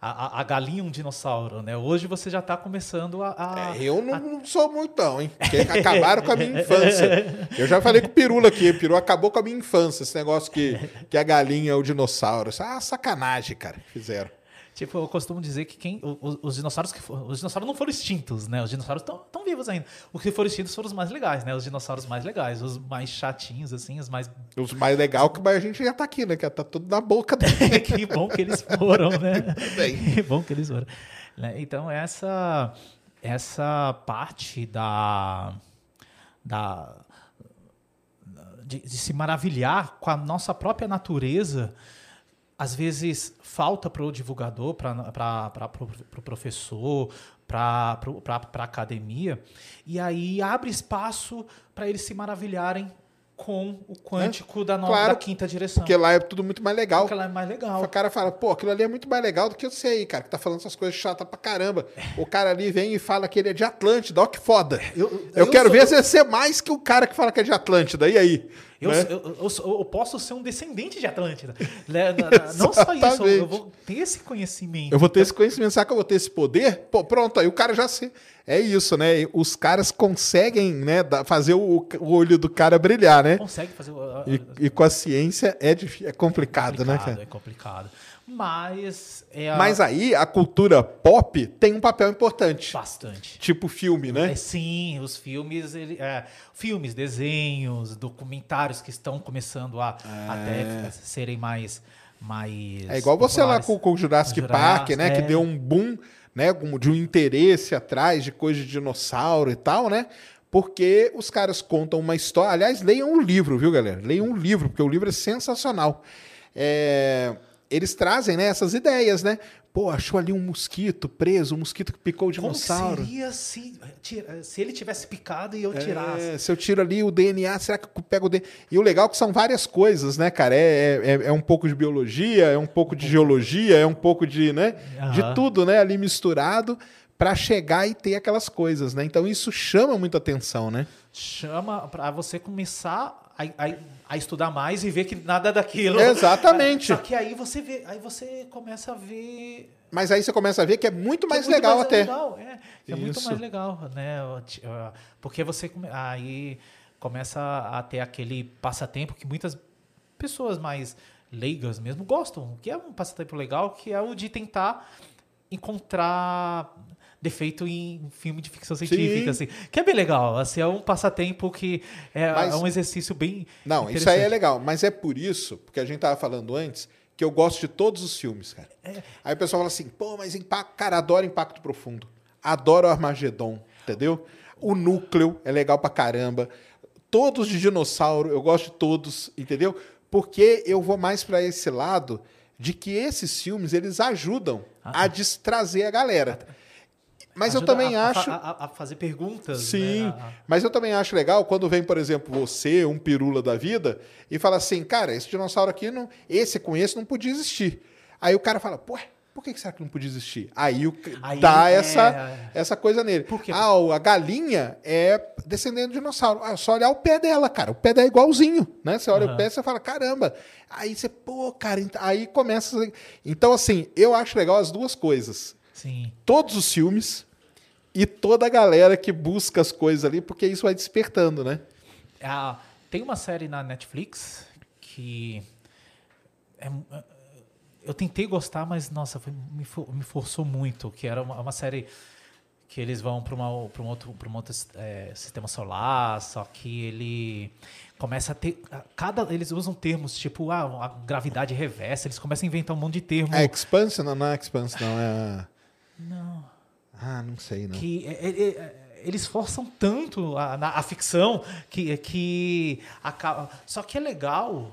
a, a- a galinha um dinossauro, né? Hoje você já está começando a, a- É, eu não, não sou muito, hein? Porque acabaram com a minha infância. Eu já falei com o Pirula aqui. O acabou com a minha infância. Esse negócio que, que a galinha é o dinossauro. Isso é uma sacanagem, cara. Fizeram. Tipo, eu costumo dizer que quem, o- o- os dinossauros que for- os dinossauros não foram extintos, né? Os dinossauros estão vivos ainda. Os que foram extintos foram os mais legais, né? Os dinossauros mais legais, os mais chatinhos, assim, os mais Os mais legal que a gente já tá aqui, né? Que tá tudo na boca dele. que bom que eles foram, né? Que bom que eles foram. Né? Então, essa, essa parte da, da de, de se maravilhar com a nossa própria natureza, às vezes falta para o divulgador, para o professor, para a academia, e aí abre espaço para eles se maravilharem com o quântico da, nova, Claro, da quinta direção. Porque lá é tudo muito mais legal. Porque ela é mais legal. O cara fala, pô, aquilo ali é muito mais legal do que você aí, cara, que tá falando essas coisas chatas pra caramba. O cara ali vem e fala que ele é de Atlântida, ó que foda. Eu, eu quero sou- ver você ser mais que o cara que fala que é de Atlântida. E aí? Eu, Né? eu, eu, eu posso ser um descendente de Atlântida. Né? Não só isso, eu, vou ter esse conhecimento. Eu vou ter esse conhecimento, será que eu vou ter esse poder? Pô, pronto, aí o cara já se. É isso, né? Os caras conseguem, né, fazer o, o olho do cara brilhar, né? Consegue fazer. o- E, e com a ciência é, é complicado, né, complicado, cara? É complicado. Mas é a- Mas aí a cultura pop tem um papel importante. bastante. Tipo filme, né? É, sim, os filmes, ele, é, filmes, desenhos, documentários que estão começando a até serem mais, mais. É igual você lá com, com o Jurassic, Jurassic, Park, né? Que é. deu um boom, né? como De um interesse atrás de coisa de dinossauro e tal, né? Porque os caras contam uma história. Aliás, leiam um livro, viu, galera? Leiam um livro, porque o livro é sensacional. É, Eles trazem né, essas ideias, né? Pô, achou ali um mosquito preso, um mosquito que picou o Como dinossauro. seria se, se ele tivesse picado e eu tirasse? É, se eu tiro ali o DNA, será que eu pego o DNA? E o legal é que são várias coisas, né, cara? É, é, é um pouco de biologia, é um pouco de geologia, é um pouco de, né? De Aham. tudo, né? Ali misturado para chegar e ter aquelas coisas, né? Então isso chama muita atenção, né? chama para você começar a, a- a estudar mais e ver que nada daquilo. Exatamente. Só que aí você vê, aí você começa a ver Mas aí você começa a ver que é muito é mais muito legal mais até. legal, é, é muito mais legal, né? Porque você come- aí começa a ter aquele passatempo que muitas pessoas mais leigas mesmo gostam, que é um passatempo legal, que é o de tentar encontrar defeito em filme de ficção científica, assim, que é bem legal, assim, é um passatempo que é, Mas- é um exercício bem Não, isso aí é legal, mas é por isso, porque a gente tava falando antes, que eu gosto de todos os filmes, cara. É. Aí o pessoal fala assim, pô, mas impacto, cara, adoro Impacto Profundo. Adoro Armagedon, entendeu? O núcleo é legal pra caramba. Todos de dinossauro, eu gosto de todos, entendeu? Porque eu vou mais pra esse lado de que esses filmes, eles ajudam Ah. a destrazer a galera. Mas eu também a, a acho. fa- A, a fazer perguntas. Sim, né? A- a- mas eu também acho legal quando vem, por exemplo, você, um pirula da vida, e fala assim, cara, esse dinossauro aqui, não, esse com esse não podia existir. Aí o cara fala, pô, por que será que não podia existir? Aí, o, Aí, dá é, essa, essa coisa nele. Por quê? Ah, o- a galinha é descendente do dinossauro. Ah, é só olhar o pé dela, cara. O pé dela é igualzinho, né? Você olha o Aham. pé e você fala, caramba. Aí você, pô, cara, aí começa... Então, assim, eu acho legal as duas coisas Sim. todos os filmes e toda a galera que busca as coisas ali, porque isso vai despertando, né? Ah, tem uma série na Netflix que é- eu tentei gostar, mas nossa, foi- me, for- me forçou muito. Que era uma, uma série que eles vão para uma, pra um outro, pra um outro é, sistema solar, só que ele começa a ter. Cada, eles usam termos tipo ah, a gravidade reversa, eles começam a inventar um monte de termo. É Expanse? Não, não é Expanse, não. É... Não. Ah, não sei, não. que é, é, é, eles forçam tanto a, a ficção que, que acaba. Só que é legal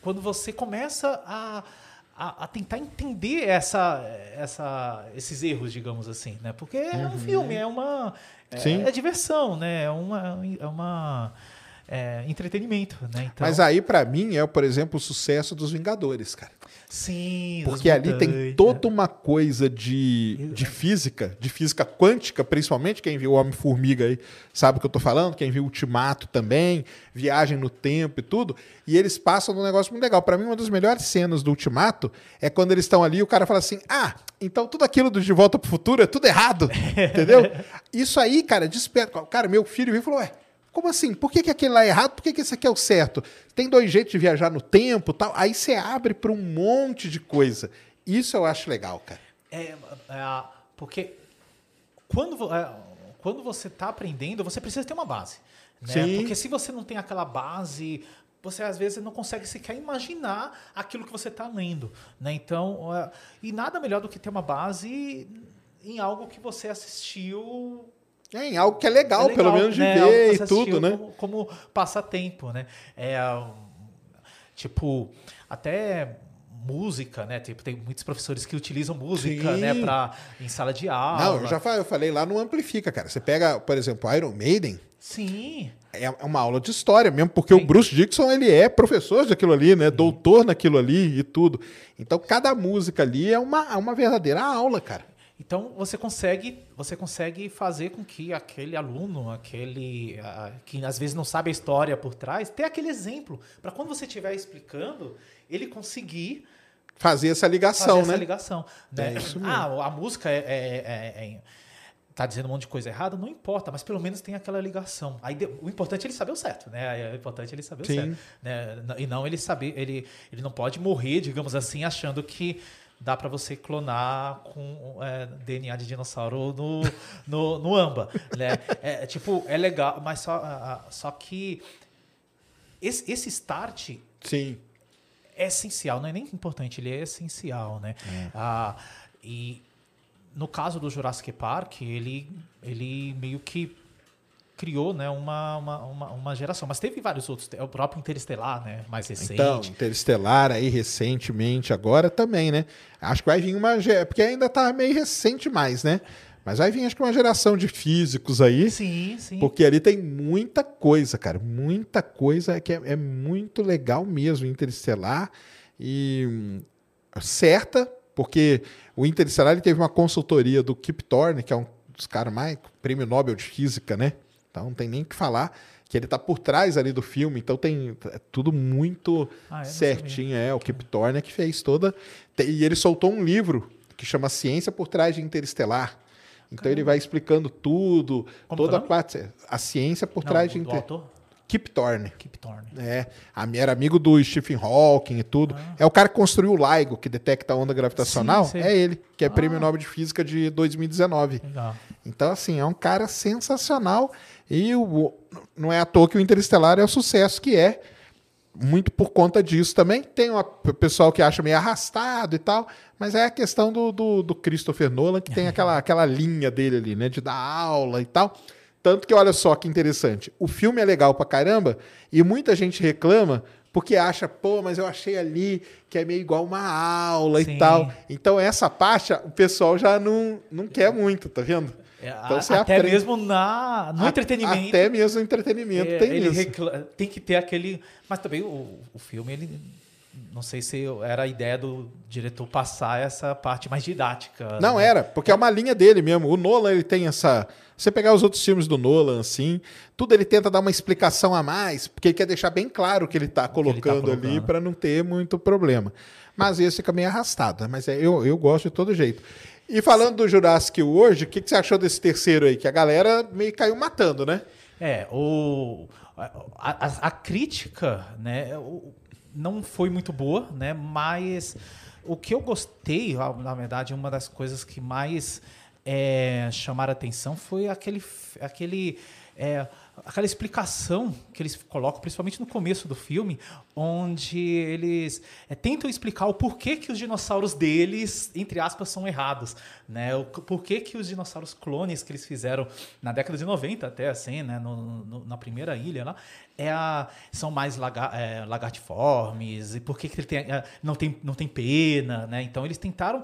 quando você começa a, a, a tentar entender essa, essa, esses erros, digamos assim, né? Porque é um filme, é uma é, é diversão, né? É uma, é uma é, entretenimento, né? Então, Mas aí, pra mim, é, por exemplo, o sucesso dos Vingadores, cara. sim, Porque ali tem toda uma coisa de, de física, de física quântica, principalmente. Quem viu o Homem-Formiga aí sabe o que eu tô falando. Quem viu Ultimato também, viagem no tempo e tudo. E eles passam num negócio muito legal. Pra mim, uma das melhores cenas do Ultimato é quando eles estão ali e o cara fala assim: Ah, então tudo aquilo do De Volta pro Futuro é tudo errado. Entendeu? Isso aí, cara, desperta. Cara, meu filho veio e falou: Ué. Como assim? Por que, que aquele lá é errado? Por que, que esse aqui é o certo? Tem dois jeitos de viajar no tempo tal. Aí você abre para um monte de coisa. Isso eu acho legal, cara. É, é, porque quando, é, quando você está aprendendo, você precisa ter uma base. Né? Sim. Porque se você não tem aquela base, você às vezes não consegue sequer imaginar aquilo que você está lendo. Né? Então, é, e nada melhor do que ter uma base em algo que você assistiu É em algo que é legal, é pelo menos de né? Ver e tudo, né? Como, como passatempo, né? É, tipo, até música, né? Tipo, tem muitos professores que utilizam música, Sim. né? Pra, em sala de aula. Não, eu já falei, eu falei lá no Amplifica, cara. Você pega, por exemplo, Iron Maiden, Sim. é uma aula de história mesmo, porque o Bruce Dixon, ele é professor daquilo ali, né? Doutor naquilo ali e tudo. Então, cada música ali é uma, é uma verdadeira aula, cara. Então você consegue, você consegue fazer com que aquele aluno, aquele ah, que às vezes não sabe a história por trás, ter aquele exemplo para quando você estiver explicando, ele conseguir Fazer essa ligação, fazer né? essa ligação. Né? É isso mesmo. Ah, a música é, é- é- é- tá dizendo um monte de coisa errada, não importa, mas pelo menos tem aquela ligação. Aí o importante é ele saber o certo, né? É importante ele saber Sim. o certo, né? E não ele saber, ele, ele não pode morrer, digamos assim, achando que dá para você clonar com é, DNA de dinossauro no, no, no amba, né? É, tipo, é legal, mas só, só que esse, esse start Sim. é essencial, não é nem importante, ele é essencial, né? Ah, e no caso do Jurassic Park, ele, ele meio que criou né, uma, uma, uma, geração. Mas teve vários outros, o próprio Interestelar, né? Mais recente. Então, Interestelar aí recentemente, agora também, né? Acho que vai vir uma. Porque ainda tá meio recente mais, né? Mas vai vir, acho que uma geração de físicos aí. sim, sim. Porque ali tem muita coisa, cara. Muita coisa que é, é muito legal mesmo, Interestelar. E hum, certa, porque o Interestelar ele teve uma consultoria do Kip Thorne, que é um dos caras mais. prêmio Nobel de Física, né? Então não tem nem o que falar. Que ele tá por trás ali do filme, então tem é tudo muito Ah, não certinho. É, o Kip Thorne é que fez toda. E ele soltou um livro que chama Ciência por Trás de Interestelar. Então ele vai explicando tudo, Como toda é a parte, a ciência por Não, trás do, de Inter... autor? Kip Thorne. Kip Thorne. É, a- era amigo do Stephen Hawking e tudo. Ah. É o cara que construiu o LIGO, que detecta a onda gravitacional. Sim, é ele, que é Ah. prêmio Nobel de Física de 2019. Legal. Então, assim, é um cara sensacional. E o, não é à toa que o Interestelar é o sucesso que é. Muito por conta disso também. Tem o pessoal que acha meio arrastado e tal, mas é a questão do, do, do Christopher Nolan, que tem aquela, aquela linha dele ali, né? De dar aula e tal. Tanto que, olha só que interessante. O filme é legal pra caramba e muita gente reclama porque acha, pô, mas eu achei ali que é meio igual uma aula Sim. e tal. Então essa parte o pessoal já não, não quer muito, tá vendo? É, Então você até aprende- mesmo na, no A- entretenimento. Até mesmo no entretenimento é, tem isso. tem que ter aquele. Mas também o, o filme, ele. Não sei se era a ideia do diretor passar essa parte mais didática. Não né? era, porque é uma linha dele mesmo. O Nolan, ele tem essa. Você pegar os outros filmes do Nolan, assim, tudo ele tenta dar uma explicação a mais, porque ele quer deixar bem claro o que ele tá ele tá colocando ali colocando. para não ter muito problema. Mas esse fica meio arrastado, né? mas é, eu, eu gosto de todo jeito. E falando do Jurassic hoje, o que, que você achou desse terceiro aí? Que a galera meio caiu matando, né? É, o, a, a- a crítica, né, não foi muito boa, né, mas o que eu gostei, na verdade, uma das coisas que mais é, chamaram atenção foi aquele, aquele é, aquela explicação que eles colocam, principalmente no começo do filme, onde eles é, tentam explicar o porquê que os dinossauros deles, entre aspas, são errados, né? O porquê que os dinossauros clones que eles fizeram na década de 90 até, assim, né? No- no- na primeira ilha lá, é a, são mais laga, é, lagartiformes, e por que, que ele tem, é, não, tem, não tem pena, né? Então eles tentaram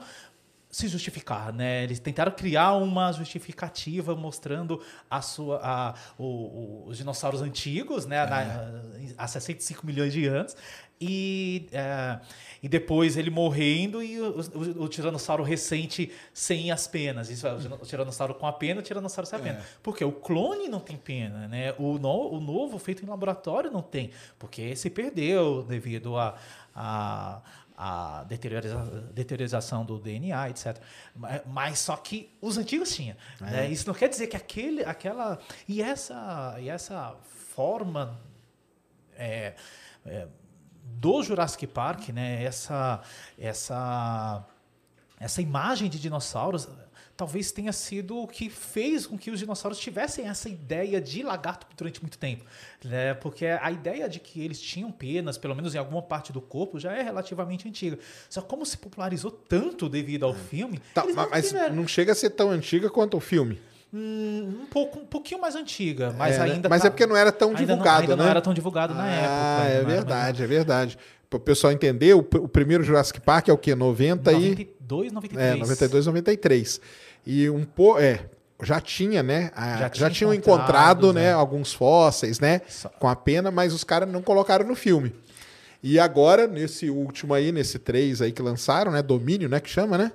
se justificar, né? Eles tentaram criar uma justificativa mostrando a sua, a, o- o- os dinossauros antigos, né? Na- há 65 milhões de anos. E, é, e depois ele morrendo e o, o- o tiranossauro recente sem as penas. Isso é, o tiranossauro com a pena e o tiranossauro sem a pena. Porque o clone não tem pena, né? O, no- o novo feito em laboratório não tem. Porque se perdeu devido a- a a deteriorização do DNA, etc. Ma- Mas só que os antigos tinham. né? Isso não quer dizer que aquele, aquela e essa e essa forma é, é, do Jurassic Park, né? Essa essa essa imagem de dinossauros talvez tenha sido o que fez com que os dinossauros tivessem essa ideia de lagarto durante muito tempo, né? Porque a ideia de que eles tinham penas, pelo menos em alguma parte do corpo, já é relativamente antiga. Só como se popularizou tanto devido ao filme, Tá, não mas tiveram. não chega a ser tão antiga quanto o filme. Hum, um pouco, um pouquinho mais antiga, mas É, né? ainda Mas tá- é porque não era tão ainda divulgado, não, ainda né? não era tão divulgado na ah, época. é era verdade, é verdade. Para o pessoal entender, o, o primeiro Jurassic Park é o quê? 90 mais- e... 92, 93. É, 92, 93. E um pô, é, já tinha, né? a- já, Já tinha tinham encontrado, né, né? alguns fósseis, né, Só- com a pena, mas os caras não colocaram no filme. E agora, nesse último aí, nesse 3 aí que lançaram, né, Domínio, né, que chama, né?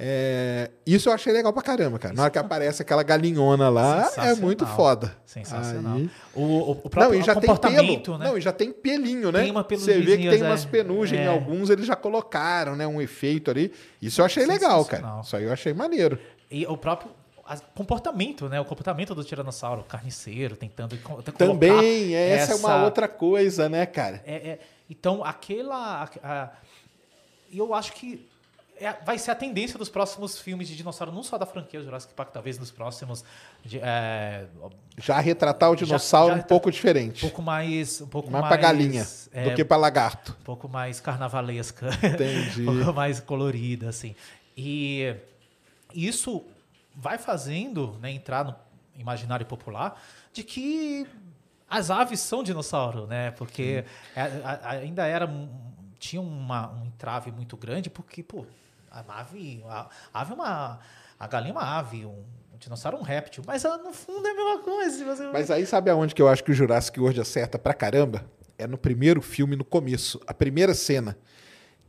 É, isso eu achei legal pra caramba, cara. Na hora que aparece aquela galinhona lá, é muito foda. Sensacional. Aí- O, o, o Não, próprio e já tem pelo. né? Não, e já tem pelinho, né? Tem uma Você vê que tem umas é. penugens em É. alguns, eles já colocaram, né? Um efeito ali. Isso eu achei legal, cara. Isso aí eu achei maneiro. E o próprio comportamento, né? O comportamento do tiranossauro carniceiro, tentando, Também, colocar essa, é uma outra coisa, né, cara? É, é, então, aquela. E eu acho que é- vai ser a tendência dos próximos filmes de dinossauro, não só da franquia Jurassic Park, talvez nos próximos. de- é, um Já retratar o dinossauro já um retra- pouco diferente. pouco mais. Um pouco mais mais pra galinha é, do que pra lagarto. um pouco mais carnavalesca. Entendi. um pouco mais colorida, assim. E isso vai fazendo né, entrar no imaginário popular de que as aves são dinossauro, né? Porque é, a- a- ainda era tinha uma, um entrave muito grande, porque, pô, a ave, a, a ave é uma. A galinha é uma ave, um, um dinossauro é um réptil, mas ela, no fundo é a mesma coisa. você- Mas aí sabe aonde que eu acho que o Jurassic World acerta pra caramba? É no primeiro filme, no começo. A primeira cena.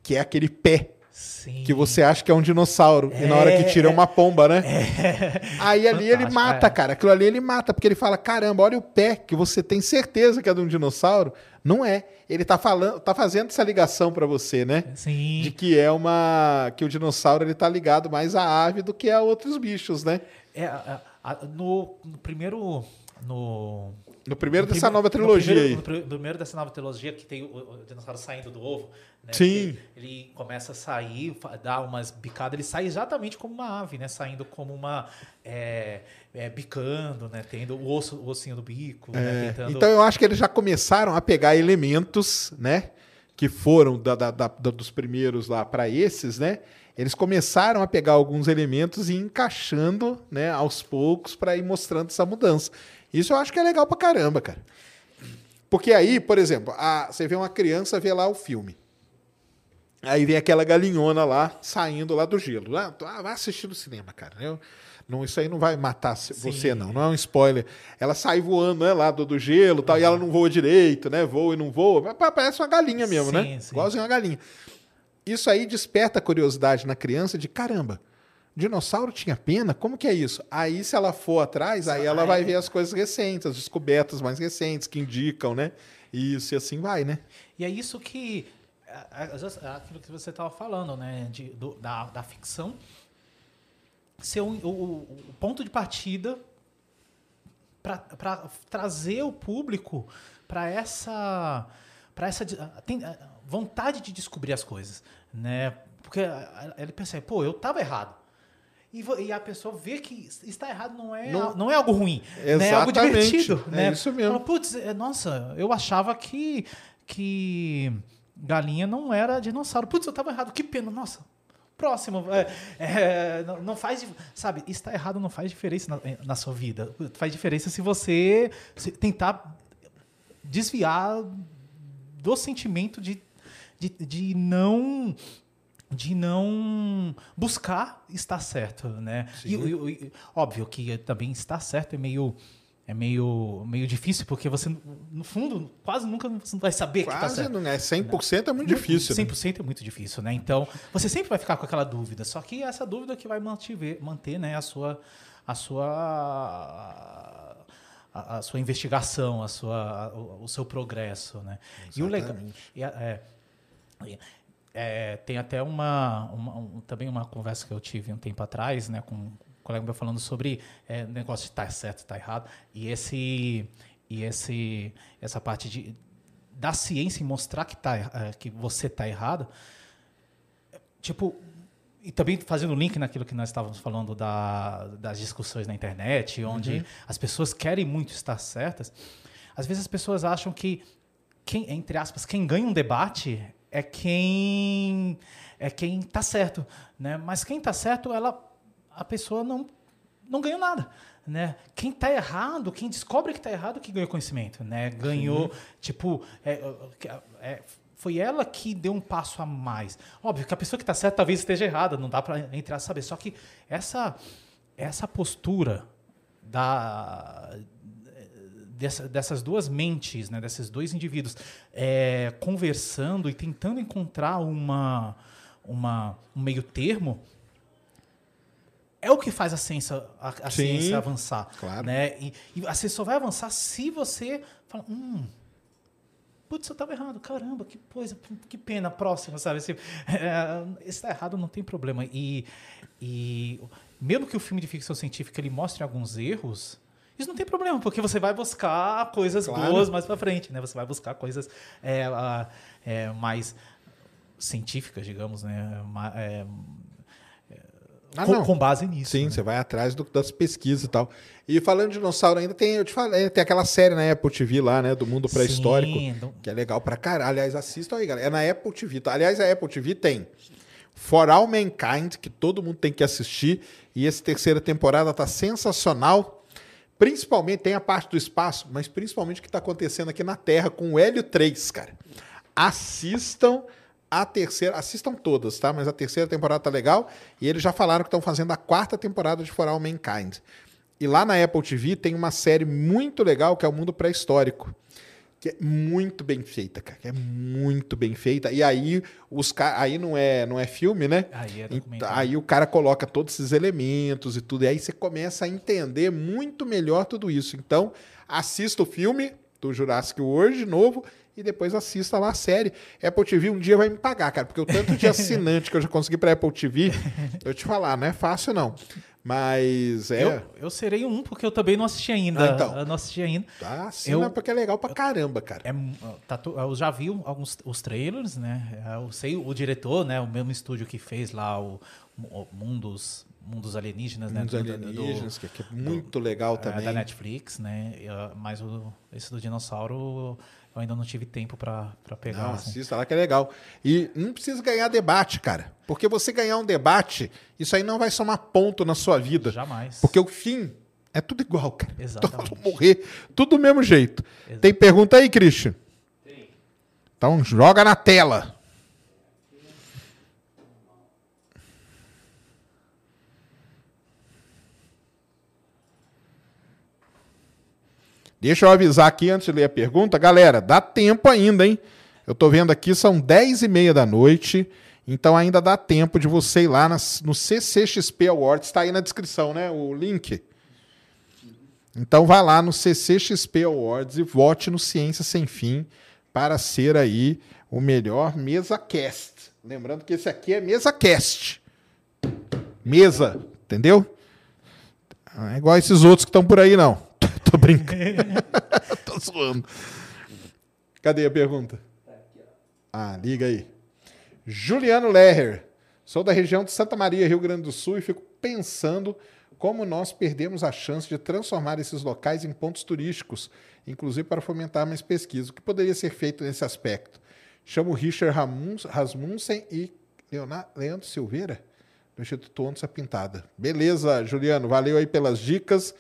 Que é aquele pé Sim. que você acha que é um dinossauro. e na hora que tira é uma pomba, né? Aí ali ele mata, é. cara. Aquilo ali ele mata, porque ele fala: caramba, olha o pé que você tem certeza que é de um dinossauro. Não é. Ele tá falando, tá fazendo essa ligação pra você, né? Sim. De que é uma. que o dinossauro ele tá ligado mais à ave do que a outros bichos, né? É, a- a- no, no primeiro. No, No primeiro no dessa prime- nova no trilogia primeiro, aí. No pri- primeiro dessa nova trilogia, que tem o, o dinossauro saindo do ovo. Né, Sim. que Ele começa a sair, dá umas bicadas, ele sai exatamente como uma ave, né? Saindo como uma. é, é, bicando, né? Tendo o, osso, o ossinho do bico, né? É, Tentando. Então eu acho que eles já começaram a pegar elementos, né? Que foram da- da- da- dos primeiros lá para esses, né? Eles começaram a pegar alguns elementos e ir encaixando, né, aos poucos para ir mostrando essa mudança. Isso eu acho que é legal pra caramba, cara. Porque aí, por exemplo, a, você vê uma criança ver lá o filme. Aí vem aquela galinhona lá, saindo lá do gelo. Ah, ah vai assistir no cinema, cara. Eu, não, isso aí não vai matar você, não. Não é um spoiler. Ela sai voando né, lá do, do gelo tal, uhum. e ela não voa direito, né? Voa e não voa. Parece uma galinha mesmo, né? sim, né? Sim. Igualzinho uma galinha. Isso aí desperta a curiosidade na criança de caramba. Dinossauro tinha pena? Como que é isso? Aí, se ela for atrás, aí ela vai ver as coisas recentes, as descobertas mais recentes que indicam, né? Isso, e assim vai, né? E é isso que. É, aquilo que você estava falando, né? De, do, da, da ficção ser o, o, o ponto de partida para trazer o público para essa para essa tem, vontade de descobrir as coisas, né? Porque ele pensa, pô, eu estava errado. E, e, a pessoa vê que está errado não é, não, não é algo ruim, né? é algo divertido. É né? isso mesmo. Fala, Putz, é, nossa, eu achava que, que galinha não era dinossauro. Putz, eu estava errado, que pena. Nossa, próximo. É, é, não, não, faz. Sabe, está errado não faz diferença na, na sua vida. Faz diferença se você se tentar desviar do sentimento de, de, de não de não buscar estar certo, né? E, e, óbvio que também estar certo é meio é meio, meio difícil, porque você, no fundo, quase nunca você vai saber quase que está certo. Não é 100% é muito difícil. 100% né? é muito difícil, né? Então, você sempre vai ficar com aquela dúvida. Só que essa dúvida que vai manter, manter né, a sua... A sua a, a sua investigação, a sua, o, o seu progresso, né? Exatamente. E o legal é, é, é, tem até uma, uma um, também uma conversa que eu tive um tempo atrás, né, com colega meu falando sobre é, negócio de estar tá certo, estar tá errado, e esse e esse essa parte de da ciência e mostrar que tá é, que você está errado, tipo e também fazendo link naquilo que nós estávamos falando da, das discussões na internet, onde uhum. as pessoas querem muito estar certas. Às vezes as pessoas acham que quem, entre aspas, quem ganha um debate é quem é quem está certo, né? Mas quem está certo, ela a pessoa não, não ganhou nada. Né? Quem está errado, quem descobre que está errado, que ganhou conhecimento. Né? Ganhou, Sim. tipo, é, é, foi ela que deu um passo a mais. Óbvio que a pessoa que está certa talvez esteja errada, não dá para entrar a saber. Só que essa, essa postura da, dessa, dessas duas mentes, né, desses dois indivíduos, é, conversando e tentando encontrar uma, uma, um meio termo, é o que faz a ciência, a, a ciência avançar. Claro. Né? E, e, a ciência só vai avançar se você fala, hum, putz, eu estava errado, caramba, que coisa, que pena, próxima, sabe? Assim, é, está errado, não tem problema. E, e mesmo que o filme de ficção científica ele mostre alguns erros, isso não tem problema, porque você vai buscar coisas claro. boas mais para frente, né? Você vai buscar coisas é, é, mais científicas, digamos, né? É, ah, com, com, base nisso. Sim, né? você vai atrás do, das pesquisas e tal. E falando de dinossauro, ainda tem, eu te falei, tem aquela série na Apple TV lá, né? Do mundo pré-histórico. Que é legal pra caralho. Aliás, assistam aí, galera. É na Apple TV. Tá? Aliás, a Apple TV tem For All Mankind, que todo mundo tem que assistir. E essa terceira temporada tá sensacional. Principalmente, tem a parte do espaço, mas principalmente o que está acontecendo aqui na Terra com o Hélio 3, cara. Assistam a terceira, assistam todas, tá? Mas a terceira temporada tá legal. E eles já falaram que estão fazendo a quarta temporada de For All Mankind. E lá na Apple TV tem uma série muito legal que é o Mundo Pré-Histórico. Que é muito bem feita, cara. Que é muito bem feita. E aí, os aí não é não é filme, né? Aí, é aí o cara coloca todos esses elementos e tudo. E aí você começa a entender muito melhor tudo isso. Então, assista o filme do Jurassic World novo e depois assista lá a série. Apple TV um dia vai me pagar, cara, porque o tanto de assinante que eu já consegui para Apple TV, eu te falar, não é fácil não. Mas é. Eu, eu serei um, porque eu também não assisti ainda. Ah, então. Eu não assisti ainda. Tá, assina eu, porque é legal pra caramba, cara. É, tá, eu já vi alguns os trailers, né? Eu sei o diretor, né? O mesmo estúdio que fez lá o, o Mundos, Mundos Alienígenas, Mundos né? Alienígenas, do, que é muito do, legal também. É, da Netflix, né? Mas o, esse do dinossauro eu ainda não tive tempo para pegar. Não, assim. assista lá que é legal. E não precisa ganhar debate, cara. Porque você ganhar um debate, isso aí não vai somar ponto na sua vida. Jamais. Porque o fim É tudo igual, cara. Exatamente. Todos vão morrer, tudo do mesmo jeito. Tem pergunta aí, Christian? Tem. Então joga na tela. Deixa eu avisar aqui antes de ler a pergunta. Galera, dá tempo ainda, hein? Eu tô vendo aqui, são 10 e meia da noite. Então ainda dá tempo de você ir lá no CCXP Awards. Está aí na descrição, né? O link. Então vai lá no CCXP Awards e vote no Ciência Sem Fim para ser aí o melhor mesa cast. Lembrando que esse aqui é mesa cast. Mesa, entendeu? Não é igual esses outros que estão por aí, não. Tô brincando. Tô zoando. Cadê a pergunta? Ah, liga aí. Juliano Leher. Sou da região de Santa Maria, Rio Grande do Sul, e fico pensando como nós perdemos a chance de transformar esses locais em pontos turísticos, inclusive para fomentar mais pesquisa. O que poderia ser feito nesse aspecto? Chamo Richard Rasmussen e Leandro Silveira, do Instituto Onça Pintada. Beleza, Juliano, valeu aí pelas dicas.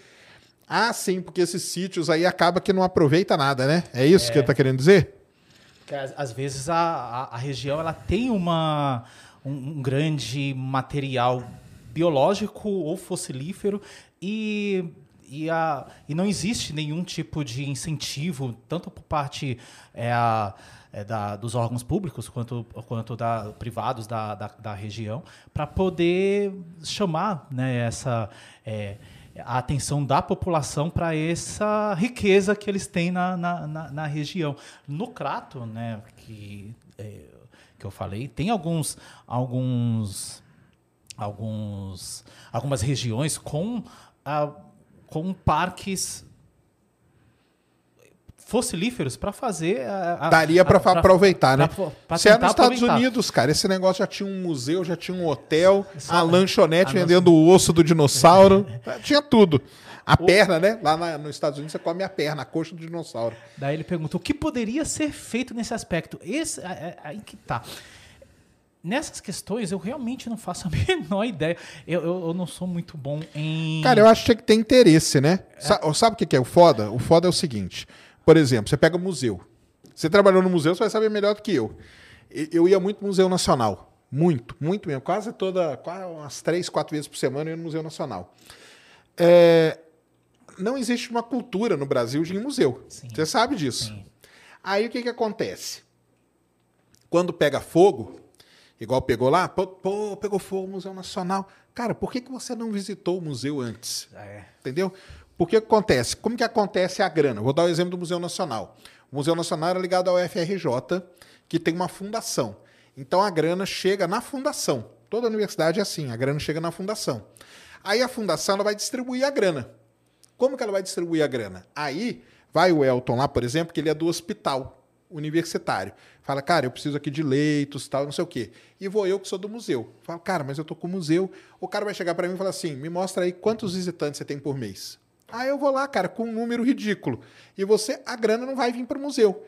Ah, sim, porque esses sítios aí acaba que não aproveita nada, né? É isso é. que ele está querendo dizer? Que, às vezes a, a, a, região ela tem uma, um, um grande material biológico ou fossilífero e e, a, e não existe nenhum tipo de incentivo, tanto por parte é, a, é, da, dos órgãos públicos quanto, quanto da, privados da, da, da região, para poder chamar né, essa, é, a atenção da população para essa riqueza que eles têm na, na, na, na região. No Crato, né, que, é, que eu falei, tem alguns, alguns, alguns, algumas regiões com, ah, com parques fossilíferos para fazer. A, a, Daria para aproveitar, né? Pra, pra Se é nos Estados aproveitar. Unidos, cara, esse negócio já tinha um museu, já tinha um hotel, Só, a lanchonete a vendendo nossa... o osso do dinossauro, tinha tudo. A o... perna, né? Lá na, nos Estados Unidos você come a perna, a coxa do dinossauro. Daí ele pergunta o que poderia ser feito nesse aspecto. Esse, aí que tá. Nessas questões eu realmente não faço a menor ideia. Eu, eu, eu não sou muito bom em. Cara, eu acho que tem interesse, né? É. Sabe, sabe o que é o foda? O foda é o seguinte: por exemplo, você pega museu. Você trabalhou no museu, você vai saber melhor do que eu. Eu ia muito no Museu Nacional. Muito, muito mesmo. Quase toda, quase umas três, quatro vezes por semana eu ia no Museu Nacional. É, não existe uma cultura no Brasil de museu. Sim. Você sabe disso. Sim. Aí o que, que acontece? Quando pega fogo, igual pegou lá, pô, pô, pegou fogo no Museu Nacional. Cara, por que, que você não visitou o museu antes? É. Entendeu? Porque o que acontece? Como que acontece a grana? Vou dar o exemplo do Museu Nacional. O Museu Nacional é ligado ao FRJ, que tem uma fundação. Então a grana chega na fundação. Toda universidade é assim, a grana chega na fundação. Aí a fundação ela vai distribuir a grana. Como que ela vai distribuir a grana? Aí vai o Elton lá, por exemplo, que ele é do hospital universitário. Fala, cara, eu preciso aqui de leitos, tal, não sei o quê. E vou eu que sou do museu. Fala, cara, mas eu tô com o museu. O cara vai chegar para mim e falar assim: me mostra aí quantos visitantes você tem por mês. Aí eu vou lá, cara, com um número ridículo. E você, a grana não vai vir para o museu.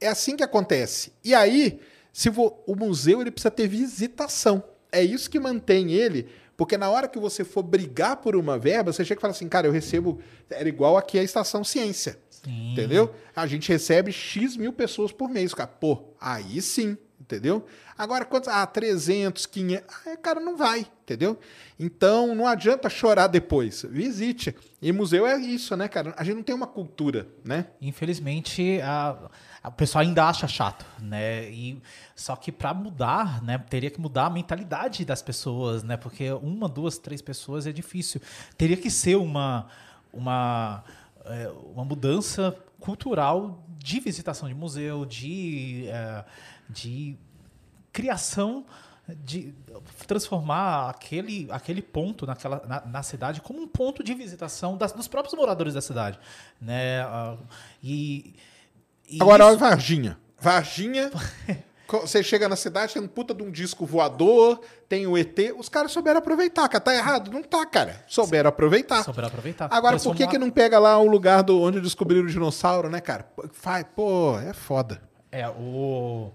É assim que acontece. E aí, se o museu ele precisa ter visitação. É isso que mantém ele, porque na hora que você for brigar por uma verba, você chega e fala assim, cara, eu recebo. Era igual aqui a estação ciência. Sim. Entendeu? A gente recebe X mil pessoas por mês. Cara, pô, aí sim, entendeu? Agora, quantos? Ah, 300, 500. Ah, cara, não vai, entendeu? Então, não adianta chorar depois. Visite. E museu é isso, né, cara? A gente não tem uma cultura, né? Infelizmente, a, a o pessoal ainda acha chato, né? E, só que para mudar, né, teria que mudar a mentalidade das pessoas, né? Porque uma, duas, três pessoas é difícil. Teria que ser uma, uma, é, uma mudança cultural de visitação de museu, de, é, de criação de transformar aquele, aquele ponto naquela, na, na, cidade como um ponto de visitação das, dos próprios moradores da cidade. Né? Uh, e, e Agora, isso... olha Varginha. Varginha, você chega na cidade, tem um puta de um disco voador, tem o ET. Os caras souberam aproveitar, cara. Tá errado? Não tá, cara. Souberam aproveitar. Souberam aproveitar. Agora, por que, que não pega lá o lugar do, onde descobriram o dinossauro, né, cara? Faz, pô, é foda. É, o.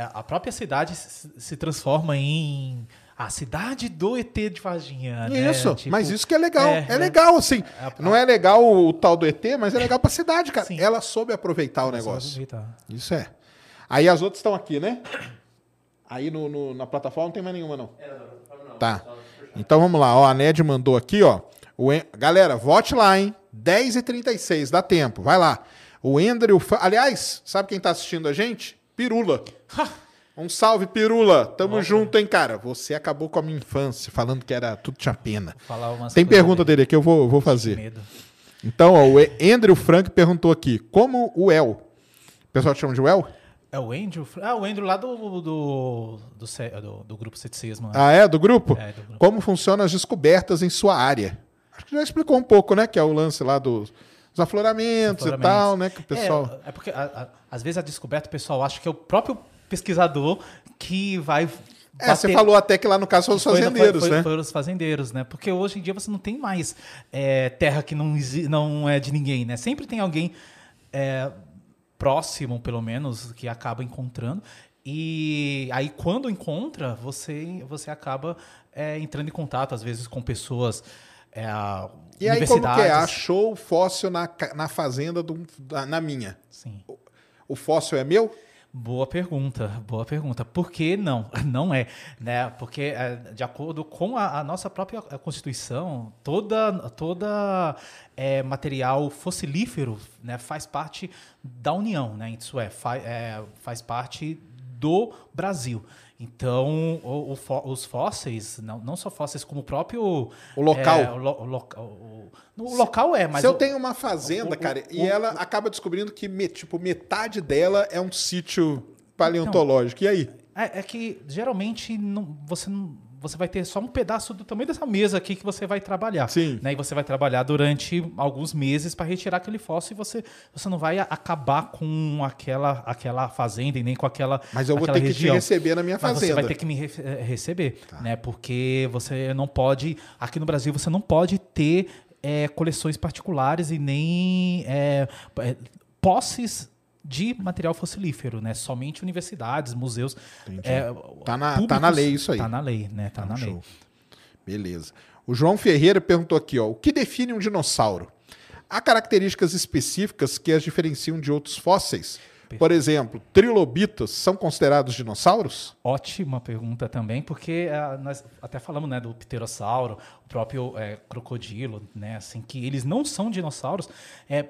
É, a própria cidade se transforma em a cidade do ET de Varginha. né? Isso, Tipo, mas isso que é legal. É, é, legal, assim. É, não é legal o, tal do ET, mas é legal pra cidade, cara. Sim. Ela soube aproveitar o você vai negócio. aproveitar. Isso é. Aí as outras estão aqui, né? Aí no, no- na plataforma não tem mais nenhuma, não. Tá. Então vamos lá, ó. A Ned mandou aqui, ó. O En- Galera, vote lá, hein? 10h36, dá tempo. Vai lá. O Ender e o. Fa- Aliás, sabe quem tá assistindo a gente? Pirula. Um salve, Pirula. Tamo Nossa. junto, hein, cara? Você acabou com a minha infância, falando que era tudo tinha pena. Vou falar umas Tem pergunta dele aqui, eu vou, vou fazer. Então, ó, o Andrew Frank perguntou aqui: como o El? O pessoal te chama de El? É o Andrew? Ah, o Andrew lá do, do, do, do, do grupo Ceticismo. né? Ah, é? Do grupo? É, do grupo. Como funcionam as descobertas em sua área? Acho que já explicou um pouco, né? Que é o lance lá dos, dos afloramentos, e Afloramentos. tal, né? Que o pessoal. É, é porque a- a- às vezes a descoberta o pessoal acha que é o próprio pesquisador que vai. É, você falou até que lá no caso são os fazendeiros, foi, foi, né? Foram os fazendeiros, né? Porque hoje em dia você não tem mais é, terra que não, não é de ninguém, né? Sempre tem alguém é, próximo, pelo menos, que acaba encontrando. E aí, quando encontra, você, você acaba é, entrando em contato, às vezes, com pessoas. É, E aí, como que é? Achou o fóssil na, na fazenda, do, na minha. Sim. O fóssil é meu? Boa pergunta, boa pergunta. Por que não? Não é, né? Porque é, de acordo com a, a nossa própria Constituição, toda toda é, material fossilífero, né, faz parte da União, né? Isso é, fa- é, faz parte do Brasil. Então, o- o fó- os fósseis, não, não só fósseis, como o próprio O local. é, o, lo- o loca- o- o local é, mas Se eu tenho uma fazenda, cara, e ela acaba descobrindo que, tipo, metade dela é um sítio paleontológico. E aí? É, é que geralmente não- você, não- você vai ter só um pedaço do tamanho dessa mesa aqui que você vai trabalhar. Sim. Né? E você vai trabalhar durante alguns meses para retirar aquele fóssil e você, você não vai acabar com aquela, aquela fazenda e nem com aquela. Mas eu vou ter que região. te receber na minha Mas fazenda. você vai ter que me re- eh, receber, Tá. né? Porque você não pode. Aqui no Brasil você não pode ter eh, coleções particulares e nem eh, posses de material fossilífero, né? Somente universidades, museus. Eh, Tá na- tá públicos- na lei isso aí. Tá na lei, né? Tá na lei. Show. Beleza. O João Ferreira perguntou aqui, ó, o que define um dinossauro? Há características específicas que as diferenciam de outros fósseis? Por exemplo, trilobitos são considerados dinossauros? Ótima pergunta também, porque ah, nós até falamos né, do pterossauro, o próprio eh, crocodilo, né, assim, que eles não são dinossauros. É,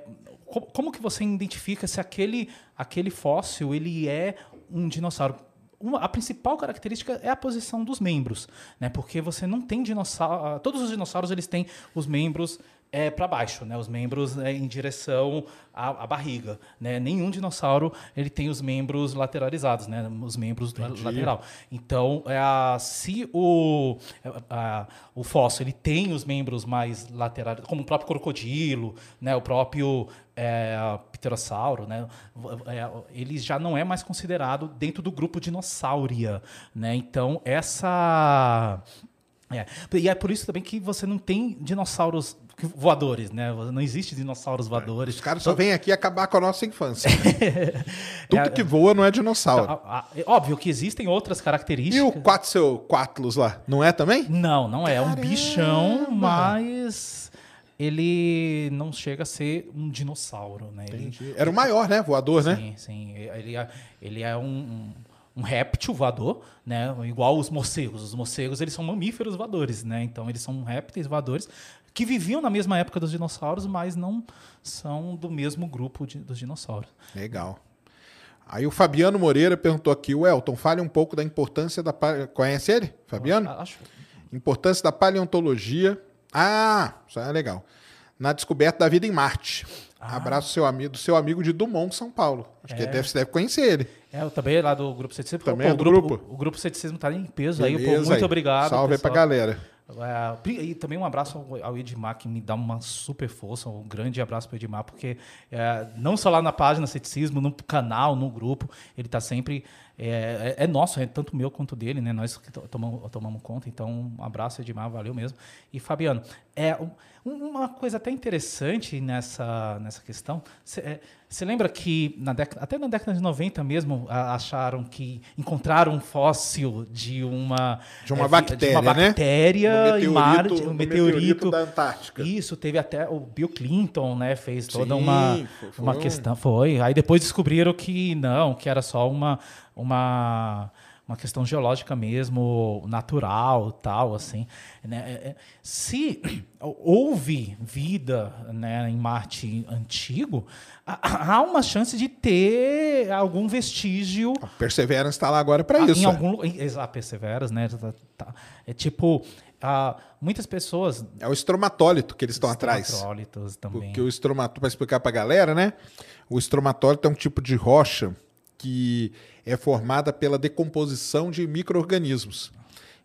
co- como que você identifica se aquele, aquele fóssil ele é um dinossauro? Uma- a principal característica é a posição dos membros, né? Porque você não tem dinossauro. Todos os dinossauros eles têm os membros para baixo, né? Os membros é, em direção à, à barriga, né? Nenhum dinossauro ele tem os membros lateralizados, né? Os membros la- lateral. Então, é, a- se o é, a- o fóssil ele tem os membros mais laterais, como o próprio crocodilo, né? O próprio é, pterossauro, né? É, ele já não é mais considerado dentro do grupo dinossauria, né? Então essa é. E é por isso também que você não tem dinossauros voadores, né? Não existe dinossauros voadores. Os caras só vêm aqui acabar com a nossa infância. Tudo que voa não é dinossauro. A- a- é óbvio que existem outras E características. o Quetzalcoatlus lá, não é também? Não, não é. É um bichão, mas ele não chega a ser um dinossauro, né? Ele, Era o maior, né? Voador, né? Sim, sim. Ele é, ele é um, um, um réptil voador, né? Igual os morcegos. Os morcegos, eles são mamíferos voadores, né? Então, eles são répteis voadores que viviam na mesma época dos dinossauros, mas não são do mesmo grupo de- dos dinossauros. Legal. Aí o Fabiano Moreira perguntou aqui, o Elton, fale um pouco da importância da... Conhece ele, Fabiano? Acho, Importância da paleontologia. Ah, isso é legal. Na descoberta da vida em Marte. Abraço seu amigo, do seu amigo de Dumont, São Paulo. Acho que É. deve, você deve conhecer ele. é, eu também lá do Grupo Ceticismo. Também Pô, é o do grupo. grupo? O, o Grupo Ceticismo está em peso aí. Pô, Beleza muito aí. obrigado. Salve aí pra pessoal. galera. É, e também um abraço ao- Edmar, que me dá uma super força, um grande abraço para o Edmar, porque é, não só lá na página Ceticismo, no canal, no grupo, ele está sempre. É, é- é nosso, é tanto meu quanto dele, né? Nós que to- tomamos, tomamos conta. Então, um abraço, Edmar, valeu mesmo. E Fabiano, é, um, Uma coisa até interessante nessa, nessa questão, você lembra que na década, até na década de 90 mesmo acharam que encontraram um fóssil de uma de uma é, bactéria, de uma bactéria né? em Marte, um meteorito, meteorito da Antártica. Isso, teve até o Bill Clinton, né, fez toda Sim, uma foi, uma questão, foi. Aí depois descobriram que não, que era só uma uma uma questão geológica mesmo, natural, tal, assim. Né? É, é, se houve vida né, em Marte antigo, há uma chance de ter algum vestígio. A Perseverance está lá agora para isso. Em é. algum Exato, Perseverance, né? Tá, tá. É tipo. Uh, muitas pessoas. É o estromatólito que eles estão atrás. Estromatólitos também. Porque o estromatólito, para explicar para a galera, né? O estromatólito é um tipo de rocha que é formada pela decomposição de micro-organismos.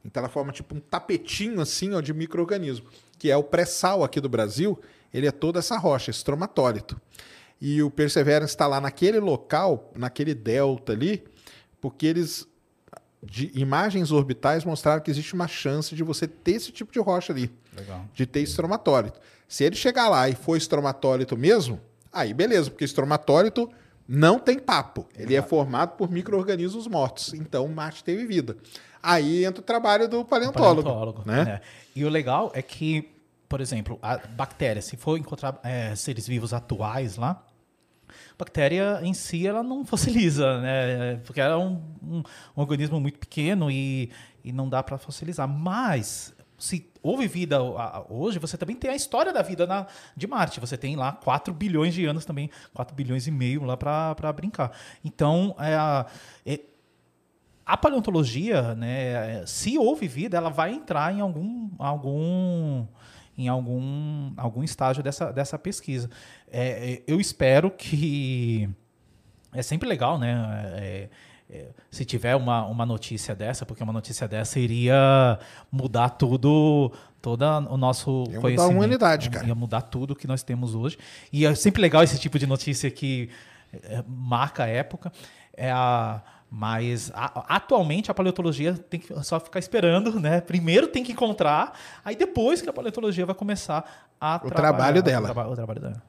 Então ela forma tipo um tapetinho assim ó, de micro-organismo, que é o pré-sal aqui do Brasil, ele é toda essa rocha, estromatólito. E o Perseverance está lá naquele local, naquele delta ali, porque eles de imagens orbitais mostraram que existe uma chance de você ter esse tipo de rocha ali, Legal. de ter estromatólito. Se ele chegar lá e for estromatólito mesmo, aí beleza, porque estromatólito não tem papo. Ele é formado por micro-organismos mortos. Então, Marte teve vida. Aí entra o trabalho do paleontólogo. paleontólogo né? É. E o legal é que, por exemplo, a bactéria, se for encontrar é, seres vivos atuais lá, a bactéria em si ela não fossiliza, né? Porque ela é um, um, um organismo muito pequeno e, e não dá para fossilizar. Mas se houve vida hoje, você também tem a história da vida na, de Marte. Você tem lá 4 bilhões de anos também, 4 bilhões e meio lá para brincar. Então, é, é, a paleontologia, né, se houve vida, ela vai entrar em algum, algum, em algum, algum estágio dessa, dessa pesquisa. É, é eu espero que. É sempre legal, né? É, é, se tiver uma, uma notícia dessa, porque uma notícia dessa iria mudar tudo, todo o nosso ia conhecimento. Mudar a humanidade, cara. Ia mudar tudo que nós temos hoje. E é sempre legal esse tipo de notícia que é, marca a época. É a, mas a, atualmente a paleontologia tem que só ficar esperando, né? Primeiro tem que encontrar, aí depois que a paleontologia vai começar a o trabalho dela. O, traba, o trabalho dela.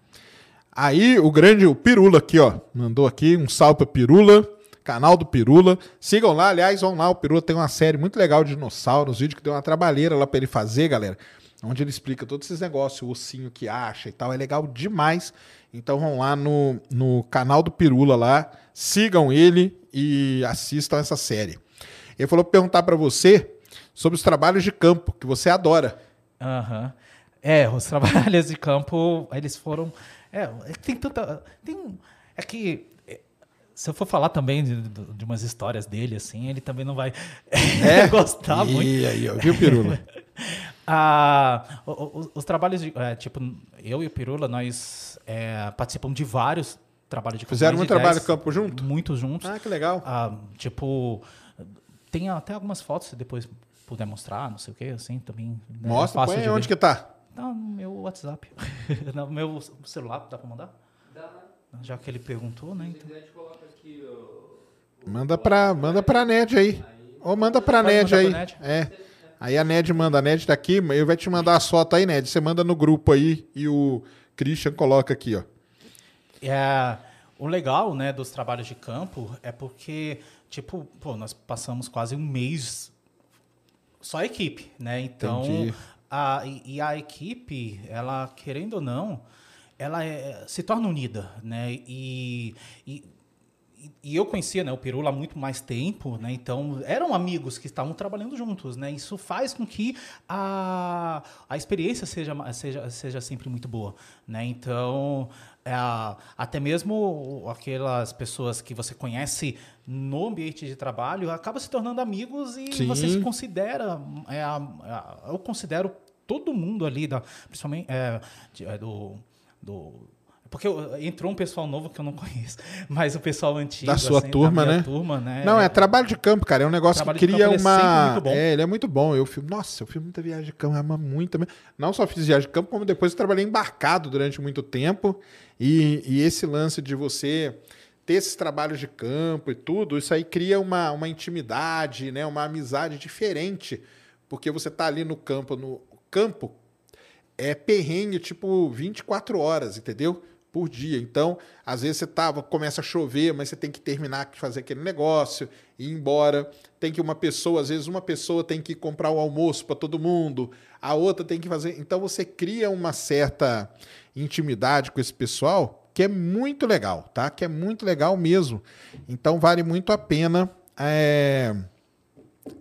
Aí o grande, o Pirula aqui, ó, mandou aqui um salve para Pirula canal do Pirula. Sigam lá, aliás, vão lá, o Pirula tem uma série muito legal de dinossauros, vídeo que deu uma trabalheira lá para ele fazer, galera. Onde ele explica todos esses negócios, o ossinho que acha e tal. É legal demais. Então vão lá no, no canal do Pirula lá, sigam ele e assistam essa série. Ele falou perguntar para você sobre os trabalhos de campo, que você adora. Aham. Uhum. É, os trabalhos de campo, eles foram. É, tem tanta. Tem, é que se eu for falar também de, de, umas histórias dele, assim, ele também não vai é? gostar e muito. E aí, ó, viu, Pirula? ah, os, os, trabalhos, de, é, tipo, eu e o Pirula, nós é, participamos de vários trabalhos de campo. Fizeram muito trabalho de campo junto? Muito juntos. Ah, que legal. Ah, tipo, tem até algumas fotos, se depois puder mostrar, não sei o que, assim, também. Né, Mostra, põe onde ver. que tá? Tá no meu WhatsApp. no meu celular, dá pra mandar? Dá. Já que ele perguntou, né? Então. Manda pra, manda pra NED aí. Ou manda pra Pode NED aí. NED. É. Aí a NED manda, a NED tá aqui, eu vai te mandar as fotos aí, NED. Você manda no grupo aí e o Christian coloca aqui, ó. É, o legal, né, dos trabalhos de campo é porque, tipo, pô, nós passamos quase um mês só a equipe, né? Então, a, e a equipe, ela, querendo ou não, ela é, se torna unida, né? E, e e eu conhecia né, o Pirula há muito mais tempo, né, então eram amigos que estavam trabalhando juntos. Né, isso faz com que a, a experiência seja, seja, seja sempre muito boa. Né, então, é, até mesmo aquelas pessoas que você conhece no ambiente de trabalho acaba se tornando amigos e Sim. você se considera. É, é, eu considero todo mundo ali, da, principalmente é, é, do, do porque entrou um pessoal novo que eu não conheço, mas o pessoal antigo. Da sua assim, turma, da né? turma, né? Não, é trabalho de campo, cara. É um negócio que cria campo, uma. Ele é, é, ele é muito bom. Eu filmo. Nossa, eu fiz muita viagem de campo, ama muito também. Não só fiz viagem de campo, como depois eu trabalhei embarcado durante muito tempo. E, e esse lance de você ter esses trabalhos de campo e tudo, isso aí cria uma, uma intimidade, né? uma amizade diferente. Porque você está ali no campo, no campo é perrengue tipo 24 horas, entendeu? Por dia. Então, às vezes você tava, começa a chover, mas você tem que terminar de fazer aquele negócio, ir embora. Tem que uma pessoa, às vezes uma pessoa tem que comprar o almoço para todo mundo, a outra tem que fazer. Então você cria uma certa intimidade com esse pessoal que é muito legal, tá? Que é muito legal mesmo. Então vale muito a pena. É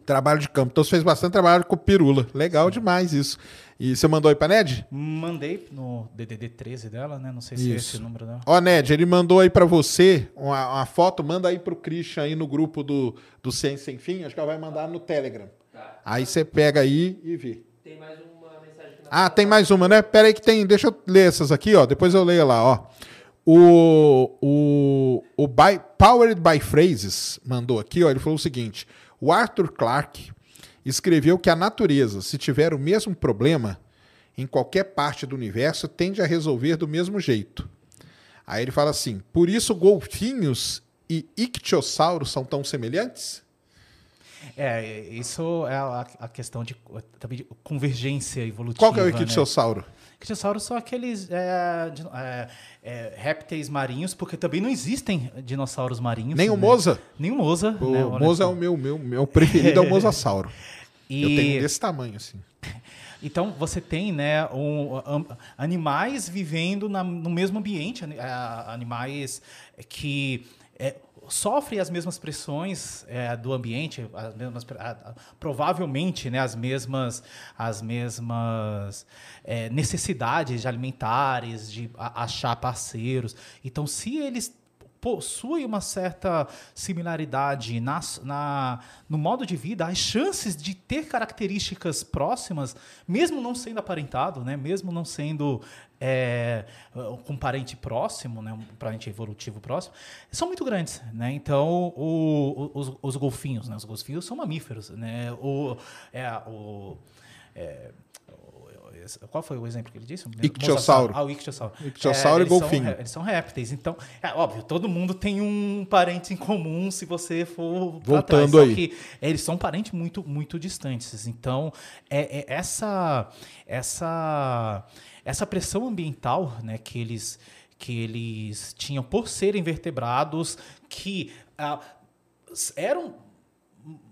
Trabalho de campo. Então você fez bastante trabalho com pirula. Legal demais isso. E você mandou aí pra Ned? Mandei no DDD 13 dela, né? Não sei se é Isso. esse o número dela. Ó, Ned, ele mandou aí pra você uma, uma foto. Manda aí pro Christian aí no grupo do, do Ciência Sem Fim. Acho que ela vai mandar no Telegram. Tá. Aí você pega aí e vê. Tem mais uma mensagem Ah, tem mais uma, né? Pera aí que tem. Deixa eu ler essas aqui, ó. Depois eu leio lá, ó. O, o, o by, Powered by Phrases mandou aqui, ó. Ele falou o seguinte: o Arthur Clarke escreveu que a natureza, se tiver o mesmo problema em qualquer parte do universo, tende a resolver do mesmo jeito. Aí ele fala assim: por isso golfinhos e ictiossauros são tão semelhantes? É, isso é a, a questão de, também de convergência evolutiva. Qual que é o né? ictiosauro? Ictiossauros são aqueles é, é, é, répteis marinhos, porque também não existem dinossauros marinhos. Nem o né? Moza? Nem o Moza. O né? Moza é o meu, meu, meu preferido, é o mosasauro. E- Eu tenho um desse tamanho, assim. Então você tem né, um, am- animais vivendo na- no mesmo ambiente, ani- animais que é, sofrem as mesmas pressões é, do ambiente, as mesmas, provavelmente né, as mesmas, as mesmas é, necessidades alimentares, de achar parceiros. Então, se eles possui uma certa similaridade na, no modo de vida, as chances de ter características próximas, mesmo não sendo aparentado, né, mesmo não sendo é, com um parente próximo, né, um parente evolutivo próximo, são muito grandes. Né? Então, o- o- os, os golfinhos, né, os golfinhos são mamíferos. Né? O, é, o, é, qual foi o exemplo que ele disse? Ictiosauro. Ah, o ictiosauro. Ictiosauro e eles são golfinho. ré- eles são répteis. Então, é óbvio, todo mundo tem um parente em comum se você for Voltando trás. Só aí. que eles são parentes muito, muito distantes. Então, é, é essa, essa, essa pressão ambiental né, que, eles, que eles tinham por serem vertebrados, que ah, eram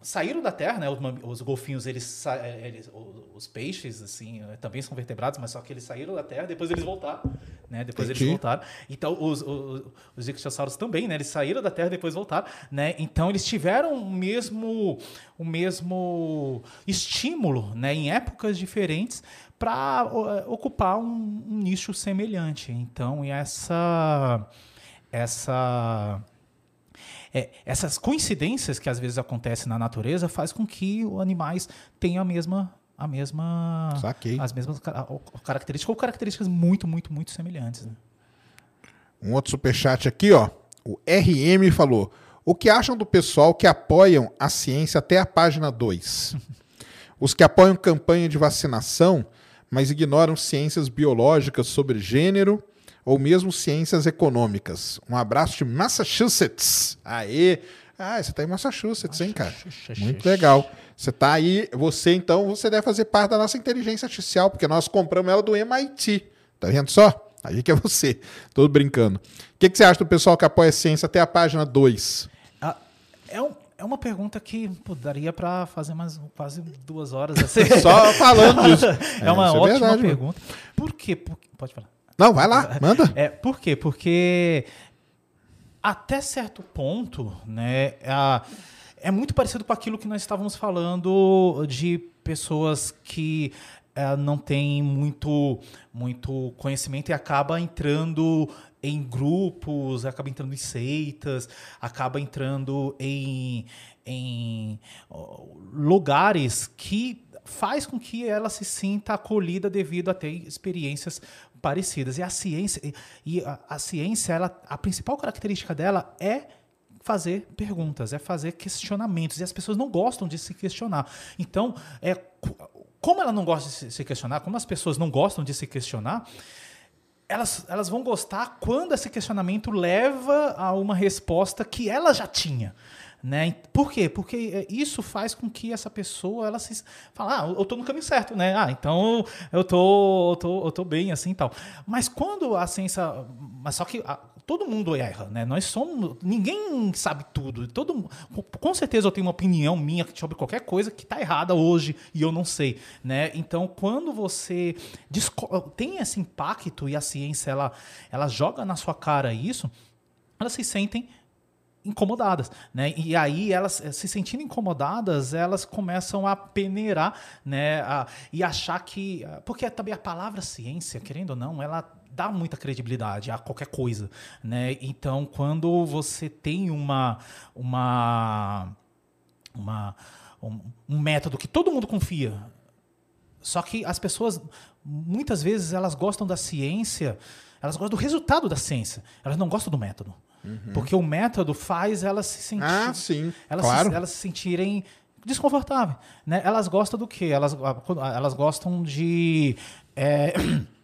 saíram da terra, né? Os, golfinhos, eles, eh, eles- os peixes, assim, eh, também são vertebrados, mas só que eles saíram da terra, depois eles voltaram, né? Depois Entendi. eles voltaram. Então, os, os, os ictiossauros também, né? Eles saíram da terra, depois voltaram, né? Então, eles tiveram o mesmo, o mesmo estímulo, né? Em épocas diferentes para ocupar um, um nicho semelhante. Então, e essa essa é, essas coincidências que às vezes acontecem na natureza faz com que os animais tenham a mesma a mesma Saquei. as mesmas ca- características ou características muito muito muito semelhantes né? Um outro superchat aqui, ó. O RM falou: O que acham do pessoal que apoiam a ciência até a página 2? Os que apoiam campanha de vacinação, mas ignoram ciências biológicas sobre gênero ou mesmo ciências econômicas. Um abraço de Massachusetts. Aê! Ah, você tá em Massachusetts, hein, cara? Muito legal. Você tá aí, você então, você deve fazer parte da nossa inteligência artificial, porque nós compramos ela do MIT. Tá vendo só? Aí que é você. Tô brincando. O que, que você acha do pessoal que apoia a ciência até a página 2? Ah, é, um- é uma pergunta que pô, daria para fazer mais quase duas horas assim. Só falando disso. é uma isso ótima verdade, mano. pergunta por quê Por- pode falar Não, vai lá, manda. É, por quê? Porque até certo ponto, né, é muito parecido com aquilo que nós estávamos falando de pessoas que eh, não têm muito, muito conhecimento e acaba entrando em grupos, acaba entrando em seitas, acaba entrando em, em lugares que faz com que ela se sinta acolhida devido a ter experiências parecidas. E a ciência, e- a, a ciência, ela, a principal característica dela é fazer perguntas, é fazer questionamentos. E as pessoas não gostam de se questionar. Então, é, co- como ela não gosta de se- se questionar, como as pessoas não gostam de se questionar, elas, elas vão gostar quando esse questionamento leva a uma resposta que ela já tinha. Né? Por quê? Porque é, isso faz com que essa pessoa ela se fala, ah, eu tô no caminho certo, né? Ah, então eu tô, eu tô, eu tô bem assim e tal. Mas quando a ciência. Mas só que a, todo mundo erra, né? Nós somos. Ninguém sabe tudo. Todo, com certeza eu tenho uma opinião minha sobre qualquer coisa que está errada hoje e eu não sei, né? Então, quando você tem esse impacto e a ciência ela, ela joga na sua cara isso, elas se sentem incomodadas, né? E aí elas eh, se sentindo incomodadas, elas começam a peneirar, né? A, e achar que porque também a palavra ciência, querendo ou não, ela dá muita credibilidade a qualquer coisa, né? Então, quando você tem uma uma uma um, um método que todo mundo confia, só que as pessoas muitas vezes elas gostam da ciência, elas gostam do resultado da ciência, elas não gostam do método. Uhum. Porque o método faz elas se sentirem. Ah, sim. Elas, claro. se, elas se sentirem desconfortáveis. Né? Elas gostam do quê? Elas, elas gostam de. É,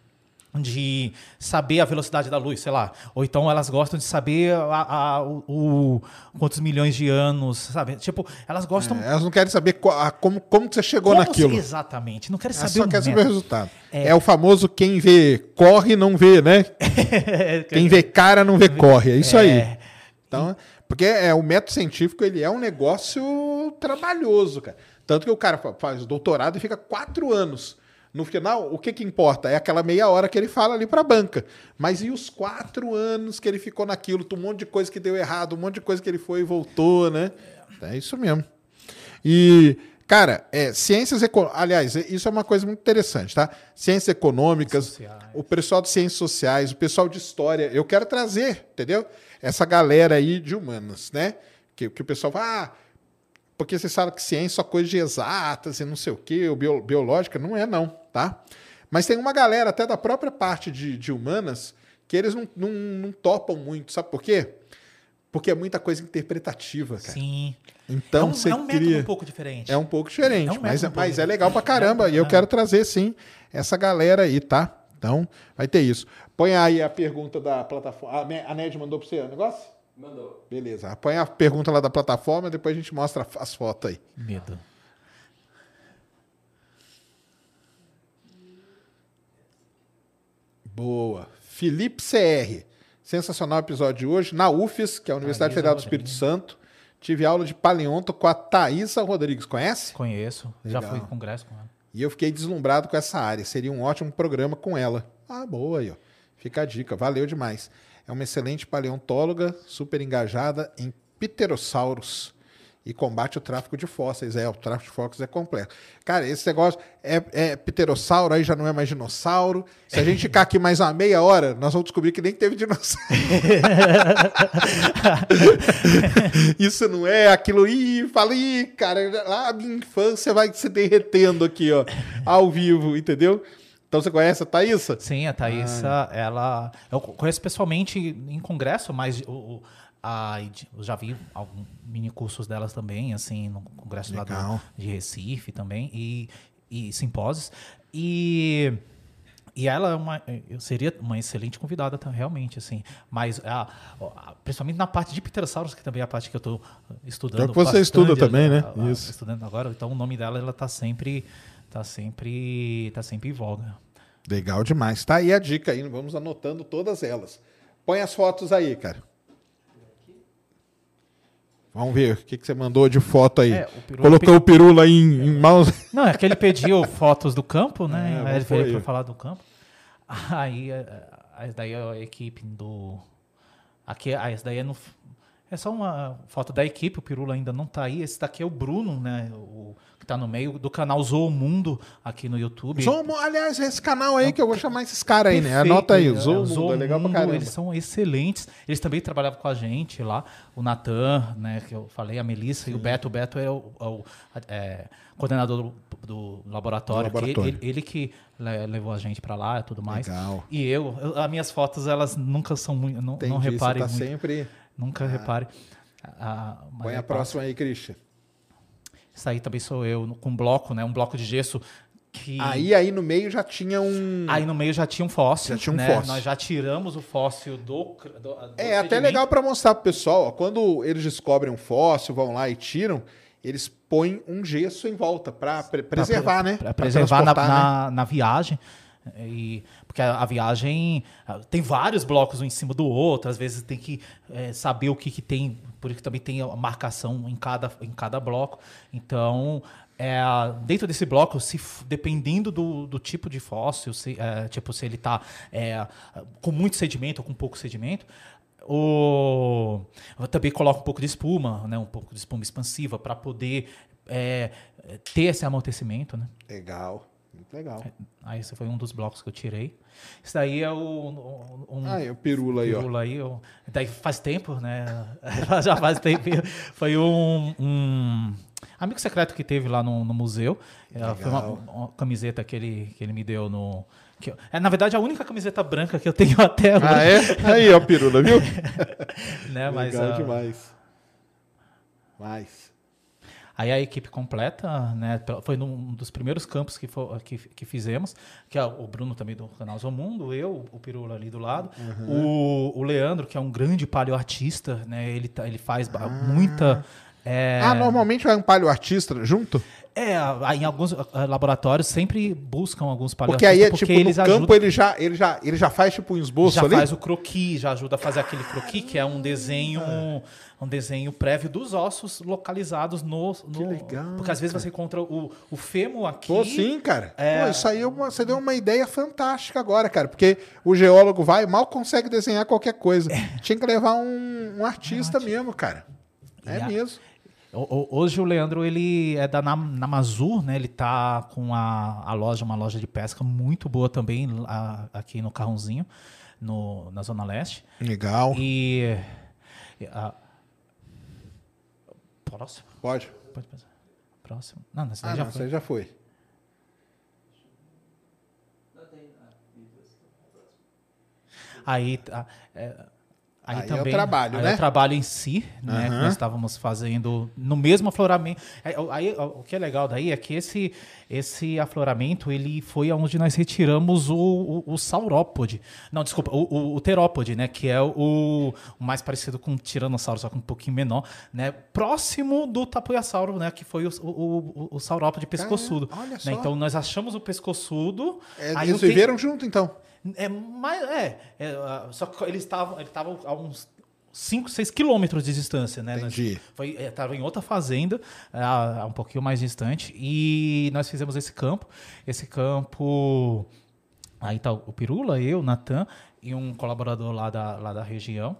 de saber a velocidade da luz, sei lá. Ou então elas gostam de saber a, a, o, o, quantos milhões de anos, sabe? Tipo, elas gostam. É, elas não querem saber qual, como, como que você chegou como naquilo. Se, exatamente. Não querem saber só o quer saber o resultado. É. é. o famoso quem vê corre não vê, né? quem vê cara não vê corre. É isso é. aí. Então, porque é o método científico ele é um negócio trabalhoso, cara. Tanto que o cara faz doutorado e fica quatro anos no final, o que, que importa? É aquela meia hora que ele fala ali para a banca. Mas e os quatro anos que ele ficou naquilo? Um monte de coisa que deu errado, um monte de coisa que ele foi e voltou, né? É isso mesmo. E, cara, é, ciências econômicas. Aliás, isso é uma coisa muito interessante, tá? Ciências econômicas, sociais. o pessoal de ciências sociais, o pessoal de história. Eu quero trazer, entendeu? Essa galera aí de humanas, né? Que, que o pessoal fala. Ah, porque você sabe que ciência é só coisa de exatas e não sei o quê, ou bio, biológica, não é não, tá? Mas tem uma galera até da própria parte de, de humanas que eles não, não, não, topam muito, sabe por quê? Porque é muita coisa interpretativa, cara. Sim. Então é um, você é um cria... um pouco diferente. É um pouco diferente, é um mas, um mas é legal pra caramba. e eu quero trazer, sim, essa galera aí, tá? Então, vai ter isso. Põe aí a pergunta da plataforma. A Ned mandou pra você o negócio? Mandou. Beleza. Põe a pergunta lá da plataforma, depois a gente mostra as fotos aí. Medo. Boa. Felipe CR. Sensacional episódio de hoje. Na UFES, que é a Universidade Federal do Espírito Santo. Tive aula de paleonto com a Thaisa Rodrigues. Conhece? Conheço. Legal. Já fui em congresso com ela. E eu fiquei deslumbrado com essa área. Seria um ótimo programa com ela. Ah, boa aí, ó. Fica a dica. Valeu demais. É uma excelente paleontóloga, super engajada em pterossauros e combate o tráfico de fósseis. É, o tráfico de fósseis é completo. Cara, esse negócio é, é pterossauro, aí já não é mais dinossauro. Se a gente ficar aqui mais uma meia hora, nós vamos descobrir que nem teve dinossauro. Isso não é aquilo. Ih, fala, ih, cara, lá a minha infância vai se derretendo aqui, ó, ao vivo, entendeu? Então você conhece a Thaísa? Sim, a Thaísa, ah. ela. Eu conheço pessoalmente em congresso, mas o, a, eu já vi alguns mini cursos delas também, assim, no congresso lá do, de Recife também, e, e simpósios. E. E ela é uma, seria uma excelente convidada, realmente, assim. Mas, a, a, principalmente na parte de pterossauros, que também é a parte que eu estou estudando. É que você estuda também, né? Isso. Estudando agora. Então, o nome dela, ela está sempre tá sempre, tá sempre em voga. Legal demais. Tá aí a dica aí, vamos anotando todas elas. Põe as fotos aí, cara. Vamos ver o que, que você mandou de foto aí. É, o Colocou o pirula aí em, em mouse. Não, é que ele pediu fotos do campo, né? É, aí ele veio para falar do campo. Aí, aí daí é a equipe do. Aqui, aí daí é no. É só uma foto da equipe, o Pirula ainda não está aí. Esse daqui é o Bruno, né? O, tá no meio do canal Zoom Mundo aqui no YouTube. Zoom, aliás, esse canal aí que eu vou chamar esses caras aí, né? Anota aí, Zoom, é, Mundo, é legal pra caramba. Eles são excelentes. Eles também trabalhavam com a gente lá. O Natan, né, que eu falei, a Melissa Sim. e o Beto. O Beto é o, é o é, coordenador do, do laboratório. Do laboratório. Ele, ele, que levou a gente para lá e tudo mais. Legal. E eu, eu, as minhas fotos, elas nunca são muito. Não, Entendi, não reparem. Você tá muito. sempre. Nunca ah. repare. Ah, Põe a próxima aí, Christian. Isso aí também sou eu, com um bloco, né? Um bloco de gesso Que... Aí, aí no meio já tinha um. Aí no meio já tinha um fóssil. Já tinha um né? fóssil. Nós já tiramos o fóssil do. do- do É até sedimento. legal pra mostrar pro pessoal, ó, quando eles descobrem um fóssil, vão lá e tiram, eles põem um gesso em volta pra pre- preservar, né? Pra Pra preservar na, né? na, na viagem. E, porque a, a viagem tem vários blocos um em cima do outro, às vezes tem que eh, saber o que, que tem, por isso que também tem a marcação em cada, em cada bloco. Então, é, dentro desse bloco, se, dependendo do, do tipo de fóssil, se, eh, tipo, se ele está com muito sedimento ou com pouco sedimento, o, eu também coloco um pouco de espuma, né, um pouco de espuma expansiva, para poder eh, ter esse amortecimento. Né? Legal, muito legal. Aí esse foi um dos blocos que eu tirei. Isso daí é o um, Ah, é o pirula aí, ó. pirula aí, eu- daí faz tempo, né? Já faz tempo. Foi um, um amigo secreto que teve lá no, no museu. É, Foi uma, Legal. uma camiseta que ele, que ele me deu no. que eu- é, na verdade, a única camiseta branca que eu tenho até hoje. Ah, é? Aí, ó, pirula, viu? né? Mas, legal ah, demais. Mais. Aí a equipe completa, né? Foi num dos primeiros campos que, fo- que, que fizemos, que é o Bruno também do canal Zomundo, eu, o Pirula ali do lado, o, o Leandro, que é um grande paleoartista, né? Ele, tá- ele faz ba- muita. É, Ah, normalmente vai um paleoartista junto? é, em alguns ah, laboratórios sempre buscam alguns Porque paleoartistas aí é porque tipo, no eles campo ajudam. ele já, ele, já, ele já faz tipo um esboço já ali? faz o croquis, já ajuda a fazer aquele croquis, que é um desenho, um desenho prévio dos ossos localizados no. no legal, porque às vezes você encontra o, o fêmur aqui. Pô, sim, cara. É. Pô, isso aí é uma- você deu uma ideia fantástica agora, cara. Porque o geólogo vai mal consegue desenhar qualquer coisa. Tinha que levar um, um artista mesmo, cara. É E a- mesmo. Hoje o Leandro ele é da Nam- Namazur, né? Ele tá com a, a loja, uma loja de pesca muito boa também lá- aqui no Carrãozinho, no, na Zona Leste. Legal. E. a- próximo? Pode. Pode pensar. Próximo? Não, nesse Ah, já não, foi. você já foi. Aí, tá, é, aí, Aí é o também. trabalho, aí né? É o trabalho em si, né? Que Aham. nós estávamos fazendo no mesmo afloramento. Aí, o- aí, o que é legal daí é que esse, esse afloramento ele foi onde nós retiramos o, o, o saurópode. Não, desculpa, o, o, o terópode, né? Que é o, o mais parecido com o tiranossauro, só que um pouquinho menor, né? Próximo do tapuiasauro, né? Que foi o, o, o, saurópode pescoçudo. olha né? só. Então nós achamos o pescoçudo. É, eles tem- viveram junto, então. É, mas, é, é, ah, só que eles estavam eles estavam a uns 5, 6 quilômetros de distância, né? Nós- Entendi. foi, estava em outra fazenda, ah, um pouquinho mais distante, e nós fizemos esse campo. Esse campo. Aí tá o Pirula, eu, Natan e um colaborador lá da, lá da região.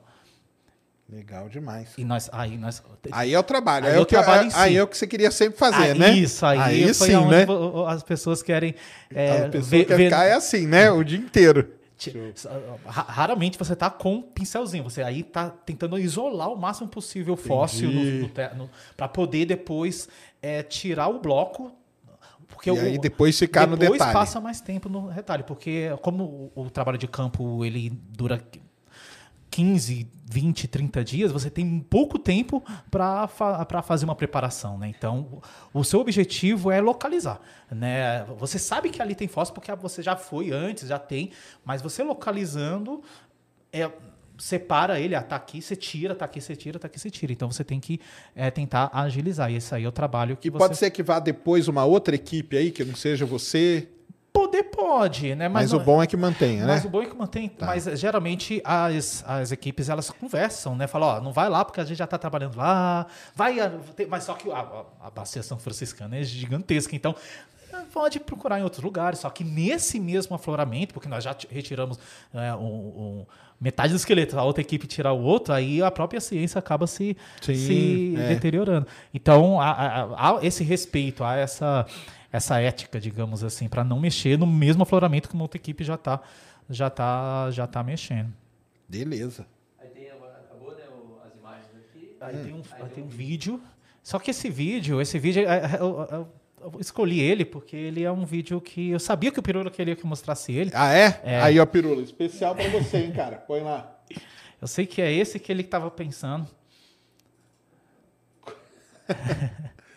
Legal demais. E nós. Aí nós. Aí é o trabalho. Aí Aí, é é o que, trabalho em si. aí é o que você queria sempre fazer, Ah, né? Isso, aí, foi sim, né? as pessoas querem. é, a pessoa ver- quer ver- ficar é assim, né? O dia inteiro. Raramente você tá com um pincelzinho, você aí tá tentando isolar o máximo possível o fóssil para poder depois é, tirar o bloco. Porque E o- aí depois ficar no depois detalhe. passa mais tempo no retalho, porque como o, o trabalho de campo ele dura 15, 20, 30 dias, você tem pouco tempo para fa fazer uma preparação, né? Então, o seu objetivo é localizar, né? Você sabe que ali tem fósforo porque você já foi antes, já tem, mas você localizando é separa ele, ah, tá aqui, você tira, tá aqui, você tira, tá aqui, você tira. Então você tem que é, tentar agilizar. E esse aí é o trabalho que E você pode ser que vá depois uma outra equipe aí, que não seja você, poder pode, né? mas, não- o bom é que mantenha, Mas né? o bom é que mantém. Mas geralmente as, as equipes elas conversam, né? Falam, ó, não vai lá porque a gente já está trabalhando lá. Vai, mas só que a, a, bacia São Franciscana é gigantesca, então pode procurar em outros lugares. Só que nesse mesmo afloramento, porque nós já retiramos é, um- um- metade do esqueleto, a outra equipe tirar o outro, aí a própria ciência acaba se, Sim, se é. deteriorando. Então, há, há- há esse respeito, há essa, essa ética, digamos assim, para não mexer no mesmo afloramento que uma outra equipe já está já tá, já tá mexendo. Beleza. Aí tem agora, acabou, né, o- as imagens aqui. Aí tem um, Aí aí tem tem um um vídeo. Só que esse vídeo, esse vídeo, é- é- eu, eu- eu escolhi ele porque ele é um vídeo que eu sabia que o Pirula queria que eu mostrasse ele. Ah, é? É. Aí, ó, Pirula, especial pra você, hein, cara. Põe lá. Eu sei que é esse que ele estava pensando.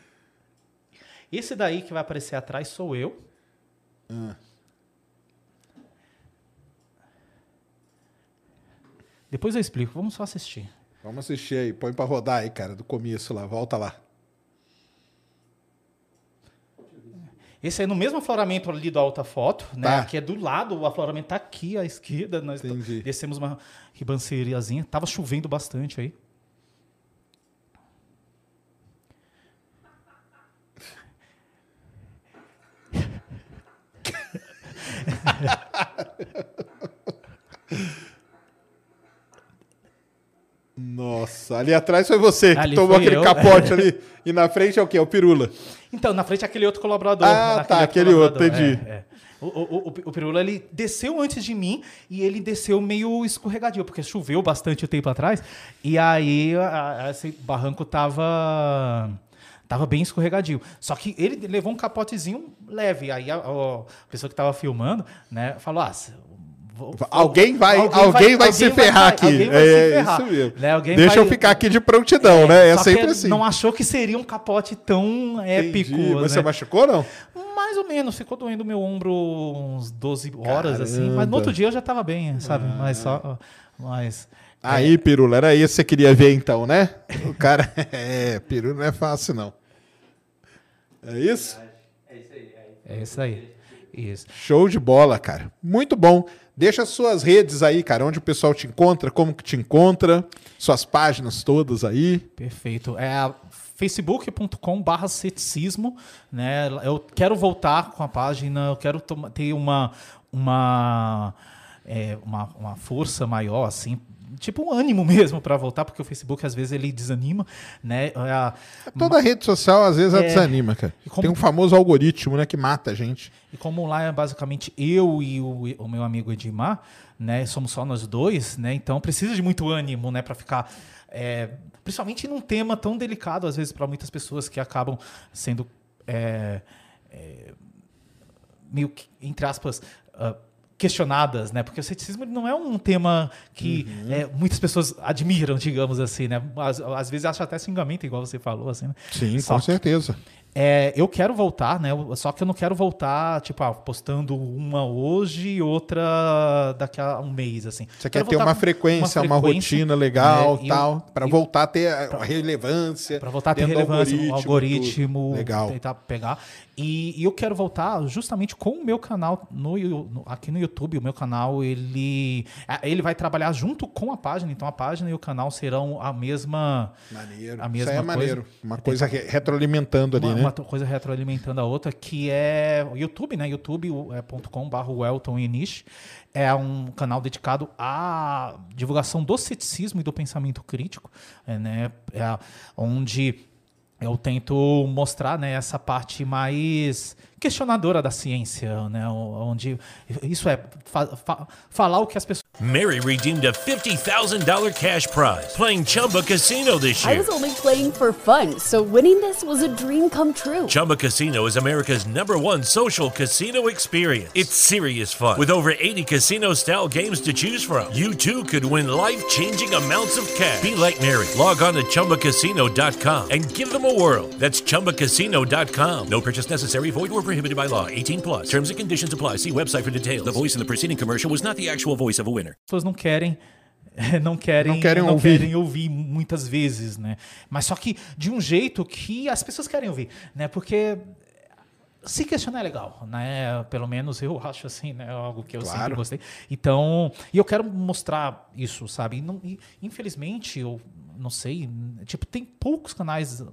esse daí que vai aparecer atrás sou eu. Depois eu explico, vamos só assistir. Vamos assistir aí. Põe pra rodar aí, cara, do começo lá. Volta lá. Esse é no mesmo afloramento ali do alta foto, né? Tá. Aqui é do lado, o afloramento tá aqui à esquerda. Nós Entendi. descemos uma ribanceriazinha. Tava chovendo bastante aí. Nossa, ali atrás foi você que Ali tomou fui aquele eu. capote ali. E na frente é o quê? É o pirula. Então, na frente é aquele outro colaborador. Ah, tá, aquele outro, entendi. é, é. O, o, o, o Pirula, ele desceu antes de mim e ele desceu meio escorregadio, porque choveu bastante o tempo atrás. E aí a- a- esse barranco tava, tava bem escorregadio. Só que ele levou um capotezinho leve. Aí a, a pessoa que tava filmando, né, falou: ah, vou- vou- Alguém vai, alguém vai, se ferrar aqui. alguém vai é se ferrar, isso mesmo. né? Alguém Deixa vai- eu ficar aqui de prontidão, né? É sempre assim. Não achou que seria um capote tão épico. Entendi. Mas né? você machucou não? Mais ou menos, ficou doendo meu ombro uns 12 horas, assim. Mas Caramba. no outro dia eu já tava bem, sabe? Mas só. Mas. Aí, pirula, era isso que você queria ver então, né? O cara. É, pirula não é fácil, não. É isso? É isso aí. É isso. É isso aí. Isso. Show de bola, cara. Muito bom. Deixa suas redes aí, cara, onde o pessoal te encontra, como que te encontra, suas páginas todas aí. Perfeito. É facebook.com barra ceticismo, né? Eu quero voltar com a página, eu quero ter uma uma, é, uma uma força maior, assim, tipo um ânimo mesmo para voltar, porque o Facebook às vezes ele desanima, né? É, Toda rede social, às vezes, É. desanima, cara. Como- Tem um famoso algoritmo, né, que mata a gente. E como lá é basicamente eu e o, o meu amigo Edmar, né, somos só nós dois, né, então precisa de muito ânimo, né, para ficar, é, principalmente num tema tão delicado às vezes para muitas pessoas que acabam sendo é, é, meio que, entre aspas, ah, questionadas, né? Porque o ceticismo não é um tema que Uhum. é, muitas pessoas admiram, digamos assim, né? Às, às vezes acha até xingamento, igual você falou, assim. Né? Sim, Só com que- certeza. É, eu quero voltar, né? Só que eu não quero voltar, tipo, ah, postando uma hoje e outra daqui a um mês, assim. Você Quero quer ter uma frequência, uma, frequência, rotina legal né, e tal, para voltar a ter a a relevância. Para voltar a ter relevância, o tudo. algoritmo, Legal. tentar pegar. E, e eu quero voltar justamente com o meu canal no, no- aqui no YouTube. O meu canal ele ele vai trabalhar junto com a página. Então a página e o canal serão a mesma Maneiro. A Isso mesma aí é coisa. maneiro. Uma coisa re- retroalimentando ali, uma, né? uma coisa retroalimentando a outra, que é o YouTube, né? youtube.com.br Welton Inish. É um canal dedicado à divulgação do ceticismo e do pensamento crítico, é, né? É onde eu tento mostrar né, essa parte mais questionadora da ciência, né? Onde isso é fa- fa- falar o que as pessoas Mary redeemed a $50,000 cash prize playing Chumba Casino this year. I was only playing for fun, so winning this was a dream come true. Chumba Casino is America's number one social casino experience. It's serious fun. With over 80 casino style games to choose from, you too could win life changing amounts of cash. Be like Mary. Log on to chumbacasino.com and give them a whirl. That's chumbacasino.com. No purchase necessary, void or prohibited by law. 18 plus. Terms and conditions apply. See website for details. The voice in the preceding commercial was not the actual voice of a winner. não querem não querem Não querem ouvir. querem ouvir muitas vezes, né? Mas só que de um jeito que as pessoas querem ouvir, né? Porque se questionar é legal, né? Pelo menos eu acho assim, né? É Algo que eu sempre Claro. gostei. Então, e eu quero mostrar isso, sabe? E não- e, infelizmente, eu não sei, tipo, tem poucos canais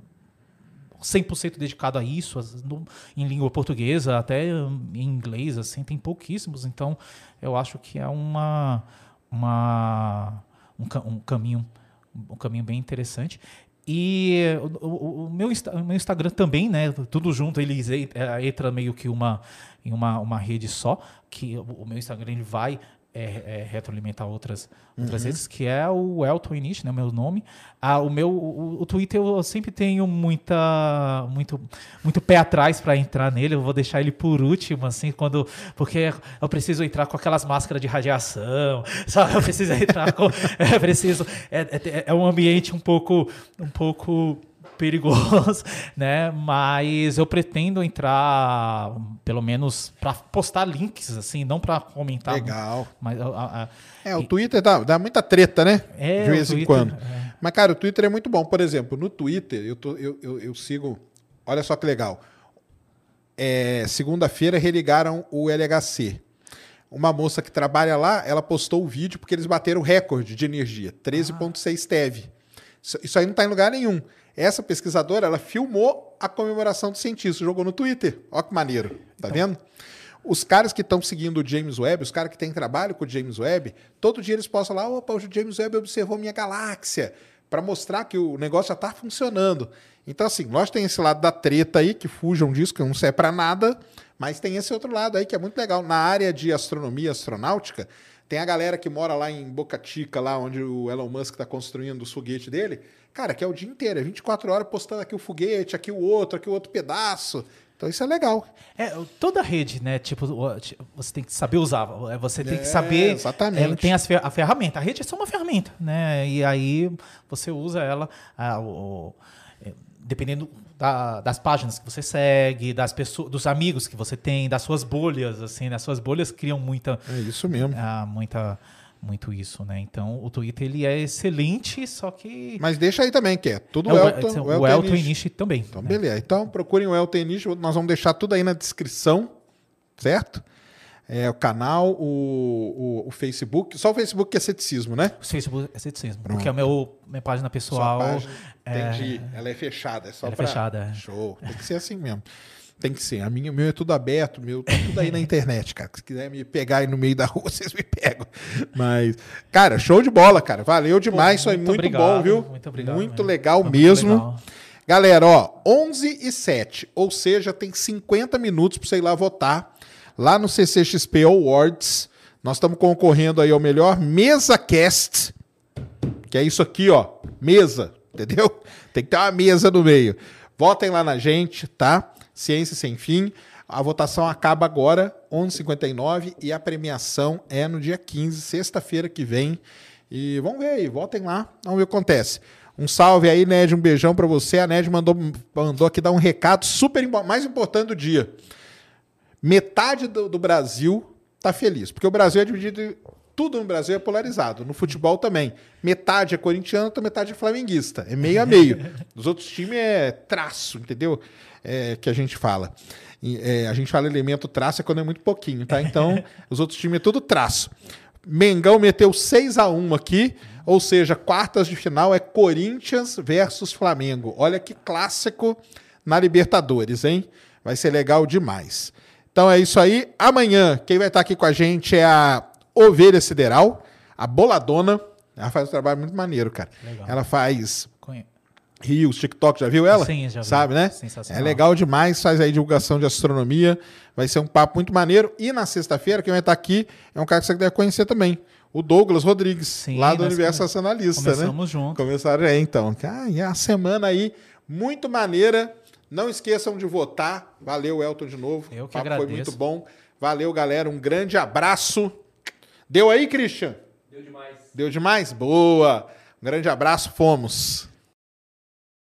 100% dedicado a isso, no- em língua portuguesa, até hum, em inglês, assim, tem pouquíssimos. Então, eu acho que é uma, uma um, um caminho um caminho bem interessante. E o, o- o meu, o meu Instagram também, né? Tudo junto, ele é, entra meio que uma, em uma, uma rede só, que o, o meu Instagram ele vai é, é, retroalimentar outras, outras redes, que é o Elton Inish, né? Meu nome. Ah, o meu o, o Twitter eu sempre tenho muita muito muito pé atrás para entrar nele. Eu vou deixar ele por último, assim, quando porque eu preciso entrar com aquelas máscaras de radiação, sabe? Eu preciso entrar com, é preciso é, é, é um ambiente um pouco um pouco perigoso, né? Mas eu pretendo entrar, pelo menos, para postar links, assim, não para comentar. Legal. Mas, a- a- É, o Twitter dá, dá muita treta, né? É, De o vez em Twitter, quando. é. Mas, cara, o Twitter é muito bom. Por exemplo, no Twitter, eu, tô- eu, eu, eu sigo. Olha só que legal. É, Segunda-feira religaram o LHC. Uma moça que trabalha lá, ela postou o vídeo porque eles bateram recorde de energia 13,6 TeV. Isso, isso aí não está em lugar nenhum. Essa pesquisadora, ela filmou a comemoração do cientista, jogou no Twitter. Olha que maneiro. Tá vendo? Os caras que estão seguindo o James Webb, os caras que têm trabalho com o James Webb, todo dia eles postam lá, opa, o James Webb observou minha galáxia, para mostrar que o negócio já está funcionando. Então, assim, nós tem esse lado da treta aí, que fujam disso, que não serve para nada, mas tem esse outro lado aí que é muito legal. Na área de astronomia astronáutica, tem a galera que mora lá em Boca Chica, lá onde o Elon Musk está construindo os foguetes dele. Cara, que é o dia inteiro, é 24 horas postando aqui o foguete, aqui o outro, aqui o outro pedaço. Então isso é legal. É, toda rede, né? Tipo, você tem que saber usar. é, Você tem É, que saber. exatamente. Ela tem as a ferramenta. A rede é só uma ferramenta, né? E aí você usa ela. ah, o- o- é, dependendo da- das páginas que você segue, das pessoas, dos amigos que você tem, das suas bolhas, assim, né? As suas bolhas criam muita, É isso mesmo. ah, muita, muito isso, né? Então o Twitter ele é excelente, só que Mas deixa aí também, que é tudo É, o, Elton, o Elton Inish. Inish também. Então, né? beleza. Então, procurem o Elton Inish. Nós vamos deixar tudo aí na descrição, certo? É, o canal, o, o, o Facebook. Só o Facebook que é ceticismo, né? O Facebook é ceticismo, Pronto. porque a meu, minha página pessoal. página. É- Entendi. Ela é fechada. É só Ela é pra- fechada, é. Show. Tem que ser assim mesmo. Tem que ser. A minha, meu é tudo aberto, meu tá tudo aí na internet, cara. Se quiser me pegar aí no meio da rua, vocês me pegam. Mas, cara, show de bola, cara. Valeu demais. Isso aí, muito muito obrigado, bom, viu? muito obrigado Muito legal Foi muito mesmo. legal. Galera, ó, 11 e 7, ou seja, tem 50 minutos para você ir lá votar lá no CCXP Awards. Nós estamos concorrendo aí ao melhor mesa cast, que é isso aqui, ó, mesa, entendeu? Tem que ter uma mesa no meio. Votem lá na gente, tá? Ciência sem fim. A votação acaba agora, 11h59, e a premiação é no dia 15, sexta-feira que vem. E vamos ver aí, votem lá, vamos ver o que acontece. Um salve aí, Ned, um beijão pra você. A Ned mandou, mandou aqui dar um recado super mais importante do dia. Metade do, do Brasil tá feliz, porque o Brasil é dividido. Tudo no Brasil é polarizado, no futebol também. Metade é corintiano, outra metade é flamenguista. É meio a meio. Os outros times é traço, entendeu? É, que a gente fala. E, é, a gente fala elemento traço é quando é muito pouquinho, tá? Então, os outros times é tudo traço. Mengão meteu 6 a 1 aqui, ou seja, quartas de final é Corinthians versus Flamengo. Olha que clássico na Libertadores, hein? Vai ser legal demais. Então é isso aí. Amanhã, quem vai estar aqui com a gente é a Ovelha Sideral, a Boladona. Ela faz um trabalho muito maneiro, cara. Legal. Ela faz Rios, TikTok, já viu ela? Sim, já vi. Sabe, né? Sensacional. É legal demais, faz aí divulgação de astronomia. Vai ser um papo muito maneiro. E na sexta-feira, quem vai estar aqui é um cara que você deve conhecer também. O Douglas Rodrigues, Sim, lá do Universo come- Nacionalista, né? começamos junto. Começaram aí, então. Ah, e a semana aí, muito maneira. Não esqueçam de votar. Valeu, Elton, de novo. Eu que o papo foi agradeço. muito bom. Valeu, galera. Um grande abraço. Deu aí, Christian? Deu demais. Deu demais? Boa. Um grande abraço. Fomos.